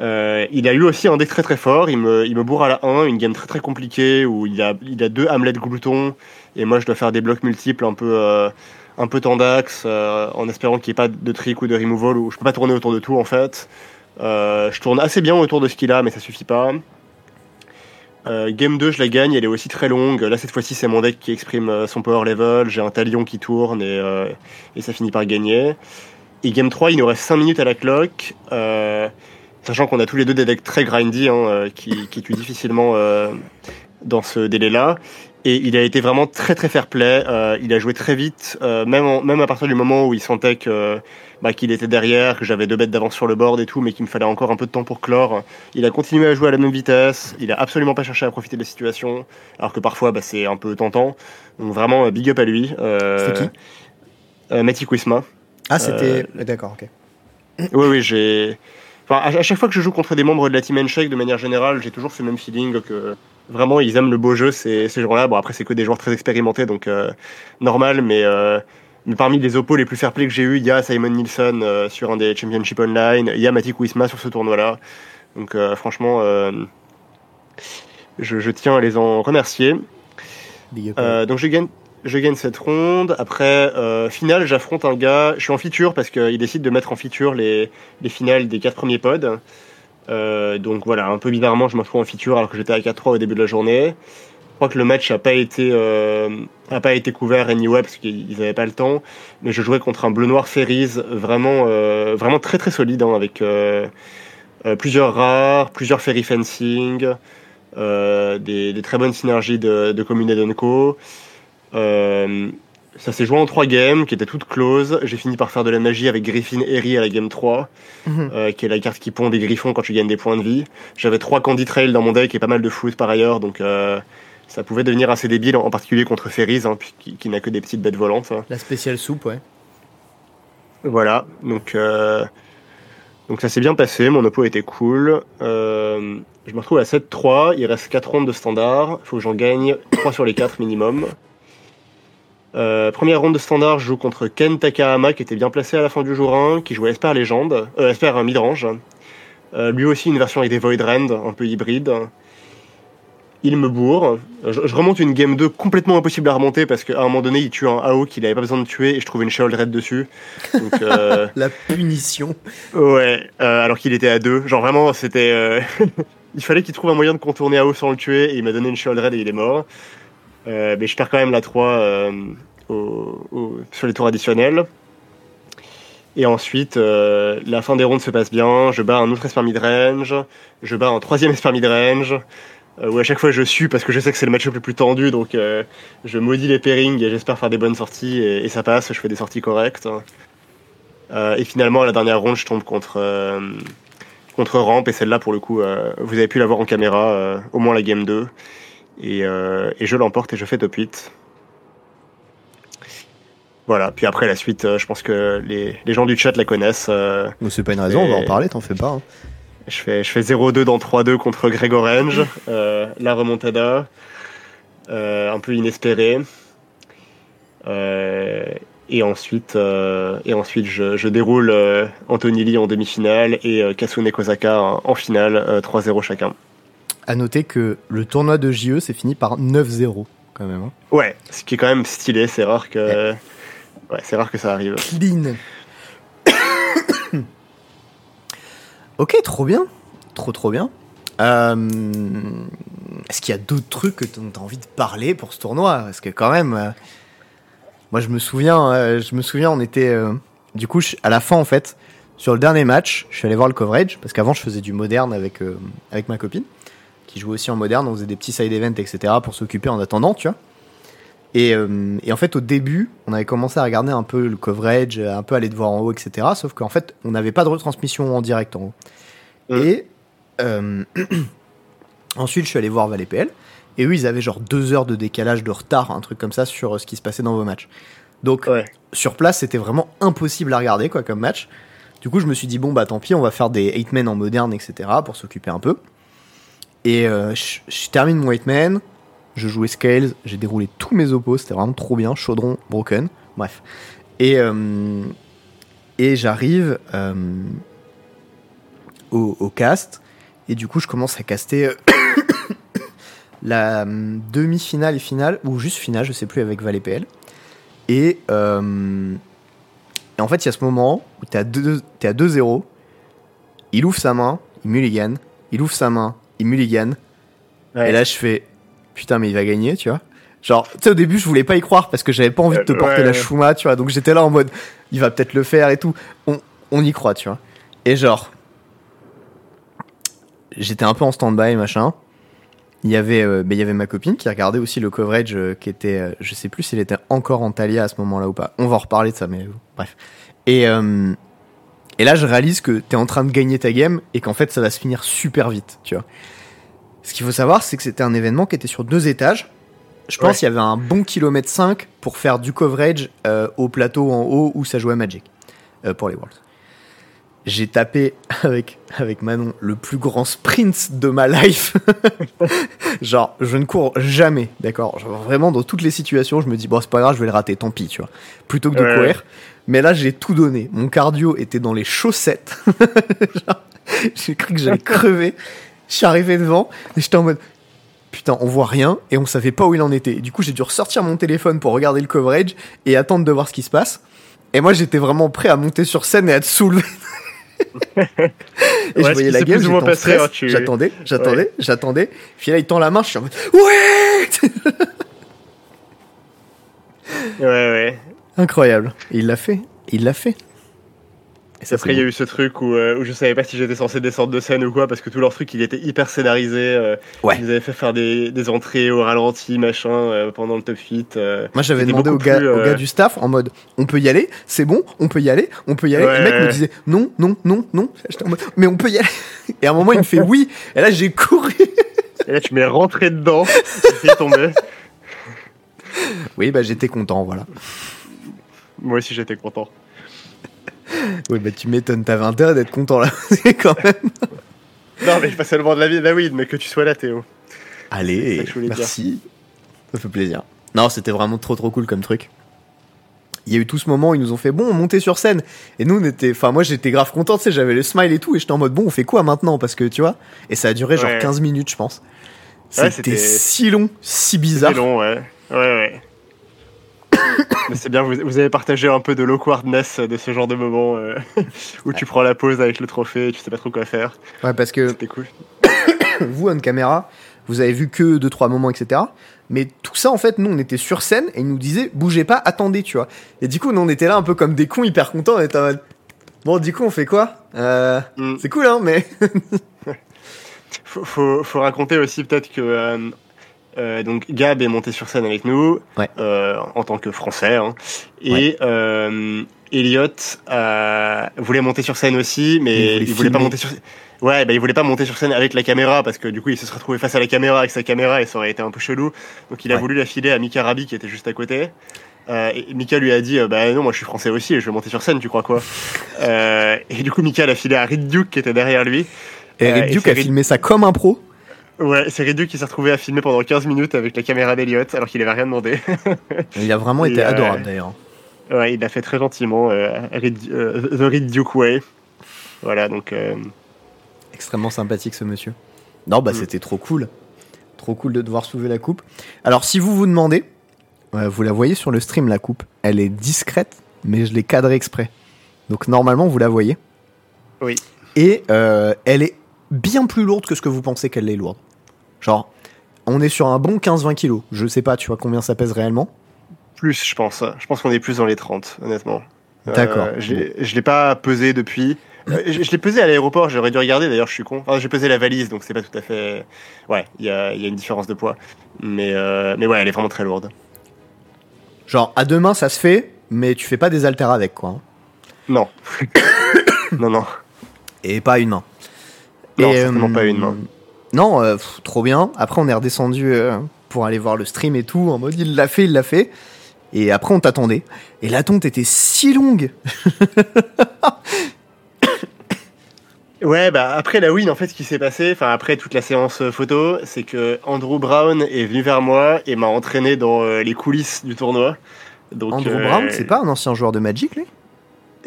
Euh, il a eu aussi un deck très très fort. Il me, il me bourre à la 1, une game très très compliquée où il a, il a deux Hamlet gloutons et moi je dois faire des blocs multiples un peu, euh, un peu tendax en espérant qu'il n'y ait pas de trick ou de removal où je peux pas tourner autour de tout en fait. Je tourne assez bien autour de ce qu'il a mais ça suffit pas. Euh, game 2 je la gagne, elle est aussi très longue. Là cette fois-ci c'est mon deck qui exprime euh, son power level. J'ai un talion qui tourne et, euh, ça finit par gagner. Et game 3 il nous reste 5 minutes à la clock. Sachant qu'on a tous les deux des decks très grindy, hein, qui, qui tuent difficilement dans ce délai-là. Et il a été vraiment très très fair play. Euh, il a joué très vite, euh, même, en- même à partir du moment où il sentait que, bah, qu'il était derrière, que j'avais deux bêtes d'avance sur le board et tout, mais qu'il me fallait encore un peu de temps pour clore. Il a continué à jouer à la même vitesse. Il a absolument pas cherché à profiter de la situation, alors que parfois bah, c'est un peu tentant. Donc vraiment euh, big up à lui. Euh, C'était qui? Matty Quisma. Ah, c'était. D'accord, ok. Oui, oui, j'ai. Enfin, à à chaque fois que je joue contre des membres de la Team Handshake, de manière générale, j'ai toujours ce même feeling que vraiment ils aiment le beau jeu, ces, ces gens-là. Bon, après, c'est que des joueurs très expérimentés, donc euh, normal, mais, euh, mais parmi les oppos les plus fair play que j'ai eu, il y a Simon Nielsen euh, sur un des Championship Online, il y a Matic Wisma sur ce tournoi-là. Donc, franchement, je, je tiens à les en remercier. Euh, donc je gagne, je gagne cette ronde. Après, euh, finale, j'affronte un gars. Je suis en feature parce qu'il décide de mettre en feature les, les finales des quatre premiers pods. Euh, donc voilà, un peu bizarrement, je me retrouve en feature alors que j'étais à 4-3 au début de la journée. Je crois que le match a pas été, euh, pas été couvert anyway parce qu'ils n'avaient pas le temps. Mais je jouais contre un bleu noir Ferries vraiment, euh, vraiment très très solide hein, avec euh, plusieurs rares, plusieurs ferry fencing, des, très bonnes synergies de, de Commune et. Ça s'est joué en trois games qui étaient toutes closes. J'ai fini par faire de la magie avec Griffin Harry à la game 3, Mhm. euh, qui est la carte qui pond des griffons quand tu gagnes des points de vie. J'avais trois Candy Trail dans mon deck et pas mal de foot par ailleurs, donc euh, ça pouvait devenir assez débile, en particulier contre Ferries, hein, qui, qui n'a que des petites bêtes volantes. hein. La spéciale soupe, ouais. Voilà, donc, euh, donc ça s'est bien passé, mon oppo était cool. Je me retrouve à 7-3, il reste 4 rondes de standard, il faut que j'en gagne 3 sur les 4 minimum. Euh, première ronde de standard, je joue contre Ken Takahama qui était bien placé à la fin du jour 1, qui jouait Esper Légende, euh, Esper euh, Midrange. Euh, lui aussi une version avec des Void Rend, un peu hybride. Il me bourre. Je, je remonte une game 2 complètement impossible à remonter parce qu'à un moment donné, il tue un AO qu'il avait pas besoin de tuer et je trouve une Sheol Red dessus. Donc, La punition. Ouais, alors qu'il était à deux. Genre vraiment, c'était. il fallait qu'il trouve un moyen de contourner AO sans le tuer et il m'a donné une Shield Red et il est mort. Euh, mais je perds quand même la 3 euh, sur les tours additionnels. Et ensuite, euh, la fin des rondes se passe bien. Je bats un autre Esper Midrange. Je bats un troisième Esper Midrange. Euh, où à chaque fois je suis parce que je sais que c'est le match le plus tendu. Donc je maudis les pairings et j'espère faire des bonnes sorties. Et, ça passe, je fais des sorties correctes. Et finalement, à la dernière ronde, je tombe contre, contre Ramp. Et celle-là, pour le coup, vous avez pu la voir en caméra, au moins la game 2. Et, euh, et je l'emporte et je fais top 8. Voilà, puis après la suite, euh, je pense que les, les gens du chat la connaissent. euh, c'est pas une raison, on va en parler, t'en fais pas. hein. je fais, je fais 0-2 dans 3-2 contre Greg Orange, euh, la remontada, un peu inespérée. Et ensuite, et ensuite je, je déroule Anthony Lee en demi-finale et Kasune Kozaka en, en finale, euh, 3-0 chacun. À noter que le tournoi de JE s'est fini par 9-0, quand même. hein. Ouais, ce qui est quand même stylé, c'est rare que, ouais, c'est rare que ça arrive. Clean. ok, trop bien. Trop, trop bien. Euh, Est-ce qu'il y a d'autres trucs dont t'as envie de parler pour ce tournoi? Parce que quand même, euh, moi je me souviens, euh, je me souviens, on était, du coup, je- à la fin en fait, sur le dernier match, je suis allé voir le coverage parce qu'avant je faisais du moderne avec avec ma copine qui jouait aussi en moderne, on faisait des petits side events etc pour s'occuper en attendant, tu vois. Et, euh, et en fait, au début, on avait commencé à regarder un peu le coverage, un peu aller de voir en haut, etc. Sauf qu'en fait, on n'avait pas de retransmission en direct en haut. Mhm. Et euh, ensuite, je suis allé voir ValetPL. Et eux, ils avaient genre deux heures de décalage de retard, un truc comme ça, sur euh, ce qui se passait dans vos matchs. Donc, Ouais. sur place, c'était vraiment impossible à regarder, quoi, comme match. Du coup, je me suis dit, bon, bah tant pis, on va faire des 8 men en moderne, etc., pour s'occuper un peu. Et euh, je termine mon 8 man, je jouais Scales, j'ai déroulé tous mes oppos, c'était vraiment trop bien, Chaudron, Broken, bref. Et, euh, et j'arrive euh, au, cast, et du coup, je commence à caster la euh, demi-finale et finale, ou juste finale, je sais plus, avec Val et PL. Et, en fait, il y a ce moment où t'es à 2 t'es à 2-0, il ouvre sa main, il mulligan, il ouvre sa main, il mulligan, Ouais. et là, je fais putain, mais il va gagner, tu vois. Genre, tu sais, au début, je voulais pas y croire parce que j'avais pas envie de te Euh, porter ouais, la chouma, tu vois. Donc j'étais là en mode, il va peut-être le faire et tout. On, on y croit, tu vois. Et genre, j'étais un peu en stand-by, machin. Il y avait, euh, ben, il y avait ma copine qui regardait aussi le coverage euh, qui était, euh, je sais plus s'il était encore en Thalia à ce moment-là ou pas. On va en reparler de ça, mais bref. Et, et là, je réalise que t'es en train de gagner ta game et qu'en fait, ça va se finir super vite, tu vois. Ce qu'il faut savoir, c'est que c'était un événement qui était sur deux étages. Je pense Ouais. qu'il y avait un bon kilomètre 5 pour faire du coverage euh, au plateau en haut où ça jouait à Magic euh, pour les Worlds. J'ai tapé avec, avec Manon le plus grand sprint de ma life. Genre, je ne cours jamais, d'accord? Vraiment, dans toutes les situations, je me dis, bon, c'est pas grave, je vais le rater, tant pis, tu vois. Plutôt que de Ouais, courir. Mais là, j'ai tout donné. Mon cardio était dans les chaussettes. J'ai cru que j'allais crever. Je suis arrivé devant et j'étais en mode, putain, on voit rien et on savait pas où il en était. Et du coup, j'ai dû ressortir mon téléphone pour regarder le coverage et attendre de voir ce qui se passe. Et moi, j'étais vraiment prêt à monter sur scène et à te soulever. et Ouais, je voyais la game, hein, tu- J'attendais, j'attendais, j'attendais. Puis là, il tend la main, je suis en mode ouais Ouais, ouais. Incroyable. Et il l'a fait. Il l'a fait. Et Après, il y a eu ce truc où, euh, où je savais pas si j'étais censé descendre de scène ou quoi, parce que tout leur truc, il était hyper scénarisé. euh, Ouais. Ils nous avaient fait faire des, des entrées au ralenti, machin, euh, pendant le top 8. euh. Moi, j'avais demandé au gars, plus, au gars du staff en mode on peut y aller, c'est bon, on peut y aller, on peut y aller. Ouais, le mec me disait non, non, non, non. J'étais en mode mais on peut y aller. Et à un moment, il me fait oui. Et là, j'ai couru. Et là, tu m'es rentré dedans, j'ai fait tomber. Oui, bah j'étais content, voilà. Moi aussi, j'étais content. Oui, bah tu m'étonnes, t'avais intérêt d'être content là, quand même. Non, mais pas seulement de la vie, bah oui, mais que tu sois là, Théo. Allez, ça merci. Ça fait plaisir. Non, c'était vraiment trop trop cool comme truc. Il y a eu tout ce moment où ils nous ont fait bon, on montait sur scène. Et nous, on était, enfin, moi j'étais grave content, tu sais, j'avais le smile et tout, et j'étais en mode bon, on fait quoi maintenant? Parce que tu vois, et ça a duré genre Ouais. 15 minutes, je pense. C'était c'était- si long, si bizarre. long, ouais. Ouais, ouais. Mais c'est bien, vous, vous avez partagé un peu de l'awkwardness de ce genre de moment euh, où tu prends la pause avec le trophée et tu sais pas trop quoi faire. Ouais, parce que C'était cool. vous, on caméra, vous avez vu que deux trois moments, etc. Mais tout ça, en fait, nous, on était sur scène et ils nous disaient, bougez pas, attendez, tu vois. Et du coup, nous, on était là un peu comme des cons, hyper contents. On était en mode, bon, du coup, on fait quoi? Euh, Mm. C'est cool, hein, mais. Faut, faut, faut raconter aussi peut-être que euh, euh, donc Gab est monté sur scène avec nous Ouais. euh, en tant que français hein, et euh, Elliot voulait monter sur scène aussi mais Il voulait il voulait pas monter sur ouais bah il voulait pas monter sur scène avec la caméra parce que du coup il se serait retrouvé face à la caméra avec sa caméra et ça aurait été un peu chelou. Donc il a Ouais. voulu la filer à Mika Rabi qui était juste à côté. Euh, et Mika lui a dit euh, bah non moi je suis français aussi et je vais monter sur scène tu crois quoi? Euh, et du coup Mika l'a filé à Reed Duke qui était derrière lui. Et et Duke a filmé ça comme un pro. Ouais, c'est Redu qui s'est retrouvé à filmer pendant 15 minutes avec la caméra d'Eliott alors qu'il avait rien demandé. Il a vraiment Et, été euh, adorable d'ailleurs. ouais, il l'a fait très gentiment, euh, Reed- euh, The Reed Duke Way. Voilà, donc Extrêmement sympathique ce monsieur. Non, bah Mm. c'était trop cool. Trop cool de devoir soulever la coupe. Alors, si vous vous demandez, vous la voyez sur le stream, la coupe. Elle est discrète, mais je l'ai cadrée exprès. Donc, normalement, vous la voyez. Oui. Et elle est bien plus lourde que ce que vous pensez qu'elle est lourde. Genre, on est sur un bon 15-20 kilos. Je sais pas, tu vois combien ça pèse réellement. plus, je pense. Je pense qu'on est plus dans les 30, honnêtement. Euh, D'accord. je je l'ai pas pesé depuis. Euh, je je l'ai pesé à l'aéroport, j'aurais dû regarder d'ailleurs, je suis con. Enfin, j'ai pesé la valise, donc c'est pas tout à fait. Ouais, il y a, il y a une différence de poids. Mais, euh, mais ouais, elle est vraiment très lourde. Genre, à deux mains, ça se fait, mais tu fais pas des haltères avec, quoi. hein. Non. non, non. Et pas à une main. Non, Et, certainement euh, pas une main. Non, euh, pff, trop bien. Après, on est redescendu euh, pour aller voir le stream et tout, en mode il l'a fait, il l'a fait. Et après, on t'attendait. Et l'attente était si longue. Ouais, bah après la win, en fait, ce qui s'est passé, enfin après toute la séance euh, photo, c'est que Andrew Brown est venu vers moi et m'a entraîné dans euh, les coulisses du tournoi. Donc, Andrew Brown, c'est pas un ancien joueur de Magic, lui?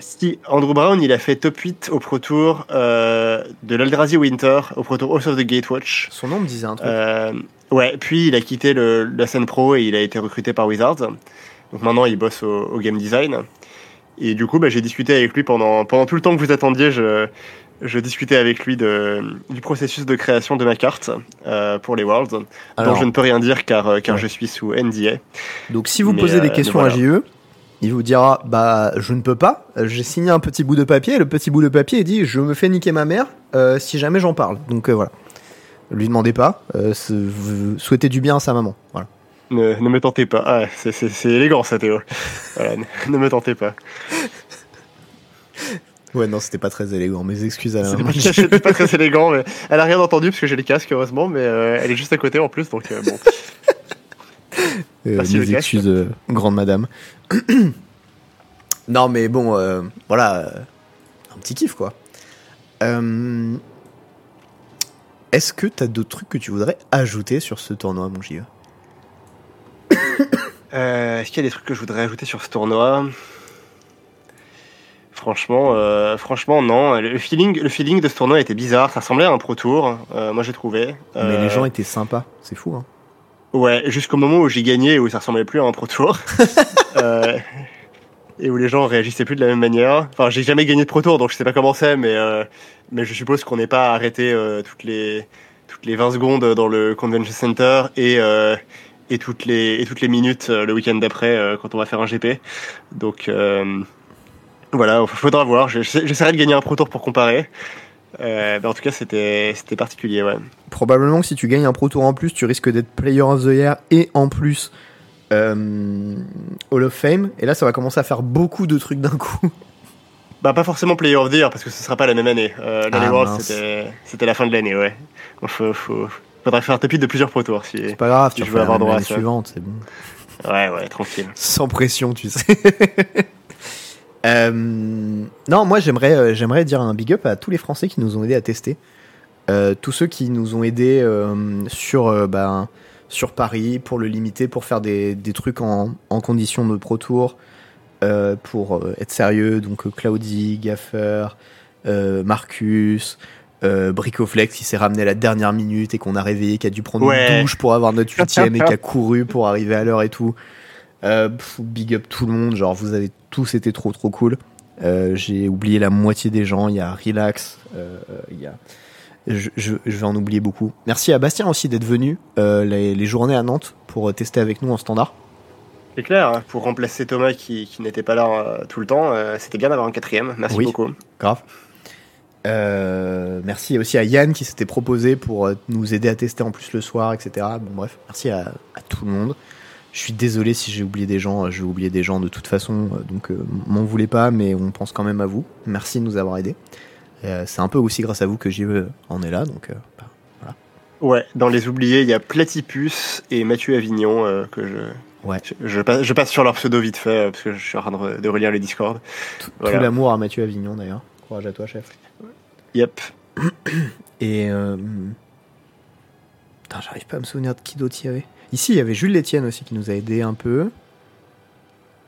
Si, Andrew Brown, il a fait top 8 au Pro Tour euh, de l'Aldrazi Winter, au Pro Tour House of the Gatewatch. Son nom me disait un truc. Euh, ouais, puis il a quitté le, la scène pro et il a été recruté par Wizards. Donc maintenant, il bosse au, au game design. Et du coup, bah, j'ai discuté avec lui pendant, pendant tout le temps que vous attendiez. Je, je discutais avec lui de, du processus de création de ma carte euh, pour les Worlds, Alors, dont je ne peux rien dire car, car Ouais. je suis sous NDA. donc si vous mais, posez des questions voilà. à JE, il vous dira bah je ne peux pas. J'ai signé un petit bout de papier. Et le petit bout de papier il dit je me fais niquer ma mère euh, si jamais j'en parle. Donc euh, voilà. Lui demandez pas. Euh, souhaitez du bien à sa maman. Voilà. Ne, ne me tentez pas. Ah, c'est- c'est c'est élégant ça, Théo. Voilà, ne, ne me tentez pas. Ouais non c'était pas très élégant. Mes excuses à la maman. C'est c'était pas très élégant, mais elle a rien entendu parce que j'ai les casques, heureusement, mais euh, elle est juste à côté en plus, donc euh, bon. Euh, le casque. excuses, euh, grande madame. non, mais bon, euh, voilà, euh, un petit kiff quoi. Euh, Est-ce que t'as d'autres trucs que tu voudrais ajouter sur ce tournoi, mon JE Euh, Est-ce qu'il y a des trucs que je voudrais ajouter sur ce tournoi? Franchement, euh, franchement, non. Le feeling, le feeling de ce tournoi était bizarre. Ça ressemblait à un pro tour. euh, moi, j'ai trouvé. Mais Euh, les gens étaient sympas, c'est fou. Hein. Ouais, jusqu'au moment où j'ai gagné, où ça ressemblait plus à un pro tour. Euh, et où les gens réagissaient plus de la même manière. Enfin, j'ai jamais gagné de pro tour, donc je sais pas comment c'est, mais, euh, mais je suppose qu'on n'est pas arrêté euh, toutes, les, toutes les 20 secondes dans le Convention Center et, euh, et, toutes, les, et toutes les minutes euh, le week-end d'après euh, quand on va faire un GP. Donc euh, voilà, faudra voir. J'essa- J'essaierai de gagner un pro tour pour comparer. Euh, en tout cas, c'était particulier, ouais. Probablement que si tu gagnes un Pro Tour en plus, tu risques d'être Player of the Year et en plus euh, Hall of Fame. Et là, ça va commencer à faire beaucoup de trucs d'un coup. Bah pas forcément Player of the Year parce que ce sera pas la même année. Euh, l'année Ah, World c'était la fin de l'année, ouais. Faut, faut, faudrait faire un tapis de plusieurs pro tours si. C'est pas grave, tu veux avoir droit à ça. suivante, c'est bon. Ouais ouais tranquille. Sans pression, tu sais. Euh, non, moi j'aimerais euh, j'aimerais dire un big up à tous les Français qui nous ont aidés à tester. Euh, tous ceux qui nous ont aidés euh, sur euh, ben, sur Paris pour le limiter, pour faire des, des trucs en, en conditions de Pro Tour, euh, pour euh, être sérieux. Donc euh, Claudie, Gaffer, euh, Marcus, euh, Bricoflex qui s'est ramené à la dernière minute et qu'on a réveillé, qui a dû prendre Ouais. une douche pour avoir notre huitième et qui a couru pour arriver à l'heure et tout. Euh, pff, big up tout le monde, genre vous avez tous été trop trop cool. Euh, J'ai oublié la moitié des gens, il y a Relax, euh, il y a... Je, je, je vais en oublier beaucoup. Merci à Bastien aussi d'être venu les, les journées à Nantes pour tester avec nous en standard. C'est clair, hein, pour remplacer Thomas qui, qui n'était pas là tout le temps, c'était bien d'avoir un quatrième. Merci Oui. beaucoup. Grave. Euh, merci aussi à Yann qui s'était proposé pour nous aider à tester en plus le soir, etc. Bon bref, merci à, à tout le monde. Je suis désolé si j'ai oublié des gens, euh, je vais oublier des gens de toute façon, euh, donc euh, m'en voulez pas, mais on pense quand même à vous. Merci de nous avoir aidés. Euh, c'est un peu aussi grâce à vous que JE en est là, donc euh, bah, Ouais, dans les oubliés, il y a Platypus et Mathieu Avignon que je. Ouais. Je, je passe, je passe sur leur pseudo vite fait parce que je suis en train de, re- de relire le Discord. tout Voilà. l'amour à Mathieu Avignon d'ailleurs. Courage à toi, chef. Yep. Et euh... Putain, j'arrive pas à me souvenir de qui d'autre il y avait. Ici, il y avait Jules Létienne aussi qui nous a aidé un peu.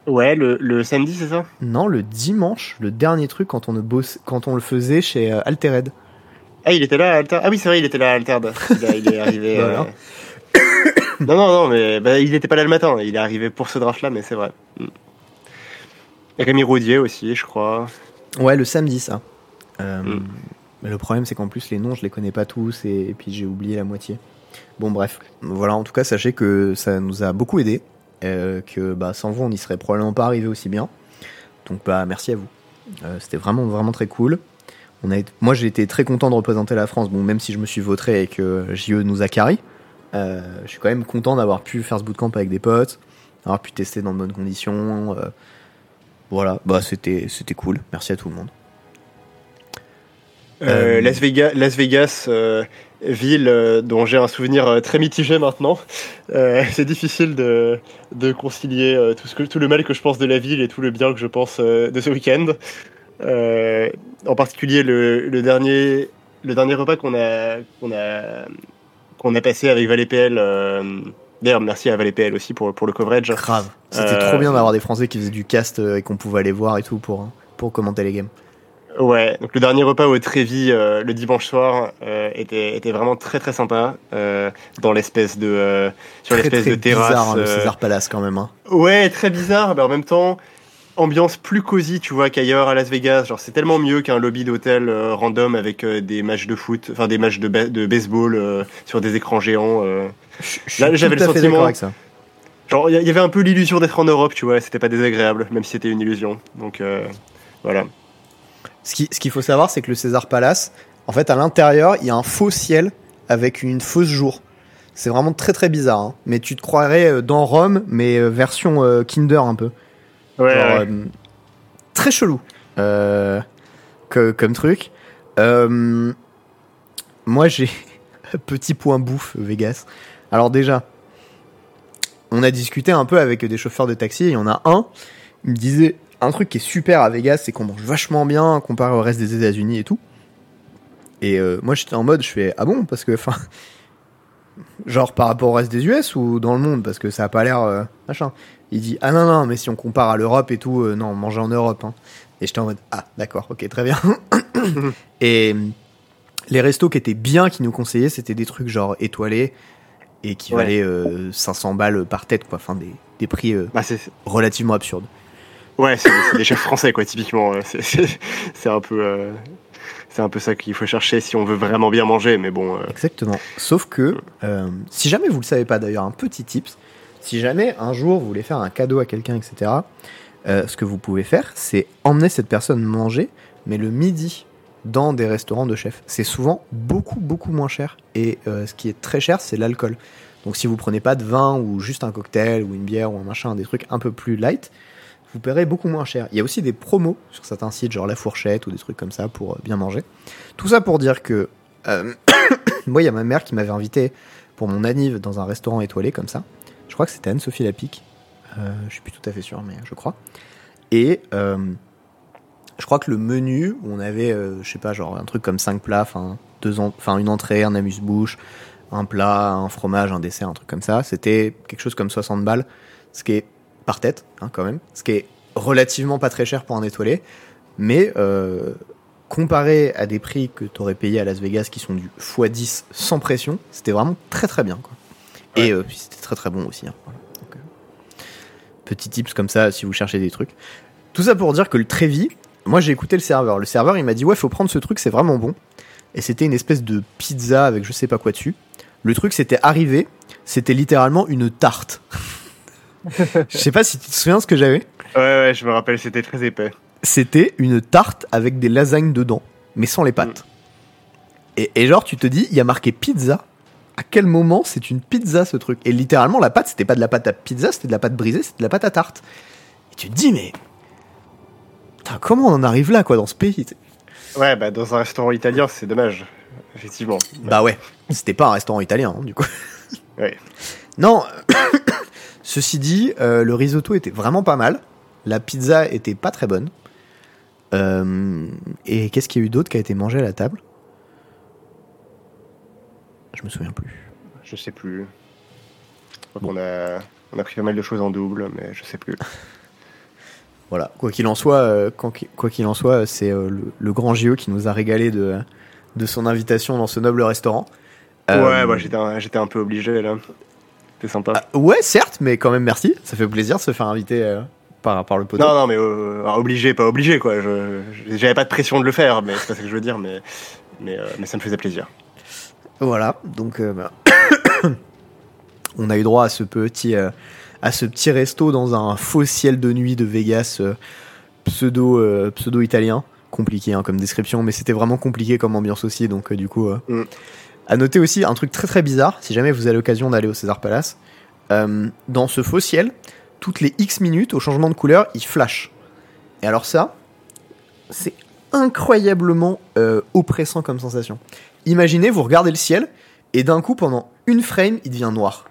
Ouais, le, le samedi, c'est ça? Non, le dimanche, le dernier truc quand on, ne bosse, quand on le faisait chez euh, Altered. Ah, il était là à Alter. Ah oui, c'est vrai, il était là à Altered. Il, a- il est arrivé. Voilà. euh, non, non, non, mais bah, il n'était pas là le matin. Il est arrivé pour ce draft-là, mais c'est vrai. Mm. Et Rémi Roudier aussi, je crois. Ouais, le samedi, ça. Euh, Mm. Le problème, c'est qu'en plus, les noms, je les connais pas tous et, et puis j'ai oublié la moitié. Bon, bref. Voilà, en tout cas, sachez que ça nous a beaucoup aidé. euh, que bah, sans vous, on n'y serait probablement pas arrivé aussi bien. Donc, bah, merci à vous. Euh, C'était vraiment, vraiment très cool. On a, été- moi, j'ai été très content de représenter la France. Bon, même si je me suis vautré et que JE nous a carré, euh, je suis quand même content d'avoir pu faire ce bootcamp avec des potes, d'avoir pu tester dans de bonnes conditions. euh, voilà, bah, c'était c'était cool. Merci à tout le monde. Euh, Las Vegas, Las Vegas ville euh, dont j'ai un souvenir euh, très mitigé maintenant. Euh, c'est difficile de, de concilier tout, ce que, tout le mal que je pense de la ville et tout le bien que je pense de ce week-end. Euh, en particulier le, le dernier, le dernier repas qu'on a, qu'on a, qu'on a passé avec Valais PL. euh, D'ailleurs, merci à Valais PL aussi pour, pour le coverage. Grave. C'était trop bien d'avoir des Français qui faisaient du cast et qu'on pouvait aller voir et tout pour, pour commenter les games. Ouais, donc le dernier repas au Trévis euh, le dimanche soir euh, était, était vraiment très très sympa euh, dans l'espèce de euh, sur l'espèce de terrasse. bizarre hein, le César Palace quand même. hein. Ouais, très bizarre, mais en même temps ambiance plus cosy, tu vois, qu'ailleurs à Las Vegas. Genre c'est tellement mieux qu'un lobby d'hôtel euh, random avec euh, des matchs de foot, enfin des matchs de, ba- de baseball euh, sur des écrans géants. euh. Là, j'avais le sentiment- avec ça. Genre il y, y avait un peu l'illusion d'être en Europe, tu vois. C'était pas désagréable, même si c'était une illusion. Donc euh, voilà. Ce qui- ce qu'il faut savoir, c'est que le César Palace, en fait, à l'intérieur, il y a un faux ciel avec une fausse jour. C'est vraiment très très bizarre. hein. Mais tu te croirais euh, dans Rome, mais euh, version euh, Kinder un peu. Ouais. Genre, ouais. euh, très chelou euh, que- comme truc. Moi, j'ai un petit point bouffe Vegas. Alors déjà, on a discuté un peu avec des chauffeurs de taxi. Il y en a un, il me disait un truc qui est super à Vegas, c'est qu'on mange vachement bien comparé au reste des États-Unis et tout. Et euh, moi, j'étais en mode, je fais ah bon? Parce que enfin. Genre par rapport au reste des US ou dans le monde? Parce que ça a pas l'air euh, machin. Il dit ah non non mais si on compare à l'Europe et tout euh, non manger en Europe hein. et j'étais en mode ah d'accord ok très bien et euh, les restos qui étaient bien qui nous conseillaient c'était des trucs genre étoilés et qui Ouais. valaient euh, 500 balles par tête quoi enfin des, des prix euh, Bah, relativement absurdes Ouais, c'est des chefs français, quoi, typiquement. euh, c'est- un peu, euh, c'est un peu ça qu'il faut chercher si on veut vraiment bien manger. Mais bon, euh, exactement sauf que euh, si jamais vous le savez pas d'ailleurs un petit tips si jamais un jour vous voulez faire un cadeau à quelqu'un etc ce que vous pouvez faire c'est emmener cette personne manger mais le midi dans des restaurants de chefs. C'est souvent beaucoup beaucoup moins cher et ce qui est très cher c'est l'alcool. Donc si vous prenez pas de vin ou juste un cocktail ou une bière ou un machin, des trucs un peu plus light, vous paierez beaucoup moins cher. Il y a aussi des promos sur certains sites genre La Fourchette ou des trucs comme ça pour euh, bien manger. Tout ça pour dire que euh, moi il y a ma mère qui m'avait invité pour mon anniv dans un restaurant étoilé comme ça. Je crois que c'était Anne-Sophie Lapic. Euh, je suis plus tout à fait sûr mais je crois. Et euh, je crois que le menu, on avait, je sais pas, genre un truc comme 5 plats, enfin en- une entrée, un amuse-bouche, un plat, un fromage, un dessert, un truc comme ça, c'était quelque chose comme 60 balles, ce qui est par tête, hein, quand même, ce qui est relativement pas très cher pour un étoilé, mais euh, comparé à des prix que tu aurais payé à Las Vegas qui sont du x10 sans pression, c'était vraiment très très bien. Quoi. Et euh, puis c'était très très bon aussi. hein, voilà. Donc, euh, petit tips comme ça si vous cherchez des trucs. Tout ça pour dire que le Trévis, moi j'ai écouté le serveur. Le serveur il m'a dit ouais faut prendre ce truc c'est vraiment bon. Et c'était une espèce de pizza avec je sais pas quoi dessus. Le truc c'était arrivé, c'était littéralement une tarte. je sais pas si tu te souviens ce que j'avais. ouais, ouais, je me rappelle, c'était très épais. C'était une tarte avec des lasagnes dedans, mais sans les pâtes. Et, et genre tu te dis il y a marqué pizza. À quel moment c'est une pizza ce truc? Et littéralement la pâte c'était pas de la pâte à pizza, c'était de la pâte brisée, c'était de la pâte à tarte. Et tu te dis mais Putain, comment on en arrive là, quoi, dans ce pays? Ouais, bah dans un restaurant italien, c'est dommage, effectivement. Bah ouais, c'était pas un restaurant italien, hein, du coup. Ouais. Non, ceci dit, euh, le risotto était vraiment pas mal. La pizza était pas très bonne. Euh, et qu'est-ce qu'il y a eu d'autre qui a été mangé à la table? Je me souviens plus. Je sais plus. Je crois qu'on a, on a pris pas mal de choses en double, mais je sais plus. Voilà, quoi qu'il en soit, euh, quand- quoi qu'il en soit, c'est euh, le, le grand JE qui nous a régalé de, de son invitation dans ce noble restaurant. Ouais, bah j'étais un, j'étais un peu obligé là. C'était sympa. ah, ouais, certes, mais quand même merci. Ça fait plaisir de se faire inviter euh, par, par le poteau. non, non, mais euh, obligé, pas obligé quoi. J'avais pas de pression de le faire, mais c'est pas ça que je veux dire, mais, mais, euh, mais ça me faisait plaisir. Voilà, donc bah, on a eu droit à ce petit, à ce petit resto dans un faux ciel de nuit de Vegas pseudo, pseudo italien. Compliqué hein, comme description, mais c'était vraiment compliqué comme ambiance aussi, donc du coup. Mm. À noter aussi un truc très très bizarre, si jamais vous avez l'occasion d'aller au César Palace, euh, dans ce faux ciel, toutes les X minutes, au changement de couleur, il flash. Et alors ça, c'est incroyablement euh, oppressant comme sensation. Imaginez, vous regardez le ciel et d'un coup, pendant une frame, il devient noir.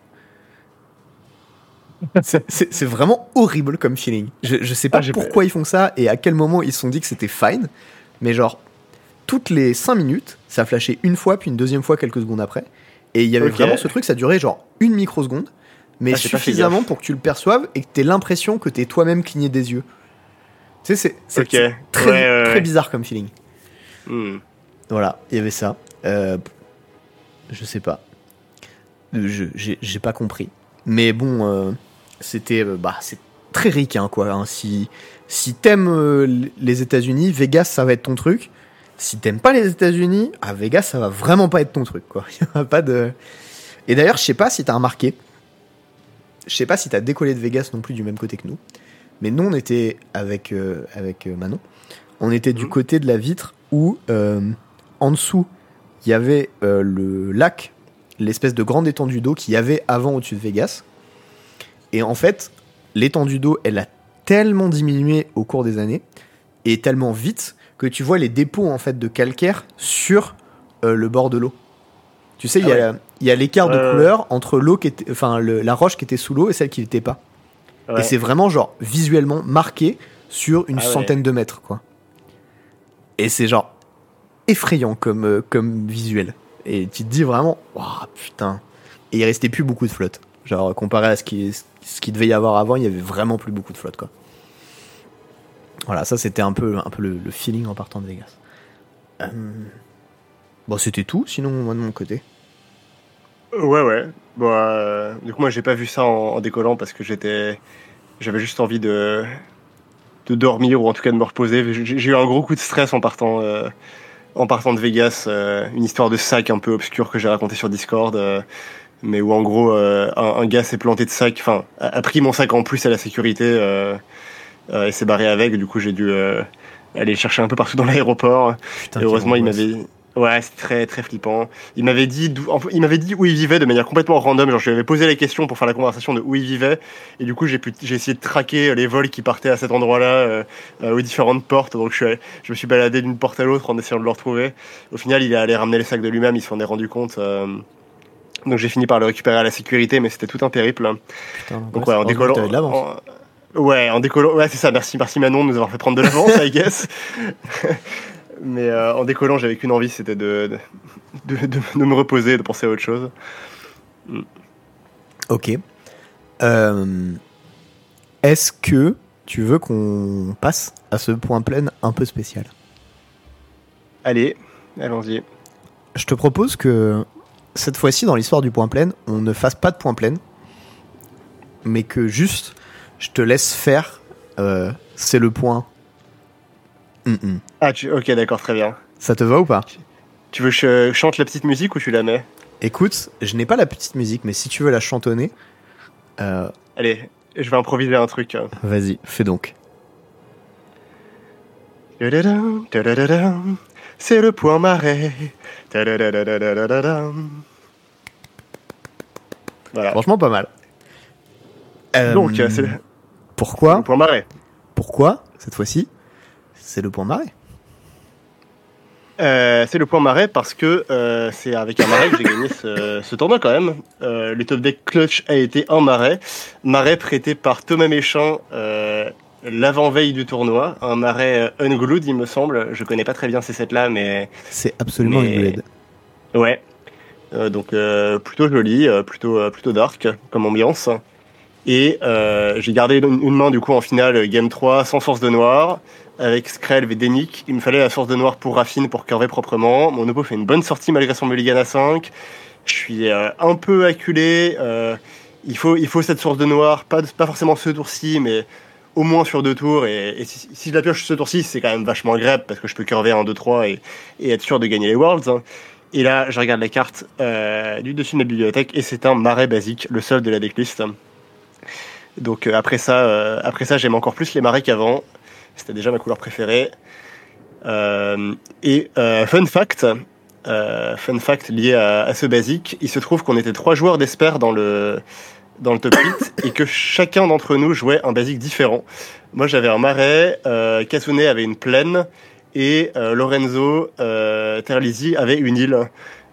C'est- vraiment horrible comme feeling. Je, je sais pas Ah, pourquoi ils font ça et à quel moment ils se sont dit que c'était fine, mais genre, toutes les 5 minutes, ça flashait une fois, puis une deuxième fois quelques secondes après. Et il y avait Ok. vraiment ce truc, ça durait genre une microseconde, mais Ah, suffisamment pour que tu le perçoives et que tu aies l'impression que tu es toi-même cligné des yeux. Tu sais, c'est- très, Ouais, ouais, très ouais. bizarre comme feeling. Hmm. Voilà, il y avait ça. Euh, je sais pas. Je- J'ai pas compris. Mais bon, euh, c'était. euh, bah, c'est très ricain, quoi. hein. Si, si t'aimes euh, les États-Unis, Vegas, ça va être ton truc. Si t'aimes pas les États-Unis, à Vegas, ça va vraiment pas être ton truc, quoi. Il y a pas de. Et d'ailleurs, je sais pas si t'as remarqué. Je sais pas si t'as décollé de Vegas non plus du même côté que nous. Mais nous, on était avec, euh, avec euh, Manon. On était du Mhm. côté de la vitre où, euh, en dessous, il y avait euh, le lac, l'espèce de grande étendue d'eau qu'il y avait avant au-dessus de Vegas. Et en fait, l'étendue d'eau, elle a tellement diminué au cours des années et tellement vite que tu vois les dépôts en fait de calcaire sur euh, le bord de l'eau. Tu sais, il y a- il y a l'écart de couleur entre l'eau qui était, enfin le- la roche qui était sous l'eau et celle qui n'était pas. Ouais. Et c'est vraiment genre visuellement marqué sur une Ah ouais. centaine de mètres, quoi. Et c'est genre effrayant comme, euh, comme visuel. Et tu te dis vraiment, waouh, putain. Et il restait plus beaucoup de flotte. Genre, comparé à ce qui, ce qui devait y avoir avant, il y avait vraiment plus beaucoup de flotte, quoi. Voilà, ça c'était un peu, un peu le, feeling en partant de Vegas. Euh, Bon, c'était tout, sinon, moi de mon côté. Ouais, ouais. Bon, euh, du coup, moi, j'ai pas vu ça en, décollant parce que j'étais, j'avais juste envie de, de dormir ou en tout cas de me reposer. J'ai eu un gros coup de stress en partant, euh, en partant de Vegas. euh, une histoire de sac un peu obscure que j'ai raconté sur Discord, euh, mais où en gros, euh, un, gars s'est planté de sac, enfin, a, pris mon sac en plus à la sécurité euh, euh, et s'est barré avec. Du coup, j'ai dû euh, aller le chercher un peu partout dans l'aéroport. Et heureusement, il m'avait. Ouais, c'est très très flippant. Il m'avait dit, il m'avait dit où il vivait de manière complètement random. Genre, je lui avais posé la question pour faire la conversation de où il vivait, et du coup, j'ai pu, j'ai essayé de traquer les vols qui partaient à cet endroit-là, euh, euh, aux différentes portes. Donc, je, suis allé- je me suis baladé d'une porte à l'autre en essayant de le retrouver. Au final, il est allé ramener les sacs de lui-même. Il s'en est rendu compte. euh, donc, j'ai fini par le récupérer à la sécurité, mais c'était tout un périple. Putain, Donc, ouais, en décollant. Ouais, en décollant. Ouais, c'est ça. Merci, merci Manon de nous avoir fait prendre de l'avance, I guess. Mais euh, en décollant, j'avais qu'une envie, c'était de de, de, de- de me reposer, de penser à autre chose. Ok. Euh, Est-ce que tu veux qu'on passe à ce point plein un peu spécial? Allez, allons-y. Je te propose que cette fois-ci, dans l'histoire du point plein, on ne fasse pas de point plein, mais que juste, je te laisse faire. euh, C'est le point. Hum, hum. Ah, tu... ok, d'accord, très bien. Ça te va ou pas? Tu veux que je chante la petite musique ou tu la mets? Écoute, je n'ai pas la petite musique, mais si tu veux la chantonner, euh, Allez, je vais improviser un truc. vas-y, fais donc. C'est le point marais. Voilà. Franchement, pas mal. Euh, Donc, euh, le pourquoi point marais. Pourquoi cette fois-ci C'est le point marais. Euh, c'est le point marais parce que euh, c'est avec un marais que j'ai gagné ce, ce tournoi quand même. Euh, le top deck clutch a été un marais. Marais prêté par Thomas Méchin euh, l'avant-veille du tournoi. Un marais unglued, il me semble. Je connais pas très bien ces sets-là, mais C'est absolument Mais- LED. ouais. Donc plutôt joli, plutôt, plutôt dark comme ambiance. Et euh, j'ai gardé une, main du coup en finale euh, Game 3 sans force de noir, avec Skrelv et Denick. Il me fallait la force de noir pour Raffine pour curver proprement. Mon oppo fait une bonne sortie malgré son mulligan à 5. Je suis euh, un peu acculé. il, faut, il faut cette source de noir, pas, pas forcément ce tour-ci, mais au moins sur deux tours. Et, si, je la pioche ce tour-ci, c'est quand même vachement agréable parce que je peux curver 1, 2, 3 et, être sûr de gagner les Worlds. hein. Et là, je regarde la carte du dessus de ma bibliothèque et c'est un marais basique, le seul de la decklist. Donc euh, après ça, euh, après ça, j'aime encore plus les marais qu'avant. C'était déjà ma couleur préférée. Euh, et euh, fun fact, euh, fun fact lié à, ce basique, il se trouve qu'on était trois joueurs d'Esper dans le dans le top 8 et que chacun d'entre nous jouait un basique différent. Moi, j'avais un marais, euh, avait une plaine et Lorenzo Terlizzi avait une île.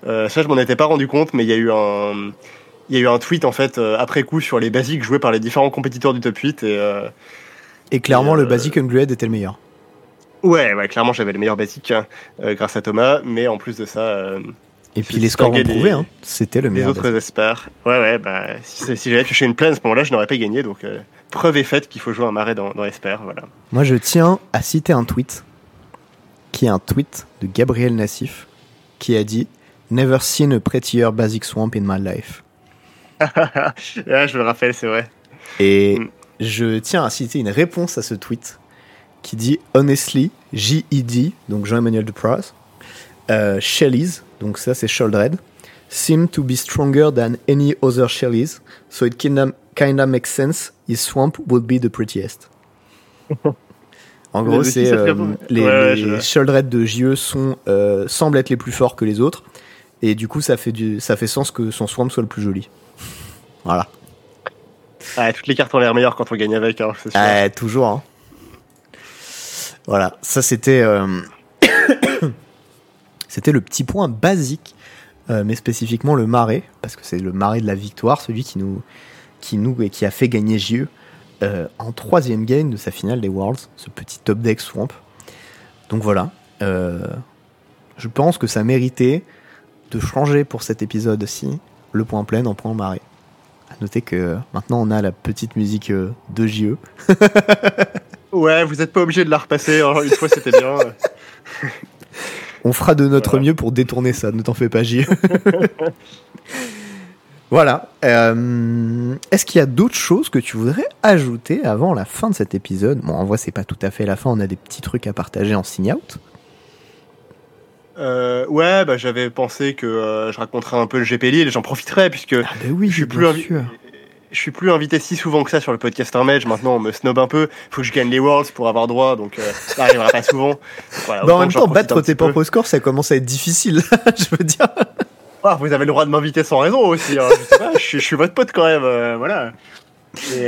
ça, je m'en étais pas rendu compte, mais il y a eu un, il y a eu un tweet en fait après coup sur les basiques joués par les différents compétiteurs du top 8 et et clairement le basic Unglued était le meilleur. Ouais, ouais, clairement j'avais le meilleur basic grâce à Thomas, mais en plus de ça, et puis les scores ont prouvé, hein. c'était le meilleur. Les autres espèrent. Ouais, ouais, bah, si, j'avais touché une plaine à ce moment-là, je n'aurais pas gagné. Donc, euh, preuve est faite qu'il faut jouer un marais dans, dans Esper. Voilà. Moi, je tiens à citer un tweet, qui est un tweet de Gabriel Nassif, qui a dit Never seen a prettier basic swamp in my life. ouais, je le rappelle, c'est vrai. Et mm. je tiens à citer une réponse à ce tweet qui dit Honestly, J.E.D., donc Jean-Emmanuel Dupraz, uh, Shelley's, donc ça c'est Sholdred, seem to be stronger than any other Shelley's, so it kinda, kinda makes sense his swamp would be the prettiest. En gros, c'est euh, les, ouais, de JE sont euh, semblent être les plus forts que les autres, et du coup, ça fait du, ça fait sens que son swamp soit le plus joli. Voilà. Ah, toutes les cartes ont l'air meilleures quand on gagne avec, hein, c'est sûr. Ah, toujours. Hein. Voilà, ça c'était. Euh, c'était le petit point basique, euh, mais spécifiquement le marais, parce que c'est le marais de la victoire, celui qui nous, qui nous et qui a fait gagner JE euh, en troisième game de sa finale des Worlds, ce petit top deck swamp. Donc voilà, je pense que ça méritait de changer pour cet épisode-ci le point plein en point marais. À noter que maintenant on a la petite musique de JE. ouais, vous n'êtes pas obligé de la repasser, hein. une fois c'était bien. On fera de notre mieux pour détourner ça, ne t'en fais pas, J. voilà. Euh, est-ce qu'il y a d'autres choses que tu voudrais ajouter avant la fin de cet épisode? Bon, en vrai, c'est pas tout à fait la fin, on a des petits trucs à partager en sign-out. Euh, ouais, bah, j'avais pensé que euh, je raconterais un peu le GP Lille, j'en profiterais puisque ah bah oui, je suis plus sûr je suis plus invité si souvent que ça sur le podcast Mage. Maintenant, on me snob un peu. Faut que je gagne les Worlds pour avoir droit, donc euh, ça arrivera pas souvent. Voilà, en même temps, battre tes propres scores, ça commence à être difficile. je veux dire. Ah, vous avez le droit de m'inviter sans raison aussi. Hein. Je, sais pas, je, suis votre pote quand même. Voilà. Et,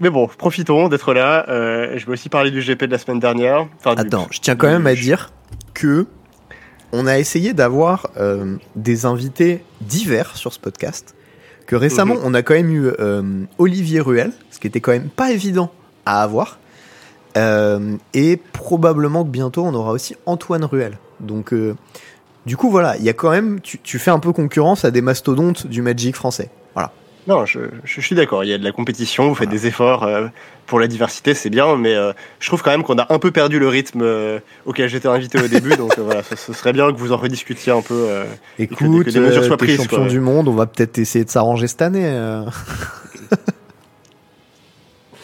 mais bon, profitons d'être là. Je vais aussi parler du GP de la semaine dernière. Attends, je tiens quand même à dire que on a essayé d'avoir des invités divers sur ce podcast que récemment, mhm. on a quand même eu euh, Olivier Ruel, ce qui était quand même pas évident à avoir. Euh, et probablement que bientôt, on aura aussi Antoine Ruel. Donc, euh, du coup, voilà, il y a quand même, tu, tu, fais un peu concurrence à des mastodontes du Magic français. Non, je, je suis d'accord. Il y a de la compétition, vous faites des efforts euh, pour la diversité, c'est bien, mais euh, je trouve quand même qu'on a un peu perdu le rythme euh, auquel j'étais invité au début. donc voilà, ce, serait bien que vous en rediscutiez un peu. Écoute, et que, des mesures soient prises. champion du monde, on va peut-être essayer de s'arranger cette année.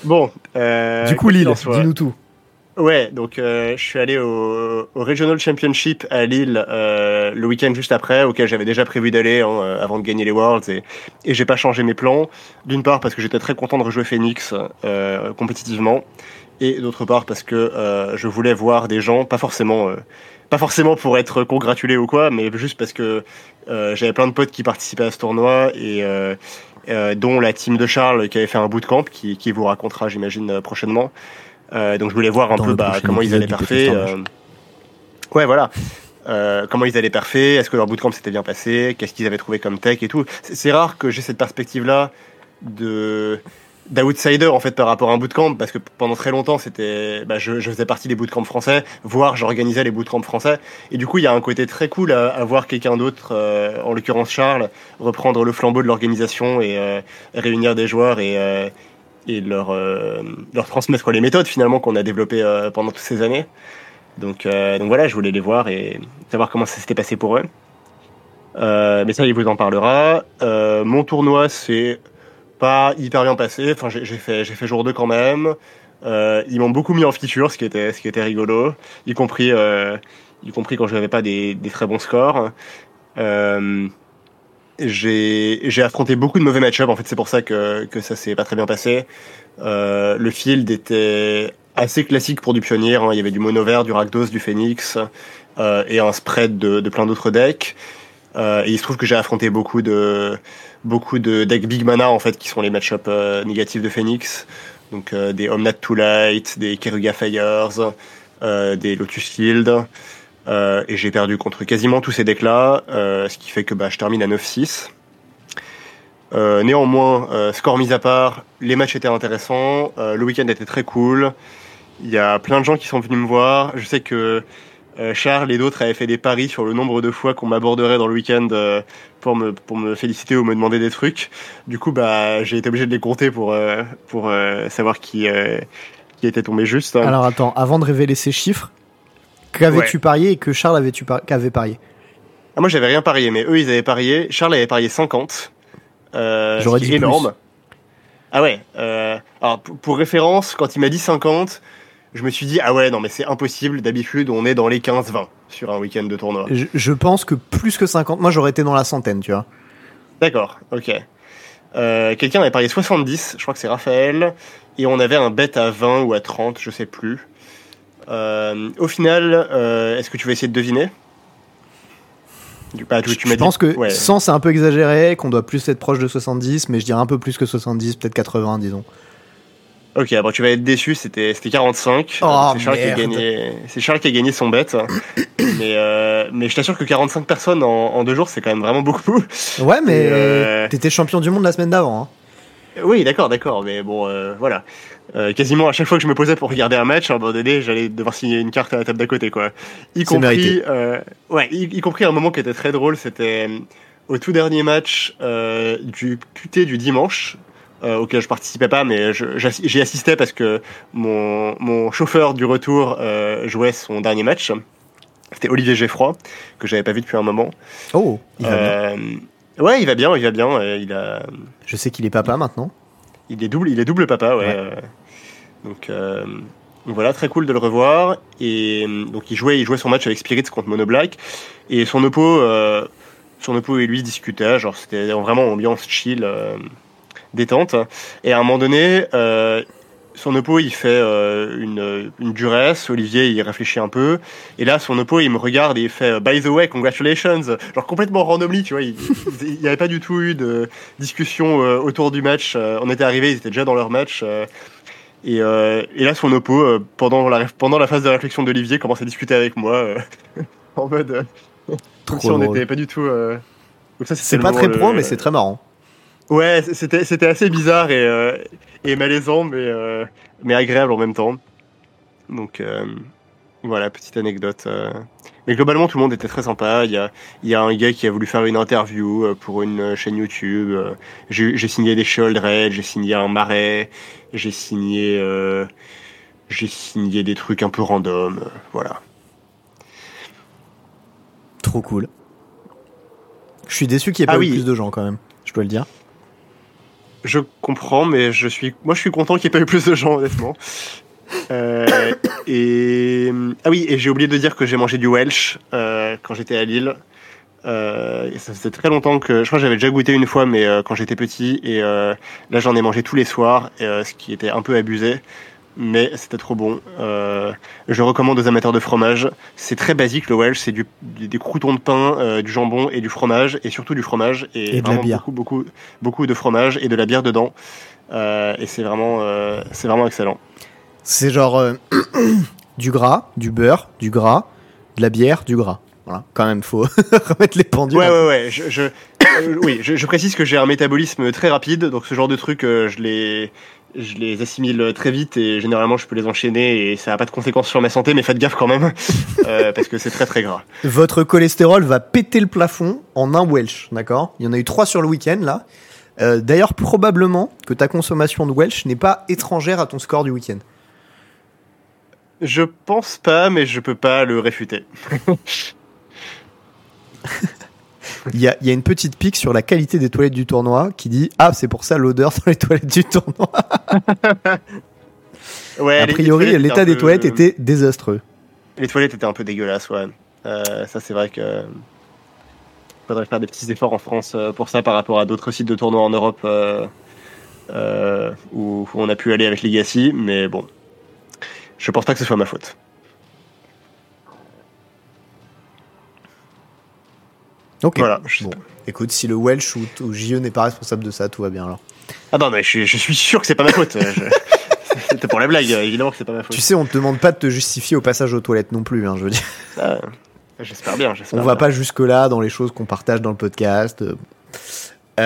bon. du coup, Lille, dis-nous tout. Ouais, donc euh, je suis allé au, au, Regional Championship à Lille euh, le week-end juste après, auquel j'avais déjà prévu d'aller hein, euh, avant de gagner les Worlds, et, et j'ai pas changé mes plans. D'une part parce que j'étais très content de rejouer Phoenix euh, compétitivement, et d'autre part parce que euh, je voulais voir des gens, pas forcément, euh, pas forcément pour être congratulé ou quoi, mais juste parce que j'avais plein de potes qui participaient à ce tournoi et dont la team de Charles qui avait fait un bootcamp, qui, qui vous racontera j'imagine prochainement. Euh, donc je voulais voir un peu bah, comment ils allaient parfait. Euh, ouais, voilà. Euh, comment ils allaient parfait, est-ce que leur bootcamp s'était bien passé, qu'est-ce qu'ils avaient trouvé comme tech et tout. C'est rare que j'ai cette perspective-là de d'outsider en fait par rapport à un bootcamp parce que pendant très longtemps c'était bah, je, je, faisais partie des bootcamps français voire j'organisais les bootcamps français et du coup il y a un côté très cool à, à voir quelqu'un d'autre euh, en l'occurrence Charles reprendre le flambeau de l'organisation et euh, réunir des joueurs et, et leur, euh, leur transmettre les méthodes finalement qu'on a développées euh, pendant toutes ces années. Donc, euh, donc voilà, je voulais les voir et savoir comment ça s'était passé pour eux. mais ça, il vous en parlera. mon tournoi, c'est pas hyper bien passé. Enfin, j'ai fait, fait jour 2 quand même. ils m'ont beaucoup mis en feature, ce qui était, ce qui était rigolo, y compris, y compris quand je n'avais pas des, très bons scores. J'ai affronté beaucoup de mauvais match-up. En fait, c'est pour ça que, que ça s'est pas très bien passé. Euh, le field était assez classique pour du pionnier. Hein. Il y avait du mono vert, du Rakdos, du Phoenix euh, et un spread de, de plein d'autres decks. Euh, et il se trouve que j'ai affronté beaucoup de beaucoup de decks big mana en fait qui sont les match-up euh, négatifs de Phoenix. Donc euh, des Omnat Too Light, des Keruga Fires, euh, des Lotus Field, euh, et j'ai perdu contre quasiment tous ces decks-là, euh, ce qui fait que bah, je termine à 9-6. Euh, néanmoins, score mis à part, les matchs étaient intéressants, le week-end était très cool. Il y a plein de gens qui sont venus me voir. Je sais que Charles et d'autres avaient fait des paris sur le nombre de fois qu'on m'aborderait dans le week-end pour, me, pour me féliciter ou me demander des trucs. Du coup, bah, j'ai été obligé de les compter pour, pour savoir qui, qui était tombé juste. Alors attends, avant de révéler ces chiffres, qu'avais-tu parié et que Charles avait-tu par- qu'avait parié? Ah, moi, j'avais rien parié, mais eux, ils avaient parié. Charles avait parié 50. Euh, J'aurais dit plus. énorme. Ah ouais. Euh, alors, pour, pour référence, quand il m'a dit 50, je me suis dit, ah ouais, non, mais c'est impossible. D'habitude, on est dans les 15-20 sur un week-end de tournoi. je, je pense que plus que 50, moi j'aurais été dans la centaine, tu vois. D'accord, ok. Euh, Quelqu'un avait parié 70, je crois que c'est Raphaël, et on avait un bet à 20 ou à 30, je sais plus. Euh, au final, euh, est-ce que tu vas essayer de deviner? Bah, tu, Je, tu je m'as dit- pense que ouais. 100 c'est un peu exagéré, qu'on doit plus être proche de 70, mais je dirais un peu plus que 70, peut-être 80, disons. Ok, bon, tu vas être déçu, c'était c'était 45. Oh, Euh, c'est Charles qui a merde. gagné. C'est Charles qui a gagné son bet. mais euh, mais je t'assure que 45 personnes en, en deux jours, c'est quand même vraiment beaucoup. Ouais, mais euh, t'étais champion du monde la semaine d'avant. Hein. Oui, d'accord, d'accord, mais bon, euh, voilà. Euh, quasiment à chaque fois que je me posais pour regarder un match, à un moment donné, j'allais devoir signer une carte à la table d'à côté, quoi. Y compris, euh, ouais, y, y compris un moment qui était très drôle, c'était euh, au tout dernier match euh, du QT du dimanche. auquel je participais pas, mais j'y assistais parce que mon, mon chauffeur du retour jouait son dernier match. C'était Olivier Geffroy, que j'avais pas vu depuis un moment. Oh, il va bien. Ouais, il va bien, il va bien. il a, Je sais qu'il est papa maintenant. Il est double, il est double papa, ouais. Ouais. donc, euh, donc voilà, très cool de le revoir. Et donc il jouait, il jouait son match avec Spirits contre Mono Black. Et son oppo, euh, son oppo et lui discutaient, genre c'était vraiment ambiance chill, euh, détente. Et à un moment donné, euh, son oppo il fait euh, une, une duresse, Olivier il réfléchit un peu, et là son oppo il me regarde et il fait By the way, congratulations, genre complètement randomly, tu vois, il n'y avait pas du tout eu de discussion euh, autour du match, euh, on était arrivés, ils étaient déjà dans leur match, et, et là son oppo, pendant, la, réf- pendant la phase de réflexion d'Olivier, commence à discuter avec moi, en mode, comme Trop si on n'était pas du tout... C'est pas très pro, mais c'est très marrant. Ouais, c'était c'était assez bizarre et, euh, et malaisant, mais, euh, mais agréable en même temps. Donc euh, voilà, petite anecdote. Mais globalement, tout le monde était très sympa. Il y a, il y a un gars qui a voulu faire une interview pour une chaîne YouTube. J'ai j'ai signé des Shield Red, j'ai signé un marais, j'ai signé, j'ai signé des trucs un peu random. voilà. Trop cool. Je suis déçu qu'il n'y ait Ah pas eu oui. plus de gens quand même. Je dois le dire. Je comprends, mais je suis, moi, je suis content qu'il n'y ait pas eu plus de gens, honnêtement. Euh, et ah oui, et j'ai oublié de dire que j'ai mangé du Welsh euh, quand j'étais à Lille. Euh, et ça faisait très longtemps que je crois que j'avais déjà goûté une fois, mais euh, quand j'étais petit. Et euh, là, j'en ai mangé tous les soirs, euh, ce qui était un peu abusé, mais c'était trop bon. Euh, je recommande aux amateurs de fromage. C'est très basique le Welsh, c'est du, du- des croutons de pain, euh, du jambon et du fromage, et surtout du fromage et, Et de la bière. beaucoup, beaucoup, beaucoup de fromage et de la bière dedans. Euh, et c'est vraiment, c'est vraiment excellent. C'est genre du gras, du beurre, du gras, de la bière, du gras. Voilà, quand même, faut remettre les pendules. Ouais, ouais, ouais. Je, je- oui, je, je précise que j'ai un métabolisme très rapide, donc ce genre de trucs, euh, je les, je les assimile très vite et généralement je peux les enchaîner et ça n'a pas de conséquences sur ma santé, mais faites gaffe quand même euh, parce que c'est très très gras. Votre cholestérol va péter le plafond en un Welsh, d'accord? Il y en a eu trois sur le week-end là. Euh, D'ailleurs, probablement que ta consommation de Welsh n'est pas étrangère à ton score du week-end. Je pense pas, mais je peux pas le réfuter. Il y a, il y a une petite pique sur la qualité des toilettes du tournoi qui dit Ah, c'est pour ça l'odeur dans les toilettes du tournoi. Ouais, a priori, l'état des peu- toilettes était désastreux. Les toilettes étaient un peu dégueulasses, ouais. Euh, ça, c'est vrai que. Faudrait faire des petits efforts en France euh, pour ça par rapport à d'autres sites de tournois en Europe euh, euh, où où on a pu aller avec Legacy, mais bon. Je pense pas que ce soit ma faute. Ok. Voilà. Bon, écoute, si le Welsh ou, ou JE n'est pas responsable de ça, tout va bien alors. Ah non, mais je, suis- je suis sûr que c'est pas ma faute. Je- C'est C'était pour la blague, évidemment que c'est pas ma faute. Tu sais, on te demande pas de te justifier au passage aux toilettes non plus, hein, je veux dire. Ah, j'espère bien, j'espère On va bien. pas jusque-là dans les choses qu'on partage dans le podcast. Il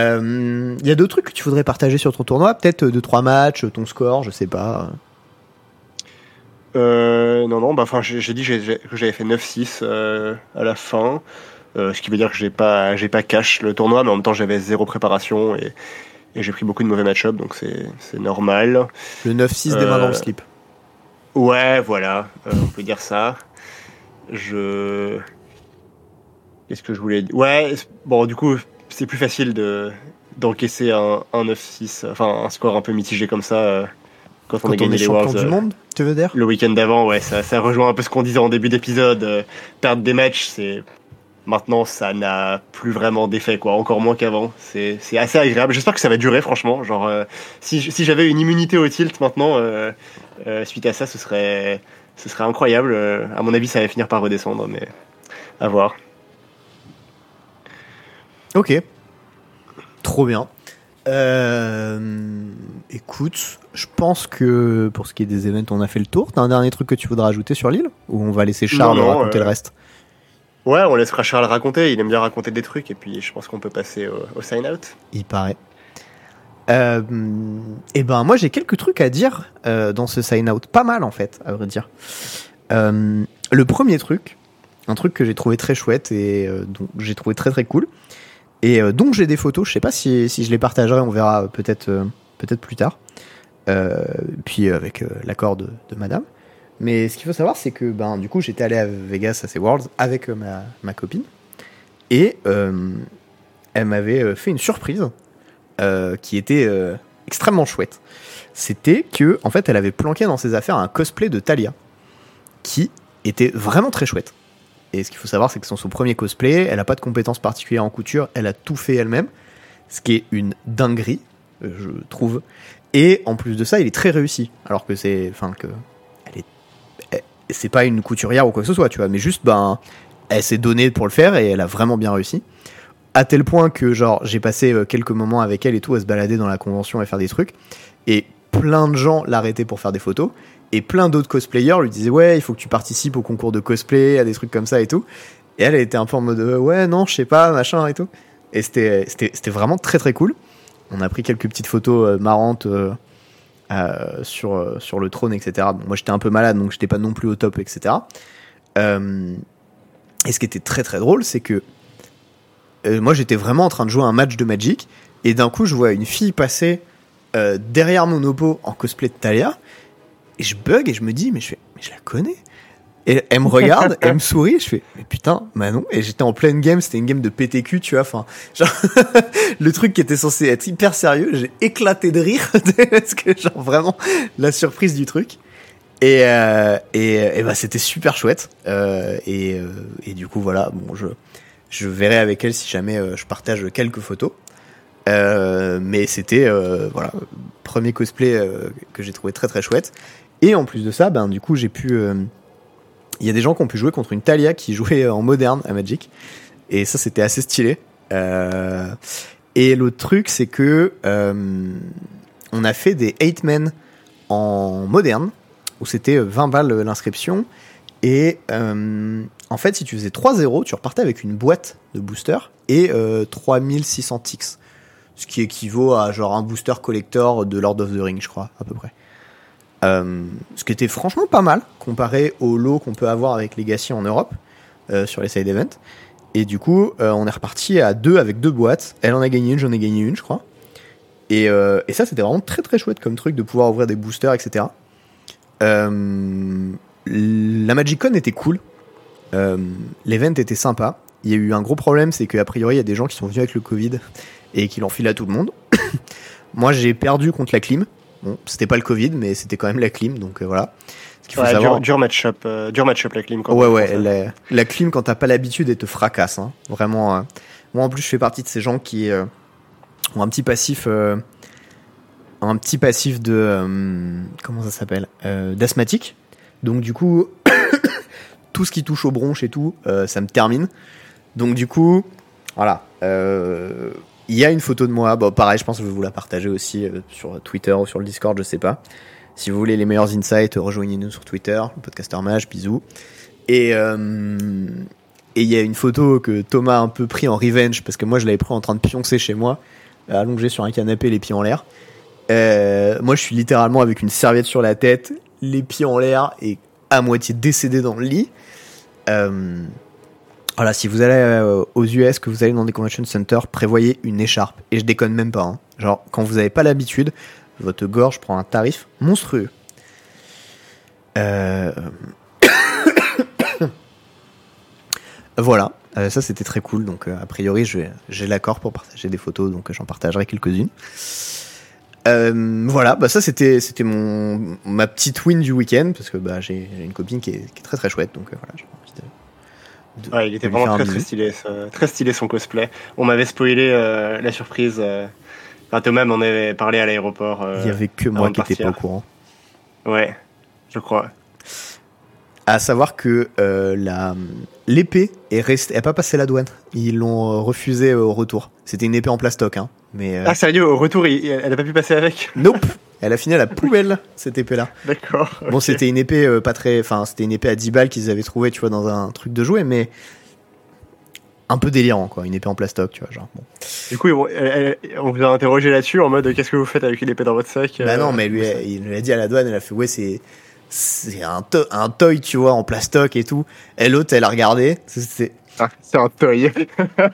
y a d'autres trucs que tu voudrais partager sur ton tournoi? Peut-être 2-3 matchs, ton score, je sais pas. Euh, non, non, bah, enfin, j'ai dit que j'avais fait 9-6 euh, à la fin. Euh, ce qui veut dire que j'ai pas, j'ai pas cash le tournoi, mais en même temps j'avais zéro préparation et, et j'ai pris beaucoup de mauvais match-up, donc c'est normal. Le 9-6 des mains dans le Euh, slip. Ouais, voilà, euh, on peut dire ça. Je. Qu'est-ce que je voulais dire Ouais, bon, du coup, c'est plus facile de d'encaisser un, un 9-6, enfin un score un peu mitigé comme ça euh, quand on Quand a on gagné est les Worlds. du euh, monde, tu veux dire? le week-end d'avant, ouais, ça, ça rejoint un peu ce qu'on disait en début d'épisode. euh, perdre des matchs, c'est. Maintenant, ça n'a plus vraiment d'effet, quoi. Encore moins qu'avant. C'est c'est assez agréable. J'espère que ça va durer, franchement. Genre, euh, si, si j'avais une immunité au tilt maintenant, euh, euh, suite à ça, ce serait, ce serait incroyable. À mon avis, ça va finir par redescendre, mais à voir. Ok. Trop bien. Euh, écoute, je pense que pour ce qui est des événements, on a fait le tour. T'as un dernier truc que tu voudrais ajouter sur l'île? Ou on va laisser Charles Non, non, raconter euh, le reste? Ouais, on laissera Charles raconter. Il aime bien raconter des trucs, et puis je pense qu'on peut passer au, sign-out. Il paraît. Euh, et ben moi j'ai quelques trucs à dire euh, dans ce sign out, pas mal en fait, à vrai dire. Euh, le premier truc, un truc que j'ai trouvé très chouette et dont j'ai trouvé très très cool, et dont j'ai des photos. Je sais pas si, si je les partagerai, on verra peut-être peut-être plus tard. Puis avec l'accord de Madame. Mais ce qu'il faut savoir, c'est que ben du coup j'étais allé à Vegas à ces Worlds avec euh, ma, ma copine et euh, elle m'avait euh, fait une surprise qui était extrêmement chouette. C'était que en fait elle avait planqué dans ses affaires un cosplay de Talia qui était vraiment très chouette. Et ce qu'il faut savoir, c'est que c'est son premier cosplay. Elle n'a pas de compétences particulières en couture. Elle a tout fait elle-même. Ce qui est une dinguerie, je trouve. Et en plus de ça, il est très réussi. Alors que c'est. Enfin, que. C'est pas une couturière ou quoi que ce soit, tu vois. Mais juste, ben. Elle s'est donnée pour le faire et elle a vraiment bien réussi. À tel point que, genre, j'ai passé euh, quelques moments avec elle et tout à se balader dans la convention et faire des trucs. Et plein de gens l'arrêtaient pour faire des photos. Et plein d'autres cosplayers lui disaient ouais il faut que tu participes au concours de cosplay à des trucs comme ça et tout et elle était un peu en mode euh, ouais non je sais pas machin et tout et c'était vraiment très très cool on a pris quelques petites photos euh, marrantes euh, sur euh, sur le trône etc moi j'étais un peu malade donc j'étais pas non plus au top etc Euh, et ce qui était très très drôle c'est que euh, moi j'étais vraiment en train de jouer un match de Magic et d'un coup je vois une fille passer euh, derrière mon oppo en cosplay de Talia et je bug et je me dis, mais je, fais, mais je la connais. Et elle me regarde, elle me sourit, je fais, mais putain, Manon. Et j'étais en pleine game, c'était une game de PTQ, tu vois. Enfin, genre, le truc qui était censé être hyper sérieux, j'ai éclaté de rire, parce que, genre, vraiment, la surprise du truc. Et, euh, et, et bah, c'était super chouette. Euh, et, euh, et du coup, voilà, bon, je, je verrai avec elle si jamais euh, je partage quelques photos. Mais c'était voilà premier cosplay que j'ai trouvé très très chouette et en plus de ça ben du coup j'ai pu il y a des gens qui ont pu jouer contre une Talia qui jouait en moderne à Magic. Et ça c'était assez stylé. Euh, et l'autre truc c'est que euh, on a fait des 8 men en moderne où c'était 20 balles euh, l'inscription. Et euh, en fait si tu faisais 3-0 tu repartais avec une boîte de booster et euh, 3600 ticks. Ce qui équivaut à genre un booster collector de Lord of the Rings, je crois, à peu près. Euh, ce qui était franchement pas mal comparé au lot qu'on peut avoir avec Legacy en Europe euh, sur les side events. Et du coup, euh, on est reparti à deux avec deux boîtes. Elle en a gagné une, j'en ai gagné une, je crois. Et, euh, et ça, c'était vraiment très très chouette comme truc de pouvoir ouvrir des boosters, etc. Euh, la MagicCon était cool. L'event était sympa. Il y a eu un gros problème, c'est qu'a priori, il y a des gens qui sont venus avec le Covid et qui filé à tout le monde. Moi, j'ai perdu contre la clim. Bon, c'était pas le Covid, mais c'était quand même la clim, donc euh, voilà. Ce qu'il faut Ouais, savoir. dur, dur match-up, euh, dur match-up la clim. quand Ouais, ouais, la, la clim, quand t'as pas l'habitude, elle te fracasse. Hein. Vraiment. euh. Moi, en plus, je fais partie de ces gens qui euh, ont un petit passif. un petit passif de. comment ça s'appelle D'asthmatique. Donc, du coup, tout ce qui touche aux bronches et tout, ça me termine. Donc, du coup, voilà. Euh, Il y a une photo de moi. Bon, pareil, je pense que je vais vous la partager aussi euh, sur Twitter ou sur le Discord, je sais pas. Si vous voulez les meilleurs insights, rejoignez-nous sur Twitter, le podcaster mage, bisous. Et euh, et il y a une photo que Thomas a un peu pris en revenge parce que moi je l'avais pris en train de pioncer chez moi, allongé sur un canapé, les pieds en l'air. Euh, moi je suis littéralement avec une serviette sur la tête, les pieds en l'air et à moitié décédé dans le lit. Euh, voilà, si vous allez euh, aux US, que vous allez dans des convention centers, prévoyez une écharpe. Et je déconne même pas. hein. Genre, quand vous n'avez pas l'habitude, votre gorge prend un tarif monstrueux. Euh... voilà, Euh, ça c'était très cool. Donc, euh, a priori, j'ai l'accord pour partager des photos, donc j'en partagerai quelques-unes. Euh, voilà, bah ça c'était ma petite win du week-end parce que bah j'ai une copine qui est, très très chouette donc voilà j'ai envie de, de- Ouais, il était vraiment très très stylé, ce- très stylé son cosplay. On m'avait spoilé euh, la surprise. Euh, enfin, Thomas m'en avait parlé à l'aéroport. euh, Il y avait que moi qui n'étais pas au courant. Ouais, je crois. À savoir que la l'épée est restée, elle a pas passé la douane. Ils l'ont euh, refusé au retour. C'était une épée en plastoc, hein. Mais euh, Ah sérieux, au retour, il- elle a pas pu passer avec nope, elle a fini à la poubelle cette épée-là. D'accord. Bon, c'était une épée euh, pas très, enfin c'était une épée à 10 balles qu'ils avaient trouvé, tu vois, dans un truc de jouet, mais un peu délirant quoi, une épée en plastoc, tu vois, genre. Bon. Du coup, on, elle- elle- on vous a interrogé là-dessus en mode qu'est-ce que vous faites avec une épée dans votre sac Bah euh, non, mais lui, il lui a dit à la douane, elle a fait ouais c'est c'est un, to- un toy, tu vois, en plastoc et tout. Et l'autre, elle a regardé. C'était Ah, c'est un toy.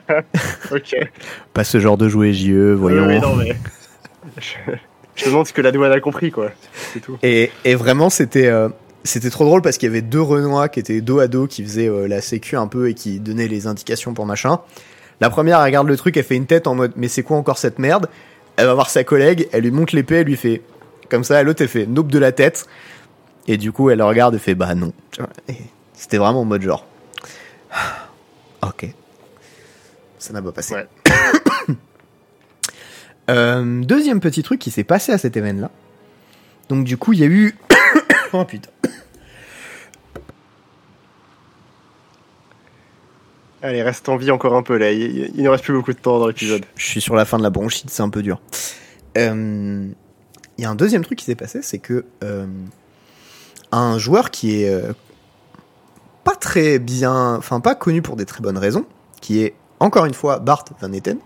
ok. pas ce genre de jouet JE, voyons. Oui, non, mais. Je, je me demande ce que la douane a compris, quoi. C'est tout. Et, et vraiment, c'était euh, c'était trop drôle parce qu'il y avait deux Renois qui étaient dos à dos, qui faisaient euh, la sécu un peu et qui donnaient les indications pour machin. La première, elle regarde le truc, elle fait une tête en mode mais c'est quoi encore cette merde? Elle va voir sa collègue, elle lui montre l'épée, elle lui fait comme ça, l'autre elle fait nope de la tête. Et du coup, elle le regarde et fait bah non. C'était vraiment en mode genre ok. Ça n'a pas passé. Ouais. Euh, deuxième petit truc qui s'est passé à cet événement-là. Donc du coup, il y a eu... oh putain. Allez, reste en vie encore un peu là. Il, il ne reste plus beaucoup de temps dans l'épisode. Je suis sur la fin de la bronchite, c'est un peu dur. Euh, Il y a un deuxième truc qui s'est passé, c'est que euh, un joueur qui est pas très bien, enfin pas connu pour des très bonnes raisons, qui est encore une fois Bart Van Etten,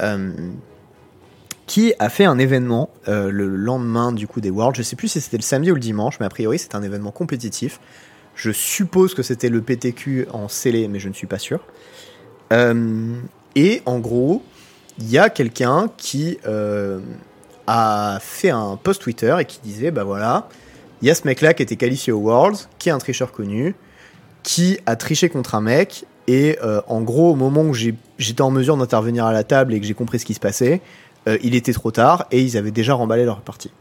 euh, qui a fait un événement euh, le lendemain du coup des Worlds. Je sais plus si c'était le samedi ou le dimanche, mais a priori c'était un événement compétitif. Je suppose que c'était le PTQ en scellé, mais je ne suis pas sûr. Euh, et en gros, il y a quelqu'un qui a fait un post Twitter et qui disait bah voilà, il y a ce mec-là qui était qualifié aux Worlds, qui est un tricheur connu, qui a triché contre un mec. Et euh, en gros, au moment où j'étais en mesure d'intervenir à la table et que j'ai compris ce qui se passait, euh, il était trop tard et ils avaient déjà remballé leur partie.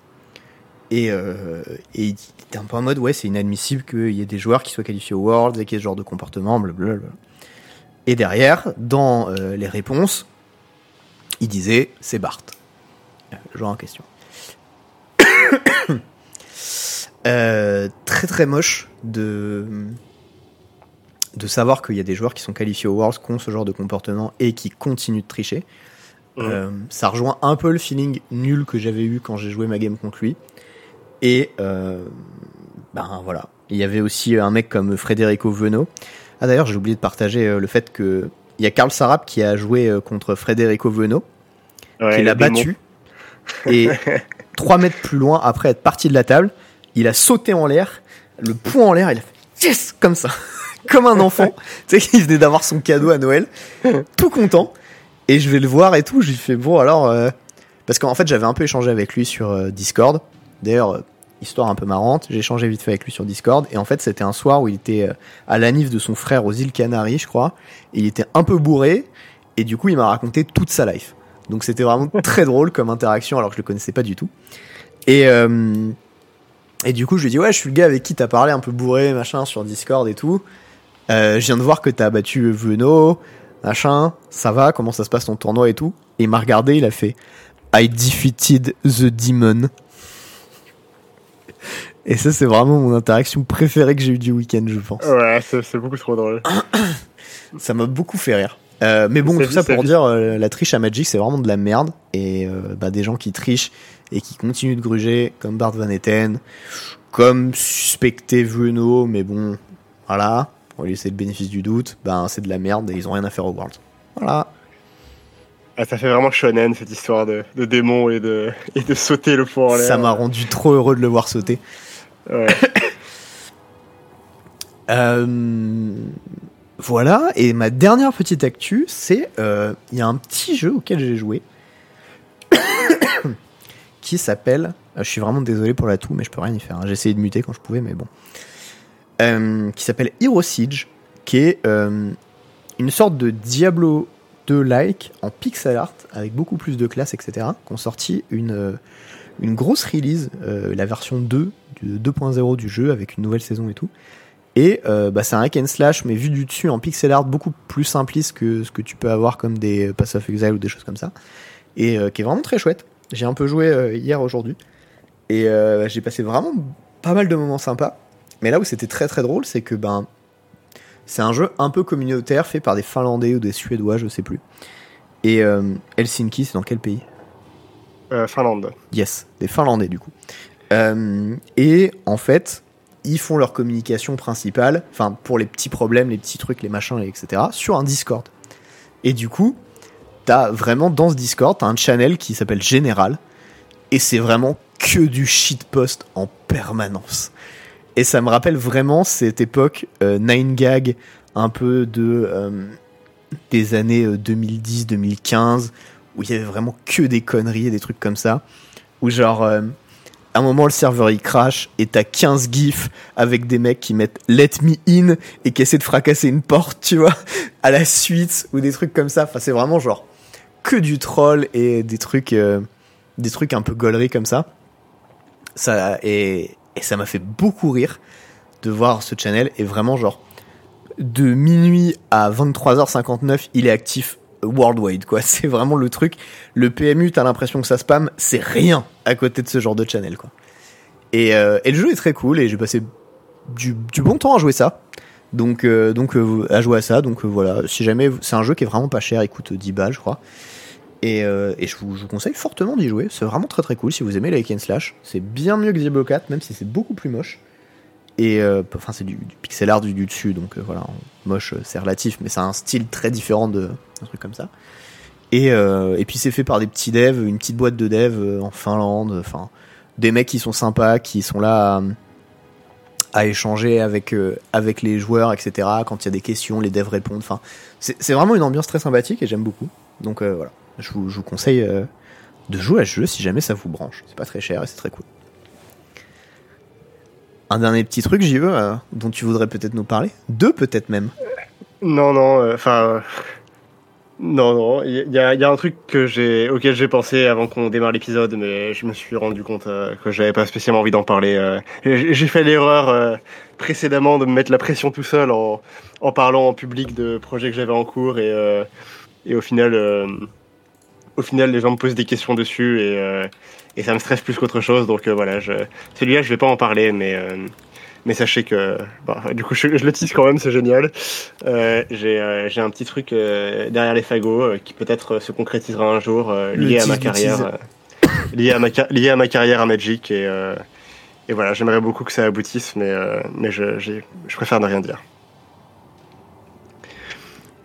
Et, euh, il était un peu en mode ouais, c'est inadmissible qu'il y ait des joueurs qui soient qualifiés aux Worlds et qu'il y ait ce genre de comportement, blablabla. Et derrière, dans euh, les réponses, il disait c'est Bart. Euh, Le joueur en question. Euh, très très moche de de savoir qu'il y a des joueurs qui sont qualifiés aux Worlds qui ont ce genre de comportement et qui continuent de tricher. Mhm. Euh, ça rejoint un peu le feeling nul que j'avais eu quand j'ai joué ma game contre lui. Et euh, ben voilà. Il y avait aussi un mec comme Federico Venot. Ah d'ailleurs, j'ai oublié de partager euh, le fait que il y a Karl Sarap qui a joué contre Federico Venot, Ouais, qui l'a battu. Et 3 mètres plus loin, après être parti de la table, il a sauté en l'air, le poing en l'air, il a fait yes comme ça, comme un enfant. tu sais, il venait d'avoir son cadeau à Noël, tout content. Et je vais le voir et tout. Je lui fais bon alors, euh, parce qu'en fait j'avais un peu échangé avec lui sur euh, Discord. D'ailleurs, euh, histoire un peu marrante, j'ai échangé vite fait avec lui sur Discord. Et en fait c'était un soir où il était à l'anniv de son frère aux îles Canaries, je crois. Et il était un peu bourré. Et du coup il m'a raconté toute sa life. Donc c'était vraiment très drôle comme interaction alors que je le connaissais pas du tout. Et, euh, et du coup je lui dis ouais je suis le gars avec qui t'as parlé un peu bourré machin sur Discord et tout. Euh, je viens de voir que t'as battu Veno, machin, ça va, comment ça se passe ton tournoi et tout. Et il m'a regardé, il a fait I defeated the demon. Et ça c'est vraiment mon interaction préférée que j'ai eu du week-end je pense. Ouais, c'est beaucoup trop drôle. Ça m'a beaucoup fait rire. Euh, mais bon, tout ça pour dire, euh, la triche à Magic, c'est vraiment de la merde. Et euh, bah, des gens qui trichent et qui continue de gruger comme Bart Van Etten, comme suspecté Vueno, mais bon, voilà, on lui laisser le bénéfice du doute, ben c'est de la merde et ils ont rien à faire au World. Voilà. Ah, ça fait vraiment shonen cette histoire de, de démon et de, et de sauter le fond en l'air. Ça m'a rendu trop heureux de le voir sauter. Ouais. Euh, voilà, et ma dernière petite actu, c'est euh, il y a un petit jeu auquel j'ai joué qui s'appelle. euh, je suis vraiment désolé pour la toux, mais je peux rien y faire. hein. J'ai essayé de muter quand je pouvais, mais bon. Euh, qui s'appelle Hero Siege, qui est euh, une sorte de Diablo 2-like en pixel art avec beaucoup plus de classes, etc. Qui ont sorti une, euh, une grosse release, la version 2, du 2.0 du jeu avec une nouvelle saison et tout. Et bah, c'est un hack and slash, mais vu du dessus en pixel art beaucoup plus simpliste que ce que tu peux avoir comme des Pass of Exile ou des choses comme ça. Et qui est vraiment très chouette. J'ai un peu joué hier, aujourd'hui. Et euh, j'ai passé vraiment pas mal de moments sympas. Mais là où c'était très très drôle, c'est que ben c'est un jeu un peu communautaire fait par des Finlandais ou des Suédois, je sais plus. Et euh, Helsinki, c'est dans quel pays? Euh, Finlande. Yes, des Finlandais du coup. Euh, et en fait, ils font leur communication principale, enfin pour les petits problèmes, les petits trucs, les machins, etc., sur un Discord. Et du coup, t'as vraiment dans ce Discord, t'as un channel qui s'appelle Général, et c'est vraiment que du shitpost en permanence. Et ça me rappelle vraiment cette époque euh, 9gag, un peu de euh, des années 2010-2015, où il y avait vraiment que des conneries et des trucs comme ça. Où genre, euh, à un moment le serveur il crash et t'as 15 gifs avec des mecs qui mettent let me in et qui essaient de fracasser une porte, tu vois, à la suite, ou des trucs comme ça. Enfin, c'est vraiment genre que du troll et des trucs, euh, des trucs un peu gauleries comme ça. Ça, et, et ça m'a fait beaucoup rire de voir ce channel. Et vraiment genre de minuit à 23h59 il est actif worldwide quoi. C'est vraiment le truc. Le PMU t'as l'impression que ça spam c'est rien à côté de ce genre de channel quoi. Et, euh, le jeu est très cool. Et j'ai passé du, bon temps à jouer ça. Donc euh, donc euh, à jouer à ça. Donc voilà. Si jamais c'est un jeu qui est vraiment pas cher. Il coûte 10 balles je crois et, euh, je, vous, conseille fortement d'y jouer. C'est vraiment très très cool. Si vous aimez les slash c'est bien mieux que Diablo 4 même si c'est beaucoup plus moche. Et euh, enfin c'est du, pixel art du, dessus. Donc euh, voilà moche c'est relatif mais c'est un style très différent de un truc comme ça. Et, puis c'est fait par des petits devs une petite boîte de devs en Finlande. Enfin des mecs qui sont sympas qui sont là à, à échanger avec avec les joueurs etc quand il y a des questions les devs répondent. Enfin c'est vraiment une ambiance très sympathique et j'aime beaucoup. Donc voilà je vous, conseille euh, de jouer à ce jeu si jamais ça vous branche c'est pas très cher et c'est très cool un dernier petit truc, JE, euh, dont tu voudrais peut-être nous parler? Deux, peut-être même. Non, non, euh, enfin. non, non, il y, a- un truc que auquel j'ai pensé avant qu'on démarre l'épisode, mais je me suis rendu compte euh, que j'avais pas spécialement envie d'en parler. J'ai fait l'erreur précédemment de me mettre la pression tout seul en, parlant en public de projets que j'avais en cours et, au final, au final, les gens me posent des questions dessus et, euh, et ça me stresse plus qu'autre chose. Donc euh, voilà, je, celui-là, je vais pas en parler, mais. euh, mais sachez que, bah, du coup, je, je le tease quand même, c'est génial. Euh, j'ai euh, j'ai un petit truc euh, derrière les fagots euh, qui peut-être se concrétisera un jour euh, lié à carrière, euh, lié à ma ca- lié à ma carrière à Magic et euh, et voilà, j'aimerais beaucoup que ça aboutisse, mais euh, mais je j'ai- je préfère ne rien dire.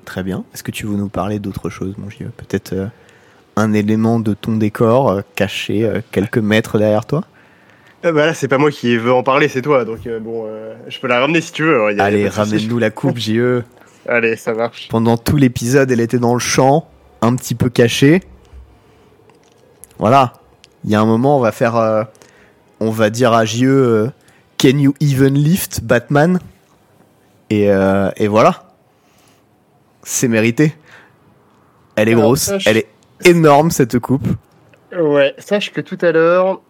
Très bien. Est-ce que tu veux nous parler d'autre chose, mon JE Peut-être euh, un élément de ton décor euh, caché euh, quelques mètres derrière toi Euh, bah là, c'est pas moi qui veux en parler, c'est toi. Donc euh, bon, euh, je peux la ramener si tu veux. hein, y a- Allez, ramène-nous la coupe, JE. Allez, ça marche. Pendant tout l'épisode, elle était dans le champ, un petit peu cachée. Voilà. Il y a un moment, on va faire. euh, on va dire à JE euh, Can you even lift Batman? Et, euh, et voilà. C'est mérité. Elle est Alors, grosse, elle est énorme cette coupe. Ouais, sache que tout à l'heure,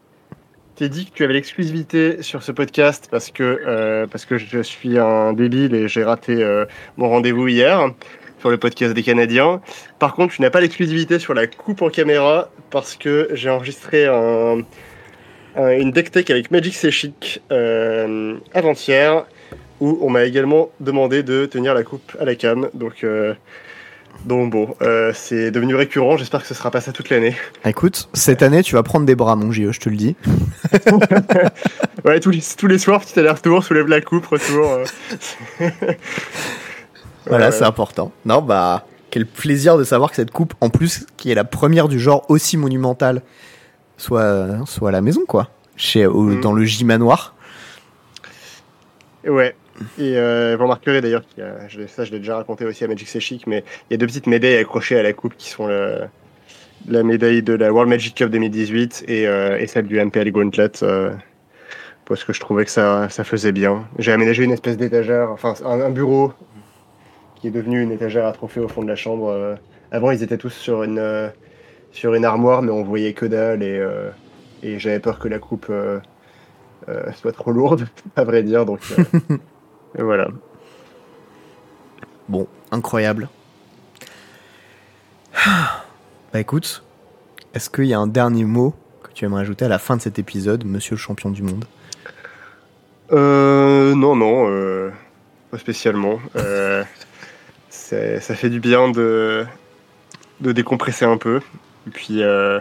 t'es dit que tu avais l'exclusivité sur ce podcast parce que, euh, parce que je suis un débile et j'ai raté euh, mon rendez-vous hier sur le podcast des Canadiens. Par contre, tu n'as pas l'exclusivité sur la coupe en caméra parce que j'ai enregistré un, un- une deck tech avec Magic C'est Chic euh, avant-hier où on m'a également demandé de tenir la coupe à la cam. Donc, Donc bon, euh, c'est devenu récurrent, j'espère que ce sera pas ça toute l'année. Écoute, cette année, tu vas prendre des bras, mon JE, je te le dis. ouais, tous les, tous les soirs, petit aller-retour, soulève la coupe, retour. euh. Voilà, Ouais, c'est important. Non, bah, quel plaisir de savoir que cette coupe, en plus, qui est la première du genre aussi monumentale, soit, soit à la maison, quoi. Chez, au- Mm. Dans le J-Manoir. Ouais. Et euh, vous remarquerez d'ailleurs ça je l'ai déjà raconté aussi à Magic C'est mais il y a deux petites médailles accrochées à la coupe qui sont la médaille de la World Magic Cup 2018 et, euh, et celle du MPL Gauntlet. euh, parce que je trouvais que ça, ça faisait bien. J'ai aménagé une espèce d'étagère, enfin un, bureau qui est devenu une étagère à trophées au fond de la chambre. euh. Avant ils étaient tous sur une, euh, sur une armoire, mais on voyait que dalle et, euh, et j'avais peur que la coupe euh, euh, soit trop lourde, à vrai dire. Donc euh, et voilà. Bon, incroyable. Bah écoute, est-ce qu'il y a un dernier mot que tu aimerais ajouter à la fin de cet épisode, monsieur le champion du monde? Euh, non, non, euh, pas spécialement. Euh, ça fait du bien de, de décompresser un peu. Et puis, euh,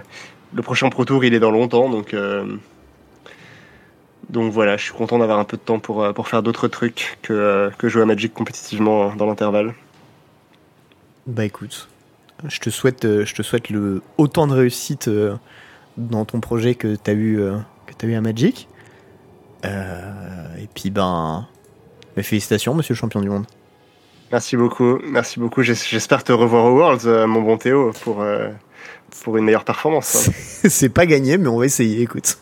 le prochain Pro Tour, il est dans longtemps, donc, euh, donc voilà, je suis content d'avoir un peu de temps pour, euh, pour faire d'autres trucs que, euh, que jouer à Magic compétitivement dans l'intervalle. Bah écoute, je te souhaite, euh, je te souhaite le, autant de réussite euh, dans ton projet que tu as eu, euh, que eu à Magic. Euh, et puis ben, bah, félicitations, monsieur le champion du monde. Merci beaucoup, merci beaucoup. J'es- J'espère te revoir au Worlds, euh, mon bon Théo, pour, euh, pour une meilleure performance. C'est pas gagné, mais on va essayer, écoute.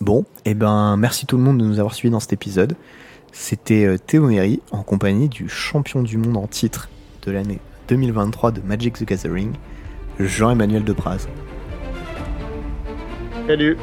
Bon, et ben merci tout le monde de nous avoir suivis dans cet épisode. C'était euh, Théo Méry en compagnie du champion du monde en titre de l'année 2023 de Magic the Gathering, Jean-Emmanuel Depraz. Salut